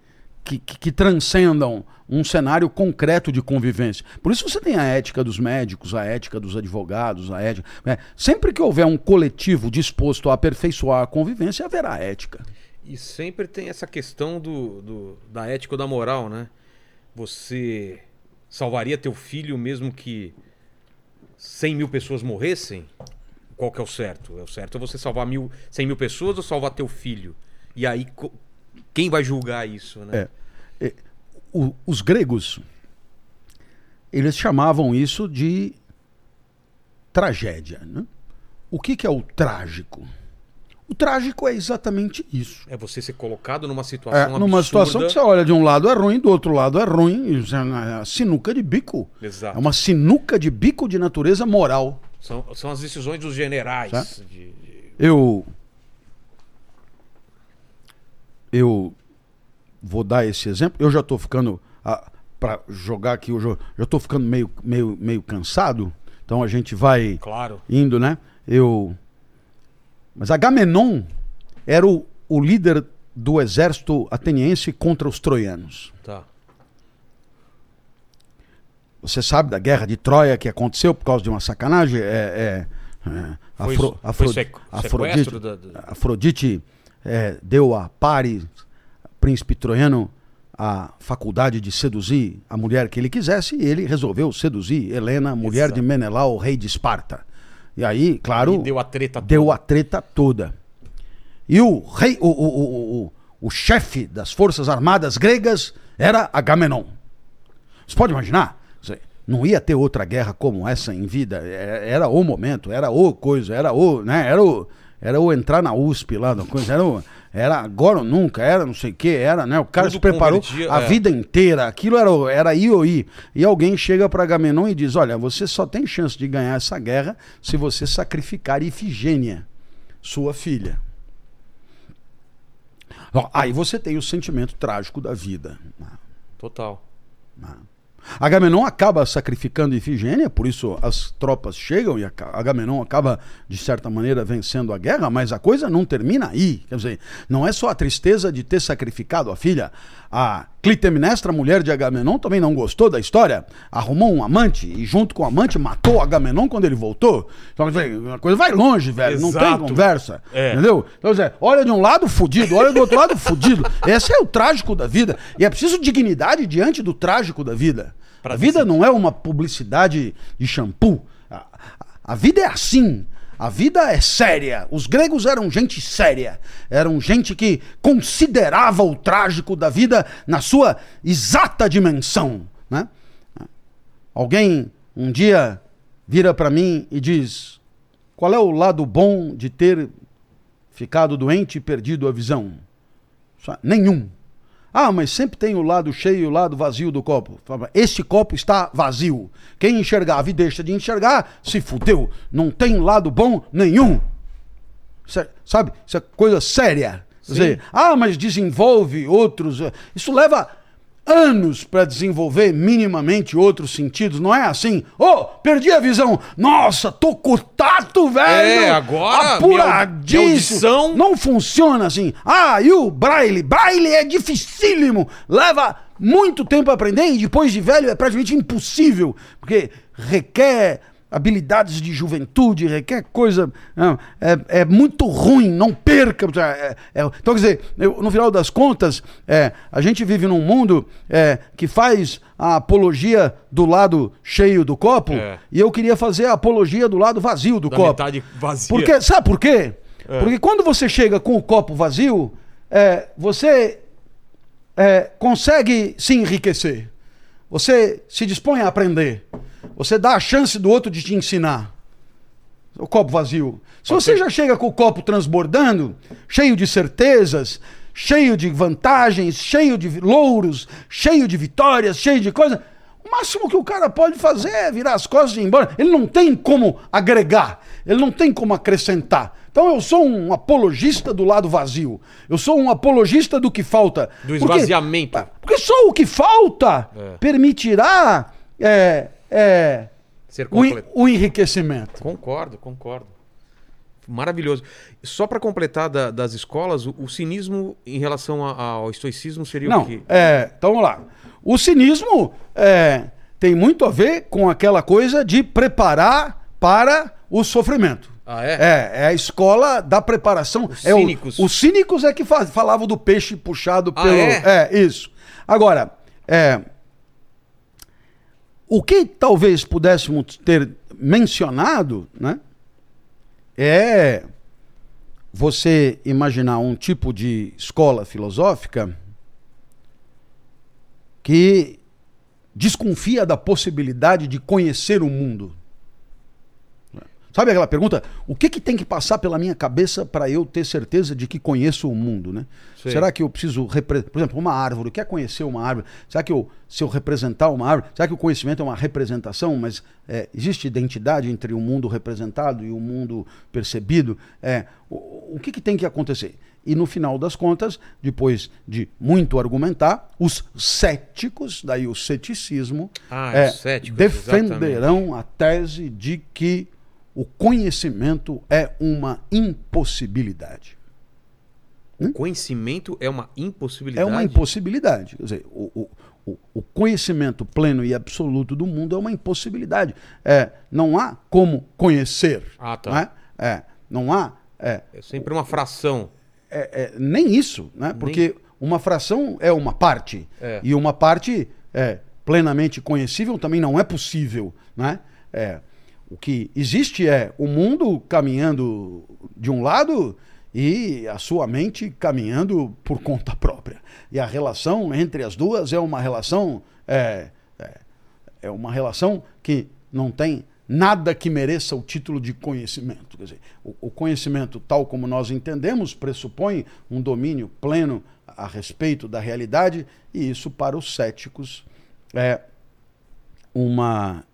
que, que- que transcendam um cenário concreto de convivência. Por isso você tem a ética dos médicos, a ética dos advogados, a ética. né? Sempre que houver um coletivo disposto a aperfeiçoar a convivência, haverá ética. E sempre tem essa questão do, do- da ética ou da moral, né? Você salvaria teu filho mesmo que 100 mil pessoas morressem? Qual que é o certo? É o certo é você salvar mil, 100 mil pessoas ou salvar teu filho? E aí, quem vai julgar isso, né? É. O- os gregos, eles chamavam isso de tragédia. Né? O que, que é o trágico? O trágico é exatamente isso. É você ser colocado numa É, situação numa absurda. situação que você olha de um lado é ruim, do outro lado é ruim. Isso é uma sinuca de bico. Exato. É uma sinuca de bico de natureza moral. São, são as decisões dos generais. De- de- Eu. Eu vou dar esse exemplo. Eu já estou ficando. Para jogar aqui, eu já já estou ficando meio, meio, meio cansado. Então a gente vai Claro. indo, né? Eu. Mas Agamenon era o, o líder do exército ateniense contra os troianos. Tá. Você sabe da guerra de Troia que aconteceu por causa de uma sacanagem? É, é, é, Afro- Afro- sequ- Afrodite, sequestro da, da- Afrodite é, deu a Paris, príncipe troiano, a faculdade de seduzir a mulher que ele quisesse e ele resolveu seduzir Helena, mulher Exato. de Menelau, rei de Esparta. E aí, claro, E deu a treta deu toda. a treta toda. E o rei, o, o, o, o, o chefe das forças armadas gregas era Agamenon. Você pode imaginar? Não ia ter outra guerra como essa em vida. É- Era o momento, era o coisa, era o, né? Era o, era o entrar na USP lá, coisa, era, o, era agora ou nunca, era não sei o que, era, né? O cara Tudo se preparou a é. vida inteira. Aquilo era, era ir ou ir. E alguém chega para Agamenon e diz: Olha, você só tem chance de ganhar essa guerra se você sacrificar Ifigênia, sua filha. Aí você tem o sentimento trágico da vida. Total. Agamenon acaba sacrificando Ifigênia, por isso as tropas chegam e Agamenon acaba, de certa maneira, vencendo a guerra, mas a coisa não termina aí. Quer dizer, não é só a tristeza de ter sacrificado a filha. A Clitemnestra, mulher de Agamenon, também não gostou da história, arrumou um amante e, junto com o amante, matou Agamenon quando ele voltou. Então, a coisa vai longe, velho, não tem Exato. conversa. É. Entendeu? Então, olha de um lado fudido, olha do outro lado fudido. Esse é o trágico da vida. E é preciso dignidade diante do trágico da vida. Pra a vida não é uma publicidade de shampoo. A, a- a vida é assim. A vida é séria. Os gregos eram gente séria. Eram gente que considerava o trágico da vida na sua exata dimensão. Né? Alguém um dia vira para mim e diz: Qual é o lado bom de ter ficado doente e perdido a visão? Nenhum. Ah, mas sempre tem o lado cheio e o lado vazio do copo. Este copo está vazio. Quem enxergava e deixa de enxergar, se fudeu. Não tem lado bom nenhum. Sabe? Isso é coisa séria. Quer dizer, ah, mas desenvolve outros. eh, Isso leva anos para desenvolver minimamente outros sentidos. Não é assim? Oh, perdi a visão. Nossa, tô com o tato, velho. É, agora apuradíssimo. minha audição- Não funciona assim. Ah, e o braille? Braille é dificílimo. Leva muito tempo a aprender e depois de velho é praticamente impossível. Porque requer habilidades de juventude, requer coisa. não, é, é muito ruim, não perca. é- é- então, quer dizer, eu- no final das contas, é, a gente vive num mundo é, que faz a apologia do lado cheio do copo É. e eu queria fazer a apologia do lado vazio do Da copo. metade vazia. Porque, sabe por quê? É. Porque quando você chega com o copo vazio, é, você é, consegue se enriquecer. Você se dispõe a aprender. Você dá a chance do outro de te ensinar. O copo vazio. Se Pode você ser. já chega com o copo transbordando, cheio de certezas, cheio de vantagens, cheio de louros, cheio de vitórias, cheio de coisa, o máximo que o cara pode fazer é virar as costas e ir embora. Ele não tem como agregar, ele não tem como acrescentar. Então eu sou um apologista do lado vazio. Eu sou um apologista do que falta. Do Porque- esvaziamento. porque só o que falta É. permitirá é, é, Ser o, o enriquecimento. Concordo, concordo. Maravilhoso. Só para completar da- das escolas, o, o cinismo em relação a- ao estoicismo seria Não, o quê? é, então vamos lá. O cinismo é, tem muito a ver com aquela coisa de preparar para o sofrimento. Ah, é? É, é a escola da preparação. Os é o- cínicos. os cínicos é que fa- falavam do peixe puxado Ah, pelo. é? isso. Agora, é, o que talvez pudéssemos ter mencionado, né? É você imaginar um tipo de escola filosófica que desconfia da possibilidade de conhecer o mundo. Sabe aquela pergunta? O que, que tem que passar pela minha cabeça para eu ter certeza de que conheço o mundo, né? Será que eu preciso, repre- por exemplo, uma árvore, quer conhecer uma árvore? Será que eu, se eu representar uma árvore, será que o conhecimento é uma representação? Mas é, existe identidade entre o mundo representado e o mundo percebido? É, o, o que, que tem que acontecer? E no final das contas, depois de muito argumentar, os céticos, daí o ceticismo, Ah, é, os céticos, defenderão a tese de que o conhecimento é uma impossibilidade. O conhecimento é uma É impossibilidade. uma impossibilidade. Quer dizer, o, o- o- conhecimento pleno e absoluto do mundo é uma impossibilidade. É, não há como conhecer. Ah, tá. Não, é? É, não há. É, É sempre uma fração. é, é, nem isso, né? Porque uma fração é uma parte. É. E uma parte é, plenamente conhecível também não é possível, né? É, o que existe é o mundo caminhando de um lado e a sua mente caminhando por conta própria. E a relação entre as duas é uma relação é, é, é uma relação que não tem nada que mereça o título de conhecimento. Quer dizer, o, o conhecimento, tal como nós entendemos, pressupõe um domínio pleno a respeito da realidade, e isso, para os céticos, é uma,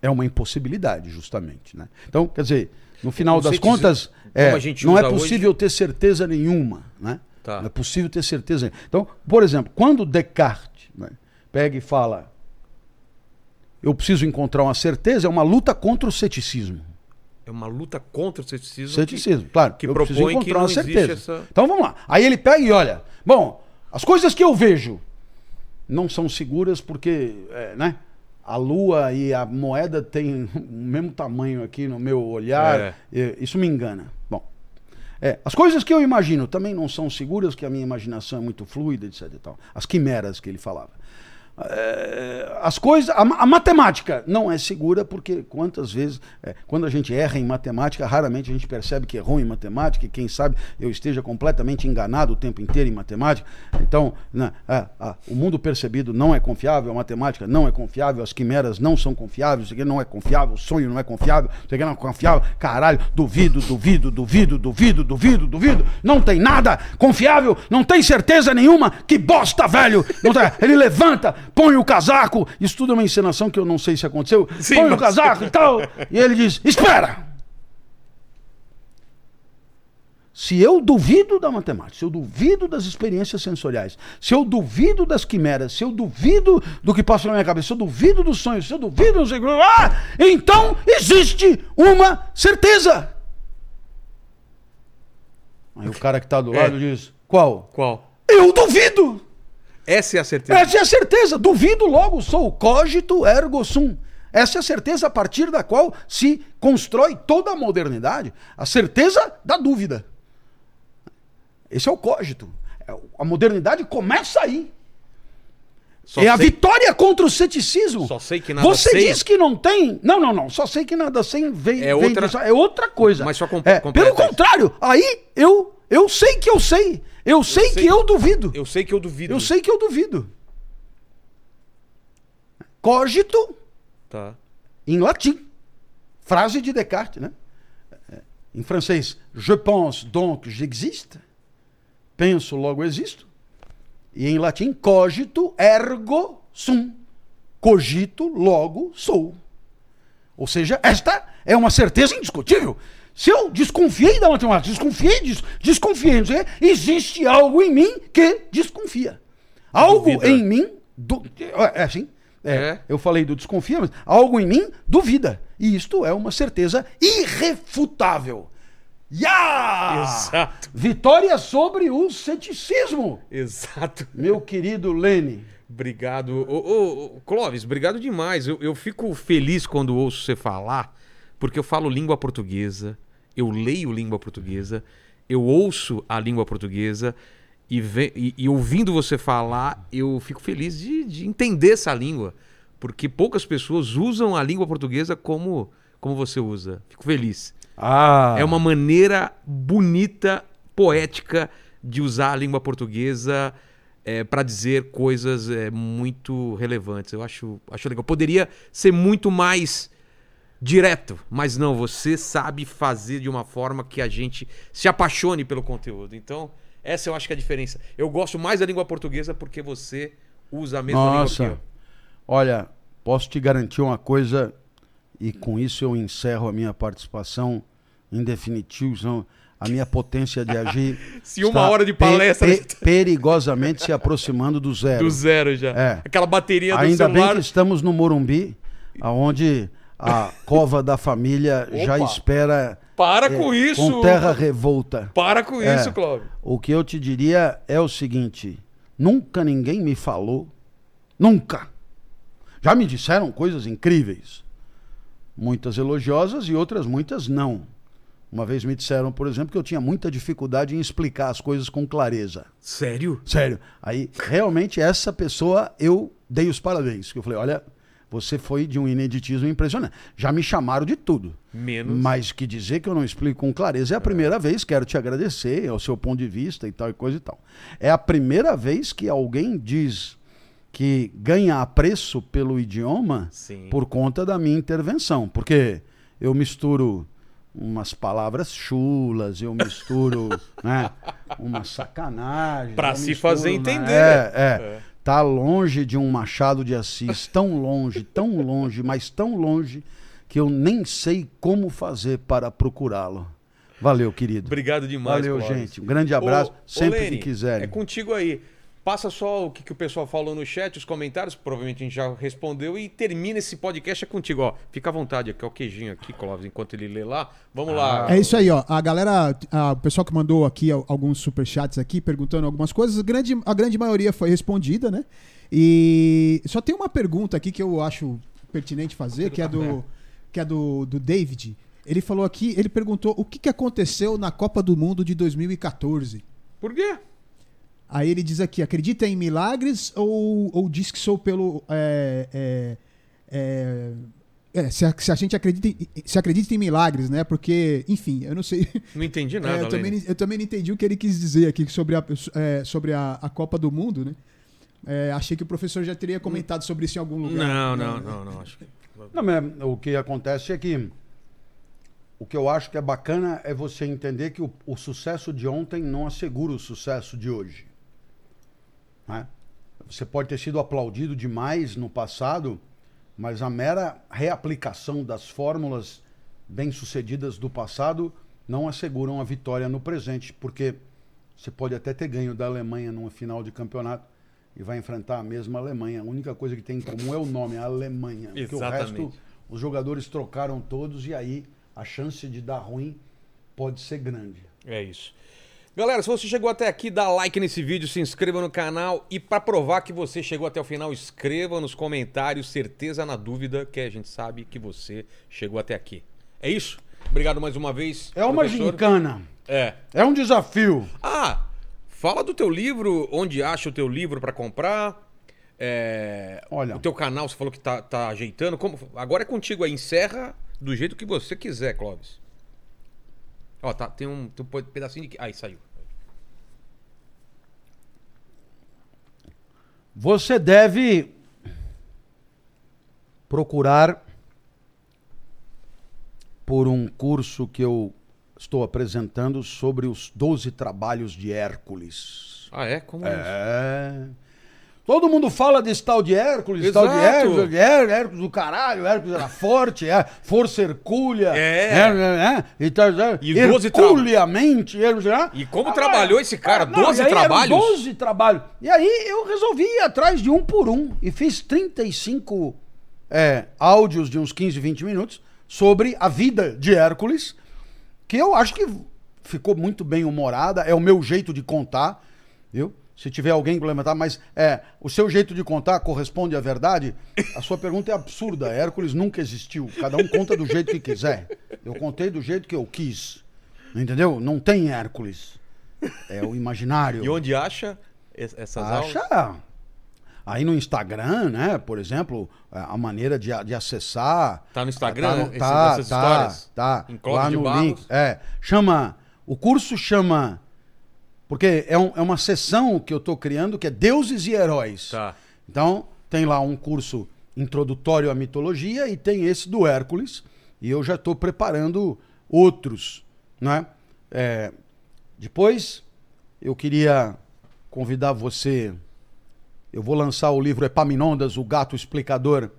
é uma impossibilidade, justamente. Né? Então, quer dizer, no final das contas, é, não é usa hoje- possível ter certeza nenhuma. Né? Tá. Não é possível ter certeza. Então, por exemplo, quando Descartes né, pega e fala eu preciso encontrar uma certeza, é uma luta contra o ceticismo. É uma luta contra o ceticismo. Ceticismo, claro. que eu preciso propõe que encontrar uma certeza. essa- Então vamos lá. Aí ele pega e olha. Bom, as coisas que eu vejo não são seguras porque, é, né? A lua e a moeda têm o mesmo tamanho aqui no meu olhar. É. Isso me engana. Bom, é, as coisas que eu imagino também não são seguras, que a minha imaginação é muito fluida, etc. E tal. As quimeras que ele falava. É, as coisas, a, a matemática não é segura porque quantas vezes, é, quando a gente erra em matemática, raramente a gente percebe que errou em matemática e quem sabe eu esteja completamente enganado o tempo inteiro em matemática. Então, né, a- a- o mundo percebido não é confiável, a matemática não é confiável, as quimeras não são confiáveis, isso aqui não é confiável, o sonho não é confiável, isso não é confiável, caralho, duvido, duvido, duvido, duvido, duvido, duvido, não tem nada confiável, não tem certeza nenhuma, que bosta, velho! Tem- Ele levanta, põe o casaco, isso tudo é uma encenação que eu não sei se aconteceu, Sim, põe o mas- casaco e tal, e ele diz, espera! Se eu duvido da matemática, se eu duvido das experiências sensoriais, se eu duvido das quimeras, se eu duvido do que passa na minha cabeça, se eu duvido dos sonhos, se eu duvido, o que, ah, então existe uma certeza. Aí o cara que está do É. lado diz: Qual? Qual? Eu duvido! Essa é a certeza. Essa é a certeza. Duvido logo, sou cogito ergo sum. Essa é a certeza a partir da qual se constrói toda a modernidade. A certeza da dúvida. Esse é o cogito. É A modernidade começa aí. Só é a sei- vitória contra o ceticismo. Só sei que nada Você sei. diz que não tem. Não, não, não. Só sei que nada sem vem, É vem outra- disso. é outra coisa. Mas só com- é, Pelo contrário, aí eu, eu sei que eu sei. Eu sei, sei- que eu duvido. Eu sei que eu duvido. Eu sei que eu duvido. Cogito Tá. em latim. Frase de Descartes, né? É, Em francês, je pense donc j'existe. Penso, logo existo. E em latim, cogito ergo sum. Cogito, logo sou. Ou seja, esta é uma certeza indiscutível. Se eu desconfiei da matemática, desconfiei disso, desconfiei, não sei o quê, existe algo em mim que desconfia. Algo Duvida. em mim. Du... É assim. É, É. Eu falei do desconfia, mas algo em mim duvida. E isto é uma certeza irrefutável. Ya! Exato. Vitória sobre o ceticismo. Exato. Meu querido Lene. Obrigado. Ô, ô, ô, Clóvis, obrigado demais. Eu, eu fico feliz quando ouço você falar, porque eu falo língua portuguesa, eu leio língua portuguesa, eu ouço a língua portuguesa e, ve- e- e ouvindo você falar, eu fico feliz de, de entender essa língua, porque poucas pessoas usam a língua portuguesa como, como você usa. Fico feliz. Ah, É uma maneira bonita, poética de usar a língua portuguesa para dizer coisas é, muito relevantes. Eu acho, acho legal. Poderia ser muito mais direto, mas não, você sabe fazer de uma forma que a gente se apaixone pelo conteúdo. Então, essa eu acho que é a diferença. Eu gosto mais da língua portuguesa porque você usa a mesma Nossa. língua que eu. Olha, posso te garantir uma coisa, e com isso eu encerro a minha participação em definitivo, a minha potência de agir. Se uma hora de palestra pe- perigosamente se aproximando do zero. do zero já. É. Aquela bateria do Ainda bem celular. que estamos no Morumbi, aonde a cova da família já Opa. espera Para é, com isso. com terra revolta. Para com É. isso, Cláudio. O que eu te diria é o seguinte: nunca ninguém me falou, nunca. Já me disseram coisas incríveis, muitas elogiosas e outras muitas não. Uma vez me disseram, por exemplo, que eu tinha muita dificuldade em explicar as coisas com clareza. Sério? Sério. Aí, realmente, essa pessoa eu dei os parabéns. Que eu falei, olha, você foi de um ineditismo impressionante. Já me chamaram de tudo. Menos. Mas que dizer que eu não explico com clareza é a primeira vez. Quero te agradecer ao seu ponto de vista e tal e coisa e tal. É a primeira vez que alguém diz que ganha apreço pelo idioma Sim. por conta da minha intervenção. Porque eu misturo umas palavras chulas, eu misturo né, uma sacanagem. Pra eu se misturo, fazer né? entender. É, é. É. Tá longe de um Machado de Assis, tão longe, tão longe, mas tão longe que eu nem sei como fazer para procurá-lo. Valeu, querido. Obrigado demais, Valeu, Clóvis. gente. Um grande abraço, Ô, ô, sempre Lene, que quiserem. É contigo aí. Passa só o que, que o pessoal falou no chat, os comentários, provavelmente a gente já respondeu, e termina esse podcast é contigo, ó. Fica à vontade aqui, ó, o queijinho aqui, Clóvis, enquanto ele lê lá. Vamos lá. É isso aí, ó. A galera, a- o pessoal que mandou aqui al- alguns superchats aqui, perguntando algumas coisas, a grande, a grande maioria foi respondida, né? E só tem uma pergunta aqui que eu acho pertinente fazer, que é do, que é do, do David. Ele falou aqui, ele perguntou o que, que aconteceu na Copa do Mundo de 2014. Por quê? Aí ele diz aqui, acredita em milagres ou, ou diz que sou pelo... é, é, é, é, se, a, se a gente acredita em, se acredita em milagres, né? Porque, enfim, eu não sei... Não entendi É, nada, eu, também, não- eu também não entendi o que ele quis dizer aqui sobre a, é, sobre a, a Copa do Mundo, né? É, achei que o professor já teria comentado sobre isso em algum lugar. Não, não, não, não. Acho que... Não, mas o que acontece é que o que eu acho que é bacana é você entender que o, o sucesso de ontem não assegura o sucesso de hoje. Né? Você pode ter sido aplaudido demais no passado, mas a mera reaplicação das fórmulas bem-sucedidas do passado não asseguram a vitória no presente, porque você pode até ter ganho da Alemanha numa final de campeonato e vai enfrentar a mesma Alemanha. A única coisa que tem em comum é o nome, a Alemanha. Porque o Exatamente. resto, os jogadores trocaram todos e aí a chance de dar ruim pode ser grande. É isso. Galera, se você chegou até aqui, dá like nesse vídeo, se inscreva no canal e para provar que você chegou até o final, escreva nos comentários certeza na dúvida que a gente sabe que você chegou até aqui. É isso? Obrigado mais uma vez. É uma professor. gincana, É. é um desafio. Ah, fala do teu livro, onde acha o teu livro para comprar. É, Olha. O teu canal, você falou que tá, tá ajeitando. Como, agora é contigo aí, encerra do jeito que você quiser, Clóvis. Ó, tá, tem um, tem um pedacinho de. Aí, saiu. Você deve procurar por um curso que eu estou apresentando sobre os 12 trabalhos de Hércules. Ah, é? Como isso? É. Todo mundo fala desse tal de Hércules, tal de Exato. Hércules, Hércules do caralho, Hércules era forte, é, força hercúlea. É. é, é, e tal, E 12 tra- herculeamente. Hércules, é. E como trabalhou esse cara? não, 12 e aí eram trabalhos? 12 trabalhos. E aí eu resolvi ir atrás de um por um e fiz 35 é, áudios de uns 15, 20 minutos sobre a vida de Hércules, que eu acho que ficou muito bem humorada, é o meu jeito de contar, viu? Se tiver alguém complementar, mas é, o seu jeito de contar corresponde à verdade? A sua pergunta é absurda. Hércules nunca existiu. Cada um conta do jeito que quiser. Eu contei do jeito que eu quis. Entendeu? Não tem Hércules. É o imaginário. E onde acha es- essas aulas? Acha. Aí no Instagram, né? Por exemplo, a maneira de, de acessar. Tá no Instagram, Tá, no- tá, tá, histórias? tá. Clóvis Lá no Barros? link. É. Chama. O curso chama. Porque é, um- é uma sessão que eu tô criando que é Deuses e Heróis. Tá. Então, tem lá um curso introdutório à mitologia e tem esse do Hércules. E eu já estou preparando outros. Né? É, depois, eu queria convidar você. Eu vou lançar o livro Epaminondas, o Gato Explicador,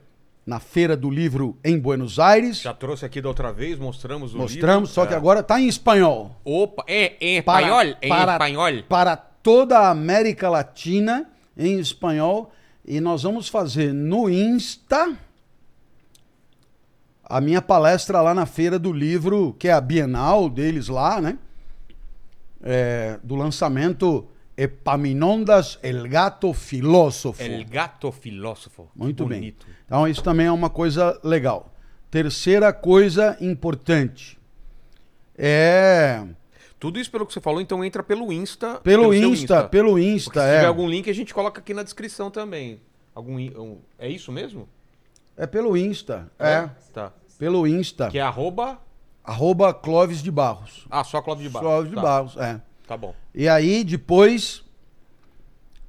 na Feira do Livro em Buenos Aires. Já trouxe aqui da outra vez, mostramos o Mostramos, livro. só que É. agora está em espanhol. Opa, é em Para- espanhol? Em para- espanhol? Para toda a América Latina, em espanhol. E nós vamos fazer no Insta a minha palestra lá na Feira do Livro, que é a Bienal deles lá, né? É, do lançamento Epaminondas, El Gato Filósofo. El gato filósofo. Que Muito bonito. bem. Então, isso também é uma coisa legal. Terceira coisa importante é Tudo isso pelo que você falou, então entra pelo Insta. pelo, seu Insta, pelo Porque Insta, se é. tiver algum link, a gente coloca aqui na descrição também. Algum, um- é isso mesmo? É pelo Insta, é. Tá. Pelo Insta. Que é arroba... Arroba Clóvis de Barros. Ah, só Clóvis de Barros. Clóvis de tá. Barros, é. Tá bom. E aí depois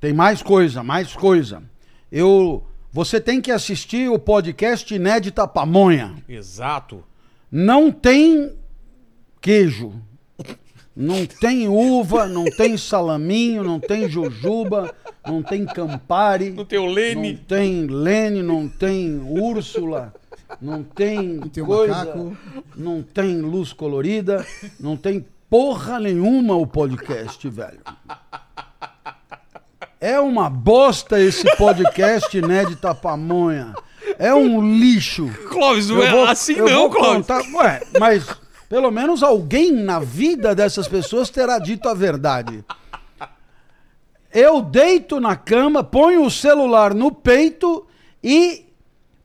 tem mais coisa, mais coisa. Eu, você tem que assistir o podcast Inédita Pamonha. Exato. Não tem queijo, não tem uva, não tem salaminho, não tem jujuba, não tem campari, Não tem o não Lene. tem Lene, não tem Úrsula, não tem, Não tem o coisa, macaco. não tem luz colorida, não tem porra nenhuma o podcast, velho. É uma bosta esse podcast, né, de Tapamonha. É um lixo. Clóvis, não é vou- assim não, Clóvis. contar- Ué, mas pelo menos alguém na vida dessas pessoas terá dito a verdade. Eu deito na cama, ponho o celular no peito e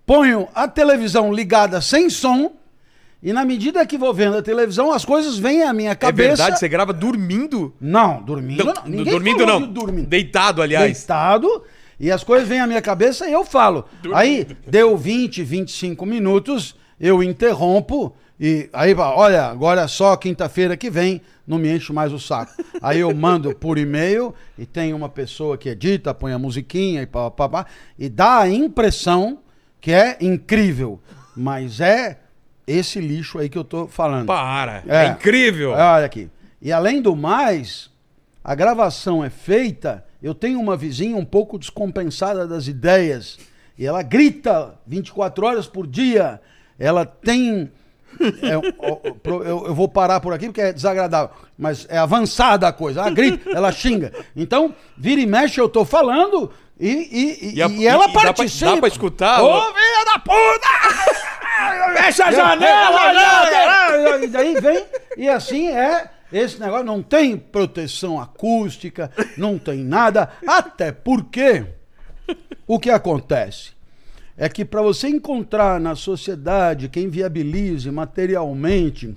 ponho a televisão ligada sem som. E na medida que vou vendo a televisão, as coisas vêm à minha É cabeça. verdade, você grava dormindo? Não, dormindo Não, dormindo não. de dormindo Deitado, aliás. deitado e as coisas vêm à minha cabeça e eu falo. Aí deu 20, 25 minutos, eu interrompo e aí, olha, agora é só quinta-feira que vem, não me enche mais o saco. Aí eu mando por e-mail e tem uma pessoa que edita, põe a musiquinha e pá, pá, pá, e dá a impressão que é incrível, mas é esse lixo aí que eu tô falando. Para. É, É. incrível. Olha aqui. E além do mais, a gravação é feita. Eu tenho uma vizinha um pouco descompensada das ideias. E ela grita 24 horas por dia. Ela tem. é, eu, eu vou parar por aqui porque é desagradável. Mas é avançada a coisa. Ela grita, ela xinga. Então, vira e mexe, eu tô falando. E, e, e, E a- e ela e dá pra- participa. dá pra escutar? Ô, filha da puta! Fecha a janela! E daí vem, e assim é. Esse negócio não tem proteção acústica, não tem nada. Até porque o que acontece é que para você encontrar na sociedade quem viabilize materialmente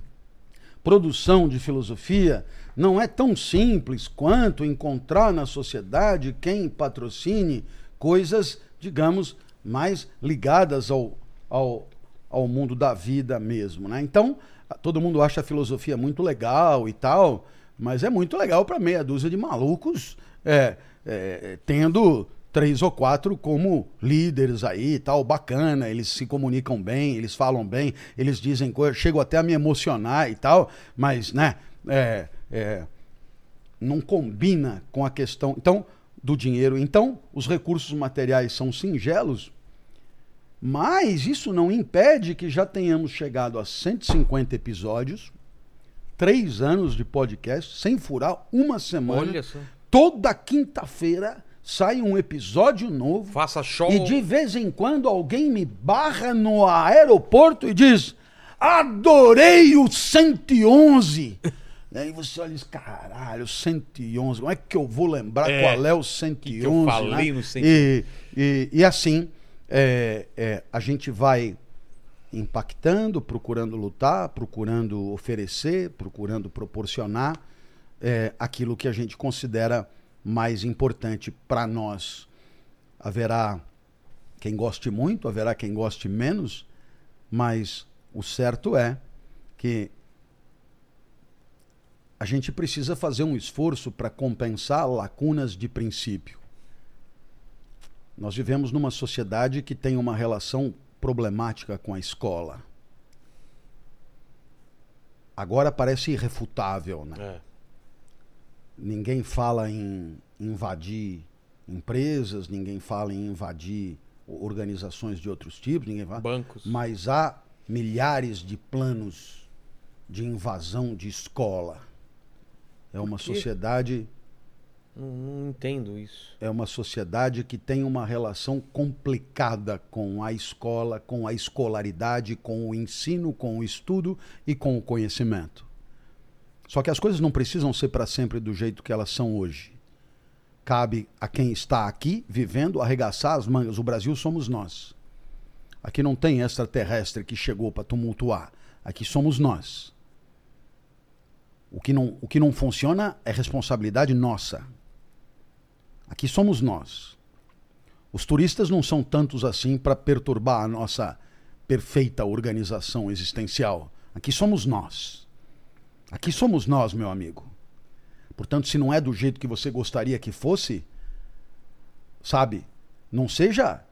produção de filosofia, não é tão simples quanto encontrar na sociedade quem patrocine coisas, digamos, mais ligadas ao, ao, ao mundo da vida mesmo. Né? Então, todo mundo acha a filosofia muito legal e tal, mas é muito legal para meia dúzia de malucos é, é, tendo três ou quatro como líderes aí e tal, bacana, eles se comunicam bem, eles falam bem, eles dizem coisas, chegam até a me emocionar e tal, mas, né, é, é, não combina com a questão, então, do dinheiro. Então, os recursos materiais são singelos, mas isso não impede que já tenhamos chegado a 150 episódios, três anos de podcast, sem furar uma semana. Olha só. Toda quinta-feira sai um episódio novo. Faça show. E de vez em quando alguém me barra no aeroporto e diz: Adorei o 111. E aí você olha e diz, caralho, 111, como é que eu vou lembrar É, qual é o que 111? eu falei né? no 111? E, e, e assim, é, é, a gente vai impactando, procurando lutar, procurando oferecer, procurando proporcionar é, aquilo que a gente considera mais importante para nós. Haverá quem goste muito, haverá quem goste menos, mas o certo é que a gente precisa fazer um esforço para compensar lacunas de princípio. Nós vivemos numa sociedade que tem uma relação problemática com a escola. Agora parece irrefutável, né? É. Ninguém fala em invadir empresas, ninguém fala em invadir organizações de outros tipos, ninguém fala. Bancos. Mas há milhares de planos de invasão de escola. É uma sociedade, Não, não entendo isso. é uma sociedade que tem uma relação complicada com a escola, com a escolaridade, com o ensino, com o estudo e com o conhecimento. Só que as coisas não precisam ser para sempre do jeito que elas são hoje. Cabe a quem está aqui vivendo arregaçar as mangas. O Brasil somos nós. Aqui não tem extraterrestre que chegou para tumultuar. Aqui somos nós. O que, não, o que não funciona é responsabilidade nossa. Aqui somos nós. Os turistas não são tantos assim para perturbar a nossa perfeita organização existencial. Aqui somos nós. Aqui somos nós, meu amigo. Portanto, se não é do jeito que você gostaria que fosse, sabe? Não seja,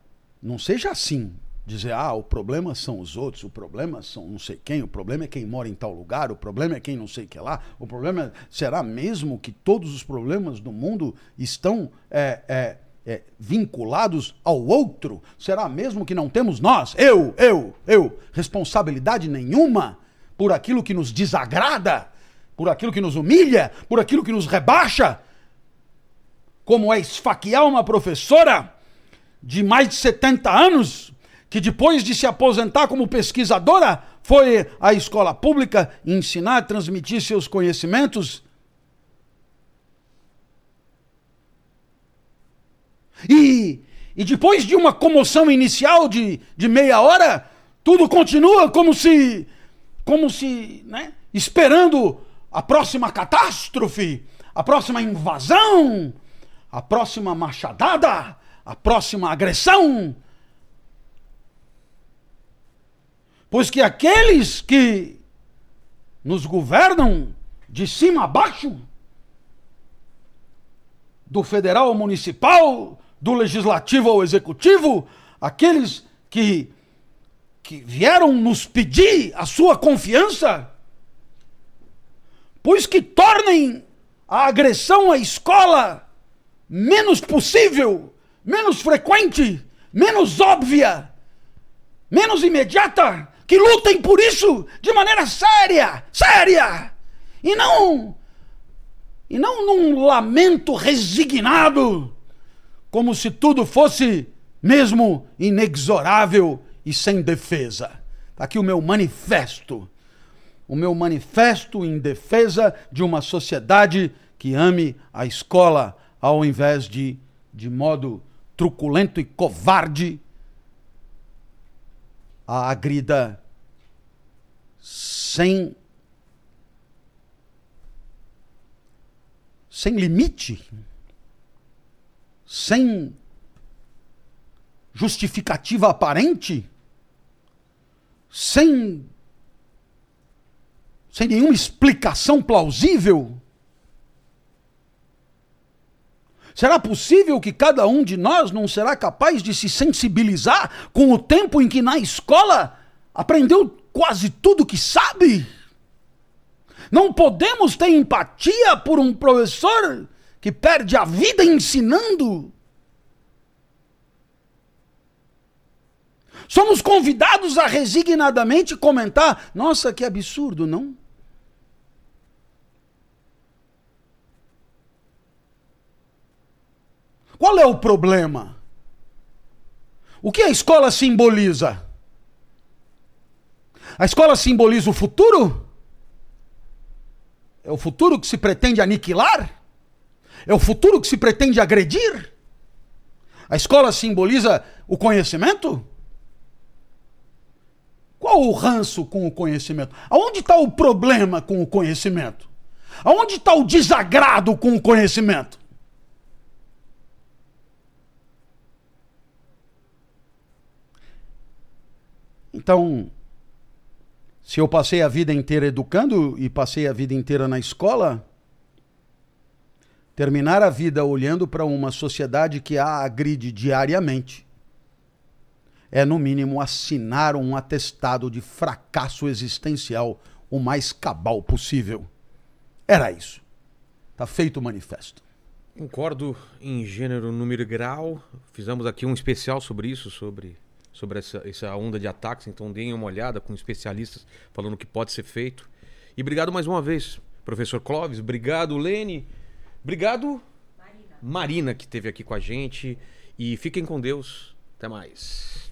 não seja assim. Dizer, ah, o problema são os outros, o problema são não sei quem, o problema é quem mora em tal lugar, o problema é quem não sei que lá, o problema é, será mesmo que todos os problemas do mundo estão é, é, é, vinculados ao outro? Será mesmo que não temos nós, eu, eu, eu, responsabilidade nenhuma por aquilo que nos desagrada, por aquilo que nos humilha, por aquilo que nos rebaixa? Como é esfaquear uma professora de mais de 70 anos que depois de se aposentar como pesquisadora foi à escola pública ensinar, transmitir seus conhecimentos? E, e depois de uma comoção inicial de, de meia hora, tudo continua como se, como se, né, esperando a próxima catástrofe, a próxima invasão, a próxima machadada, a próxima agressão. Pois que aqueles que nos governam de cima a baixo, do federal ao municipal, do legislativo ao executivo, aqueles que, que vieram nos pedir a sua confiança, pois que tornem a agressão à escola menos possível, menos frequente, menos óbvia, menos imediata, que lutem por isso de maneira séria, séria, e não e não num lamento resignado, como se tudo fosse mesmo inexorável e sem defesa. Está aqui o meu manifesto. O meu manifesto em defesa de uma sociedade que ame a escola ao invés de, de modo truculento e covarde, a agrida sem sem limite, sem justificativa aparente, sem sem nenhuma explicação plausível. Será possível que cada um de nós não será capaz de se sensibilizar com o tempo em que na escola aprendeu quase tudo que sabe? Não podemos ter empatia por um professor que perde a vida ensinando. Somos convidados a resignadamente comentar: nossa, que absurdo, não? Qual é o problema? O que a escola simboliza? A escola simboliza o futuro? É o futuro que se pretende aniquilar? É o futuro que se pretende agredir? A escola simboliza o conhecimento? Qual o ranço com o conhecimento? Aonde está o problema com o conhecimento? Aonde está o desagrado com o conhecimento? Então, se eu passei a vida inteira educando e passei a vida inteira na escola, terminar a vida olhando para uma sociedade que a agride diariamente é, no mínimo, assinar um atestado de fracasso existencial o mais cabal possível. Era isso. Tá feito o manifesto. Concordo em gênero, número e grau. Fizemos aqui um especial sobre isso, sobre, sobre essa, essa onda de ataques. Então deem uma olhada com especialistas falando o que pode ser feito. E obrigado mais uma vez, professor Clóvis. Obrigado, Lene. Obrigado, Marina. Marina, que esteve aqui com a gente. E fiquem com Deus. Até mais.